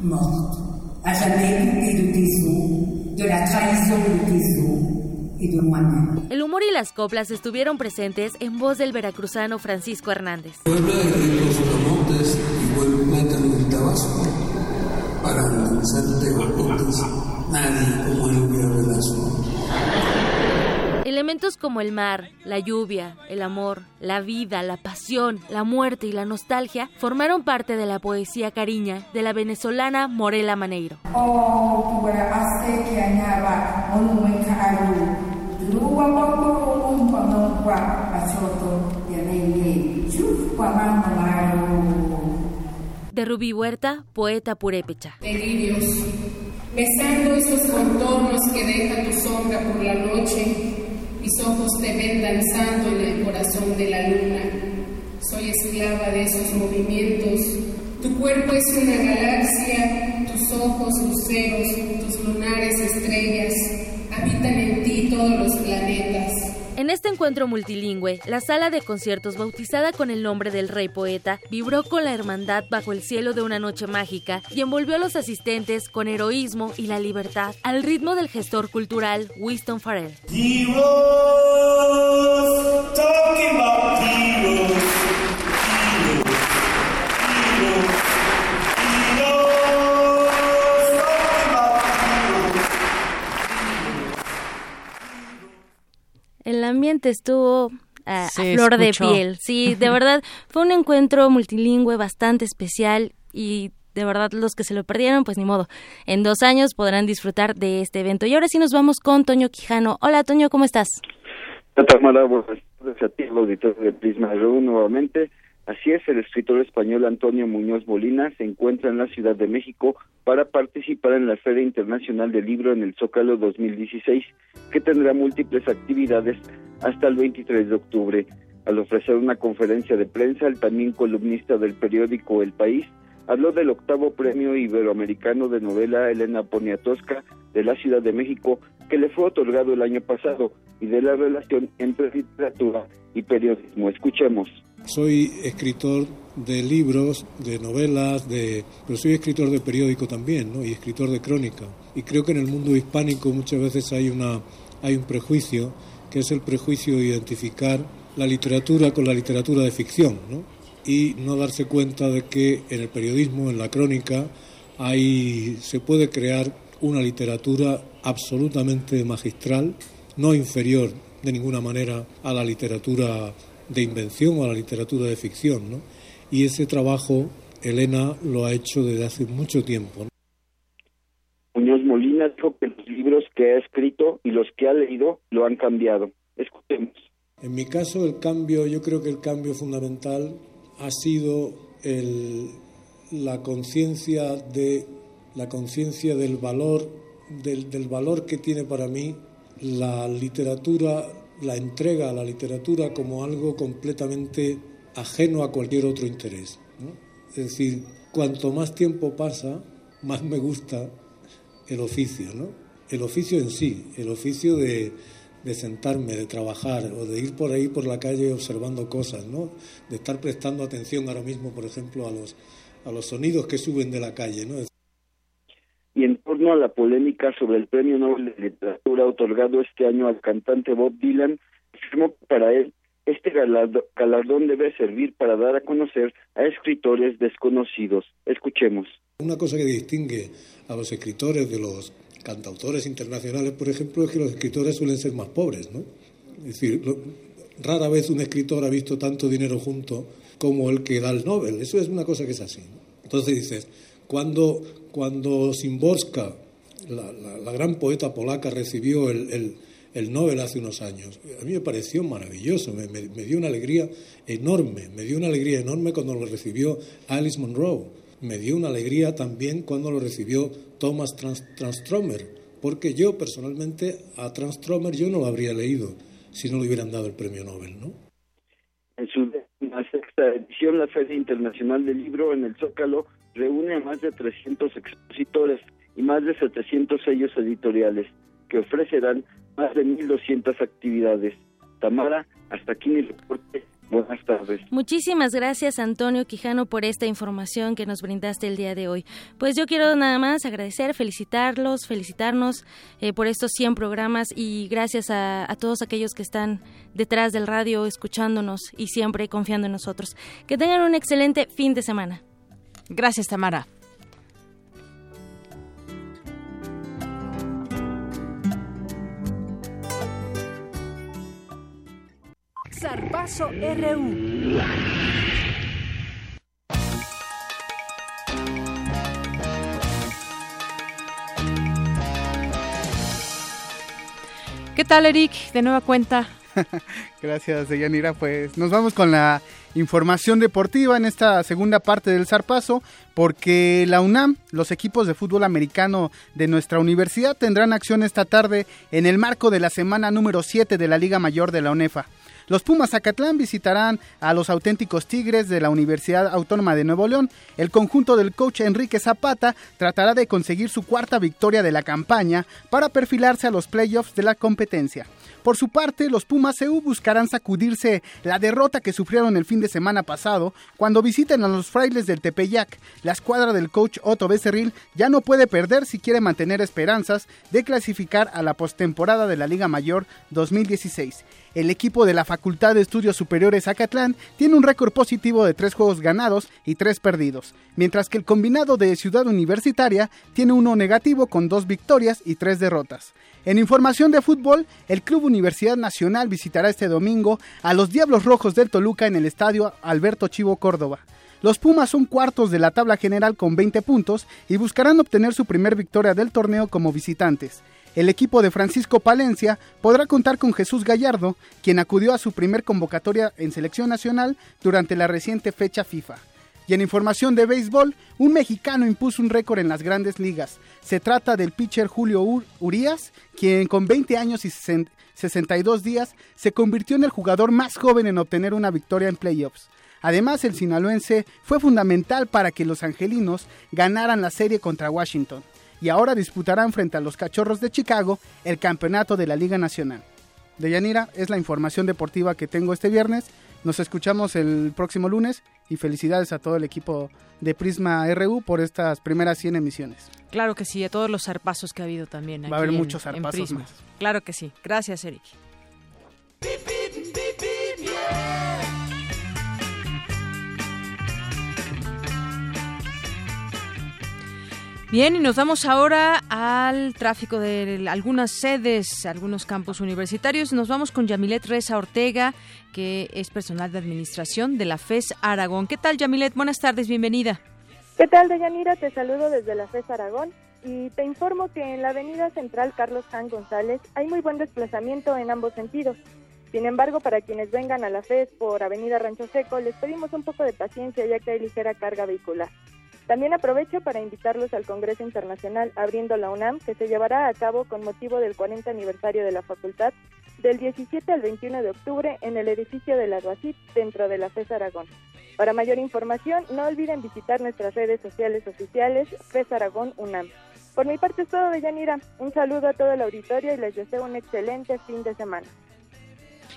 Morte, à jamais coupée de tes os, de la trahison de tes os. El humor y las coplas estuvieron presentes en voz del veracruzano Francisco Hernández. Puebla de ricos camotes y buen plátano del Tabasco. Para endulzar tejocotes, nadie como el Velasco. Elementos como el mar, la lluvia, el amor, la vida, la pasión, la muerte y la nostalgia formaron parte de la poesía cariña de la venezolana Morela Maneiro. De Rubí Huerta, poeta purépecha. Delirios, besando esos contornos que deja tu sombra por la noche, mis ojos te ven danzando en el corazón de la luna. Soy esclava de esos movimientos. Tu cuerpo es una galaxia, tus ojos luceros, tus lunares estrellas. Habitan en ti todos los planetas. En este encuentro multilingüe, la sala de conciertos bautizada con el nombre del rey poeta vibró con la hermandad bajo el cielo de una noche mágica y envolvió a los asistentes con heroísmo y la libertad al ritmo del gestor cultural Winston Farrell. El ambiente estuvo a, flor de piel. Sí, de verdad, fue un encuentro multilingüe bastante especial y de verdad los que se lo perdieron, pues ni modo. En dos años podrán disfrutar de este evento. Y ahora sí nos vamos con Toño Quijano. Hola Toño, ¿cómo estás? Tamara, buenas tardes a ti, auditorio de Prisma nuevamente. Así es, el escritor español Antonio Muñoz Molina se encuentra en la Ciudad de México para participar en la Feria Internacional del Libro en el Zócalo 2016, que tendrá múltiples actividades hasta el 23 de octubre. Al ofrecer una conferencia de prensa, el también columnista del periódico El País habló del octavo premio iberoamericano de novela Elena Poniatowska de la Ciudad de México, que le fue otorgado el año pasado, y de la relación entre literatura y periodismo. Escuchemos. Soy escritor de libros, de novelas, de, pero soy escritor de periódico también, ¿no? Y escritor de crónica. Y creo que en el mundo hispánico muchas veces hay una hay un prejuicio que es el prejuicio de identificar la literatura con la literatura de ficción, ¿no? Y no darse cuenta de que en el periodismo, en la crónica, hay se puede crear una literatura absolutamente magistral, no inferior de ninguna manera a la literatura de invención o a la literatura de ficción. ¿no? Y ese trabajo Elena lo ha hecho desde hace mucho tiempo. Muñoz Molina dijo que los libros que ha escrito y los que ha leído lo han cambiado. Escuchemos. En mi caso, el cambio, yo creo que el cambio fundamental ha sido la conciencia de la conciencia del valor del valor que tiene para mí la literatura la entrega a la literatura como algo completamente ajeno a cualquier otro interés. Es decir, cuanto más tiempo pasa, más me gusta el oficio, ¿no? El oficio en sí, el oficio de, de sentarme, de trabajar o de ir por ahí por la calle observando cosas, ¿no? De estar prestando atención ahora mismo, por ejemplo, a los, a los sonidos que suben de la calle, ¿no? y en torno a la polémica sobre el Premio Nobel de Literatura otorgado este año al cantante Bob Dylan, afirmó que para él este galardón debe servir para dar a conocer a escritores desconocidos. Escuchemos. Una cosa que distingue a los escritores de los cantautores internacionales, por ejemplo, es que los escritores suelen ser más pobres, ¿no? Es decir, rara vez un escritor ha visto tanto dinero junto como el que da el Nobel. Eso es una cosa que es así. Entonces dices, cuando, cuando Szymborska, la, gran poeta polaca, recibió el, el, Nobel hace unos años, a mí me pareció maravilloso, me, dio una alegría enorme, me dio una alegría enorme cuando lo recibió Alice Munro, me dio una alegría también cuando lo recibió Thomas Transtromer, porque yo personalmente a Transtromer yo no lo habría leído si no le hubieran dado el premio Nobel, ¿no? En su sexta edición, la Feria Internacional del Libro en el Zócalo reúne a más de 300 expositores y más de 700 sellos editoriales que ofrecerán más de 1.200 actividades. Tamara, hasta aquí mi reporte. Buenas tardes. Muchísimas gracias Antonio Quijano por esta información que nos brindaste el día de hoy. Pues yo quiero nada más agradecer, felicitarlos, felicitarnos eh, por estos 100 programas y gracias a, a, todos aquellos que están detrás del radio escuchándonos y siempre confiando en nosotros. Que tengan un excelente fin de semana. Gracias, Tamara. Zarpazo RU. ¿Qué tal, Eric? De nueva cuenta. Gracias, Deyanira. Pues nos vamos con la información deportiva en esta segunda parte del Zarpazo, porque la UNAM, los equipos de fútbol americano de nuestra universidad tendrán acción esta tarde en el marco de la semana número 7 de la Liga Mayor de la UNEFA. Los Pumas Zacatlán visitarán a los auténticos Tigres de la Universidad Autónoma de Nuevo León. El conjunto del coach Enrique Zapata tratará de conseguir su cuarta victoria de la campaña para perfilarse a los playoffs de la competencia. Por su parte, los Pumas CU buscarán sacudirse la derrota que sufrieron el fin de semana pasado cuando visiten a los frailes del Tepeyac. La escuadra del coach Otto Becerril ya no puede perder si quiere mantener esperanzas de clasificar a la postemporada de la Liga Mayor 2016. El equipo de la Facultad de Estudios Superiores Acatlán tiene un récord positivo de tres juegos ganados y tres perdidos, mientras que el combinado de Ciudad Universitaria tiene uno negativo con dos victorias y tres derrotas. En información de fútbol, el Club Universidad Nacional visitará este domingo a los Diablos Rojos del Toluca en el estadio Alberto Chivo Córdoba. Los Pumas son cuartos de la tabla general con 20 puntos y buscarán obtener su primer victoria del torneo como visitantes. El equipo de Francisco Palencia podrá contar con Jesús Gallardo, quien acudió a su primer convocatoria en selección nacional durante la reciente fecha FIFA. Y en información de béisbol, un mexicano impuso un récord en las grandes ligas. Se trata del pitcher Julio Urias, quien con 20 años y 62 días se convirtió en el jugador más joven en obtener una victoria en playoffs. Además, el sinaloense fue fundamental para que los angelinos ganaran la serie contra Washington y ahora disputarán frente a los Cachorros de Chicago el campeonato de la Liga Nacional. Deyanira, es la información deportiva que tengo este viernes. Nos escuchamos el próximo lunes y felicidades a todo el equipo de Prisma RU por estas primeras 100 emisiones. Claro que sí, a todos los zarpazos que ha habido también. Va a haber muchos zarpazos más. Claro que sí. Gracias, Eric. Bien, y nos vamos ahora al tráfico de algunas sedes, algunos campus universitarios. Nos vamos con Yamilet Reza Ortega, que es personal de administración de la FES Aragón. ¿Qué tal, Yamilet? Buenas tardes, bienvenida. ¿Qué tal, Deyanira? Te saludo desde la FES Aragón y te informo que en la avenida central Carlos Jan González hay muy buen desplazamiento en ambos sentidos. Sin embargo, para quienes vengan a la FES por Avenida Rancho Seco, les pedimos un poco de paciencia ya que hay ligera carga vehicular. También aprovecho para invitarlos al Congreso Internacional Abriendo la UNAM, que se llevará a cabo con motivo del 40 aniversario de la facultad, del 17 al 21 de octubre en el edificio de la Duacit, dentro de la FES Aragón. Para mayor información, no olviden visitar nuestras redes sociales oficiales FES Aragón UNAM. Por mi parte es todo de Yanira. Un saludo a todo el auditorio y les deseo un excelente fin de semana.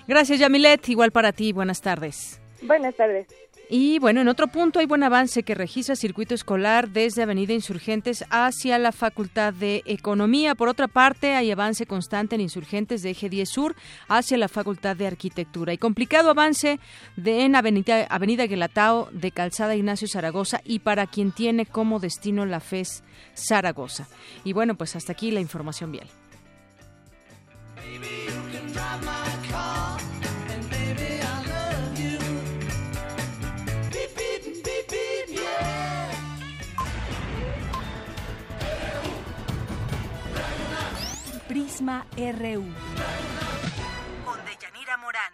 Gracias, Yamilet. Igual para ti. Buenas tardes. Buenas tardes. Y bueno, en otro punto hay buen avance que registra circuito escolar desde Avenida Insurgentes hacia la Facultad de Economía. Por otra parte, hay avance constante en Insurgentes de Eje 10 Sur hacia la Facultad de Arquitectura. Y complicado avance en Avenida, Avenida Guelatao de Calzada Ignacio Zaragoza y para quien tiene como destino la FES Zaragoza. Y bueno, pues hasta aquí la información vial. Prisma RU. Con Deyanira Morán.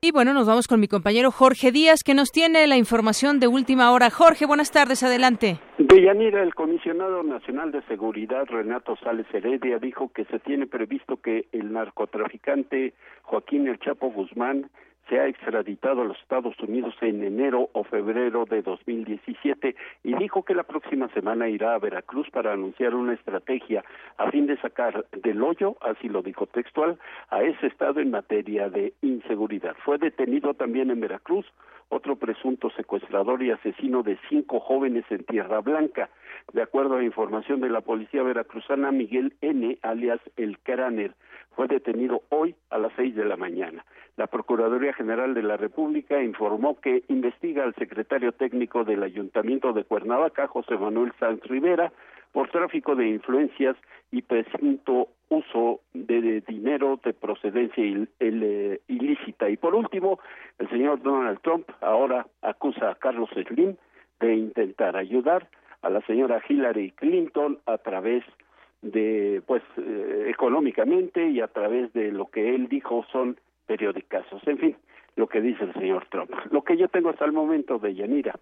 Y bueno, nos vamos con mi compañero Jorge Díaz, que nos tiene la información de última hora. Jorge, buenas tardes, adelante. Deyanira, el comisionado nacional de seguridad, Renato Sales Heredia, dijo que se tiene previsto que el narcotraficante Joaquín El Chapo Guzmán se ha extraditado a los Estados Unidos en enero o febrero de 2017 y dijo que la próxima semana irá a Veracruz para anunciar una estrategia a fin de sacar del hoyo, así lo dijo textual, a ese estado en materia de inseguridad. Fue detenido también en Veracruz otro presunto secuestrador y asesino de cinco jóvenes en Tierra Blanca. De acuerdo a información de la policía veracruzana, Miguel N., alias El Craner, fue detenido hoy a las seis de la mañana. La Procuraduría General de la República informó que investiga al secretario técnico del Ayuntamiento de Cuernavaca, José Manuel Sanz Rivera, por tráfico de influencias y presunto uso de, dinero de procedencia eh, ilícita. Y por último, el señor Donald Trump ahora acusa a Carlos Slim de intentar ayudar a la señora Hillary Clinton a través de, pues, eh, económicamente y a través de lo que él dijo son periódicos. En fin, lo que dice el señor Trump. Lo que yo tengo hasta el momento de Yanira.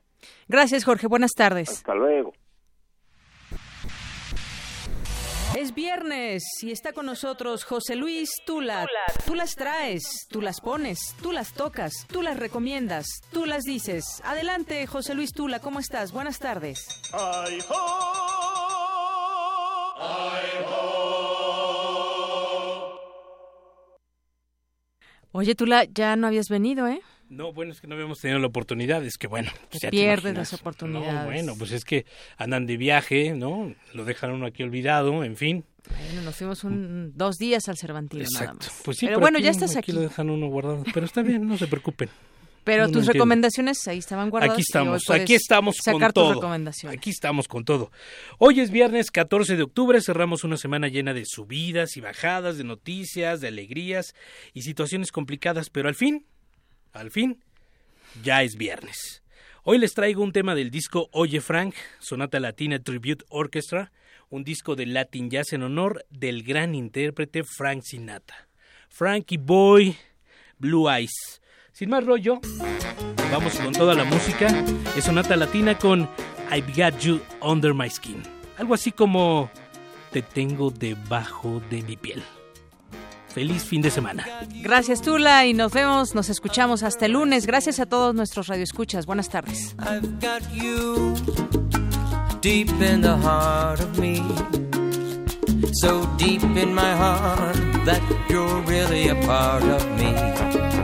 Gracias, Jorge. Buenas tardes. Hasta luego. Es viernes y está con nosotros José Luis Tula. Tú las traes, tú las pones, tú las tocas, tú las recomiendas, tú las dices. Adelante, José Luis Tula, ¿cómo estás? Buenas tardes. Ay, Oye, Tula, ya no habías venido, ¿eh? No, bueno, es que no habíamos tenido la oportunidad, es que bueno, pues ya pierdes las oportunidades. No, bueno, pues es que andan de viaje, ¿no? Lo dejan uno aquí olvidado, en fin. Bueno, nos fuimos un, dos días al Cervantino nada más. Pues sí, pero bueno, aquí- ya estás aquí. lo dejan uno guardado. Pero está bien, no se preocupen. Pero tus recomendaciones ahí estaban guardadas. Aquí estamos, aquí estamos con todo. recomendaciones. Aquí estamos con todo. Hoy es viernes 14 de octubre, cerramos una semana llena de subidas y bajadas, de noticias, de alegrías y situaciones complicadas, pero al fin, al fin, ya es viernes. Hoy les traigo un tema del disco Oye Frank, Sonata Latina Tribute Orchestra, un disco de Latin Jazz en honor del gran intérprete Frank Sinatra. Frankie Boy, Blue Eyes. Sin más rollo, vamos con toda la música. Es Sonata Latina con I've Got You Under My Skin. Algo así como Te tengo debajo de mi piel. Feliz fin de semana. Gracias, Tula, y nos vemos, nos escuchamos hasta el lunes. Gracias a todos nuestros radioescuchas. Buenas tardes. I've got you deep in the heart of me. So deep in my heart that you're really a part of me.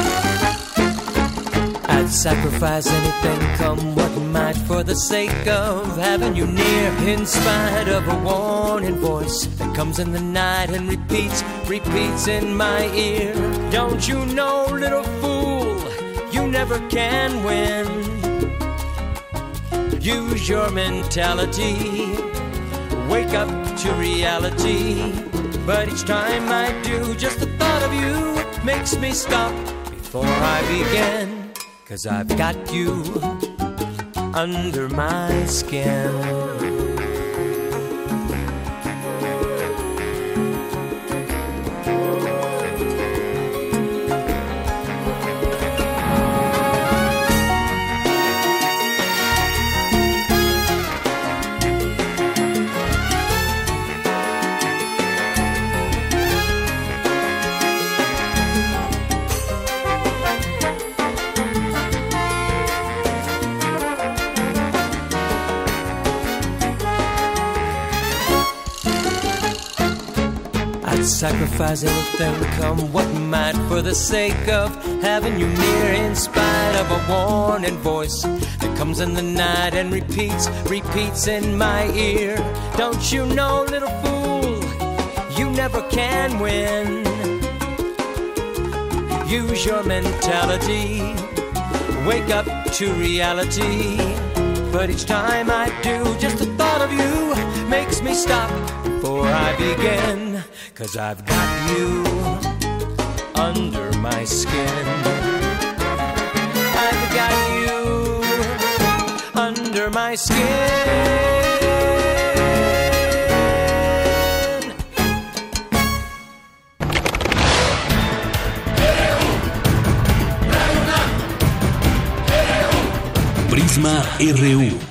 I'd sacrifice anything, come what might, for the sake of having you near. In spite of a warning voice that comes in the night and repeats, repeats in my ear. Don't you know, little fool, you never can win. Use your mentality. Wake up to reality. But each time I do, just the thought of you makes me stop before I begin. Cause I've got you under my skin. Sacrifice anything, come what might, for the sake of having you near. In spite of a warning voice that comes in the night and repeats, repeats in my ear. Don't you know, little fool, you never can win. Use your mentality, wake up to reality. But each time I do, just the thought of you makes me stop before I begin. Cause I've got you under my skin. I've got you under my skin. Prisma RU.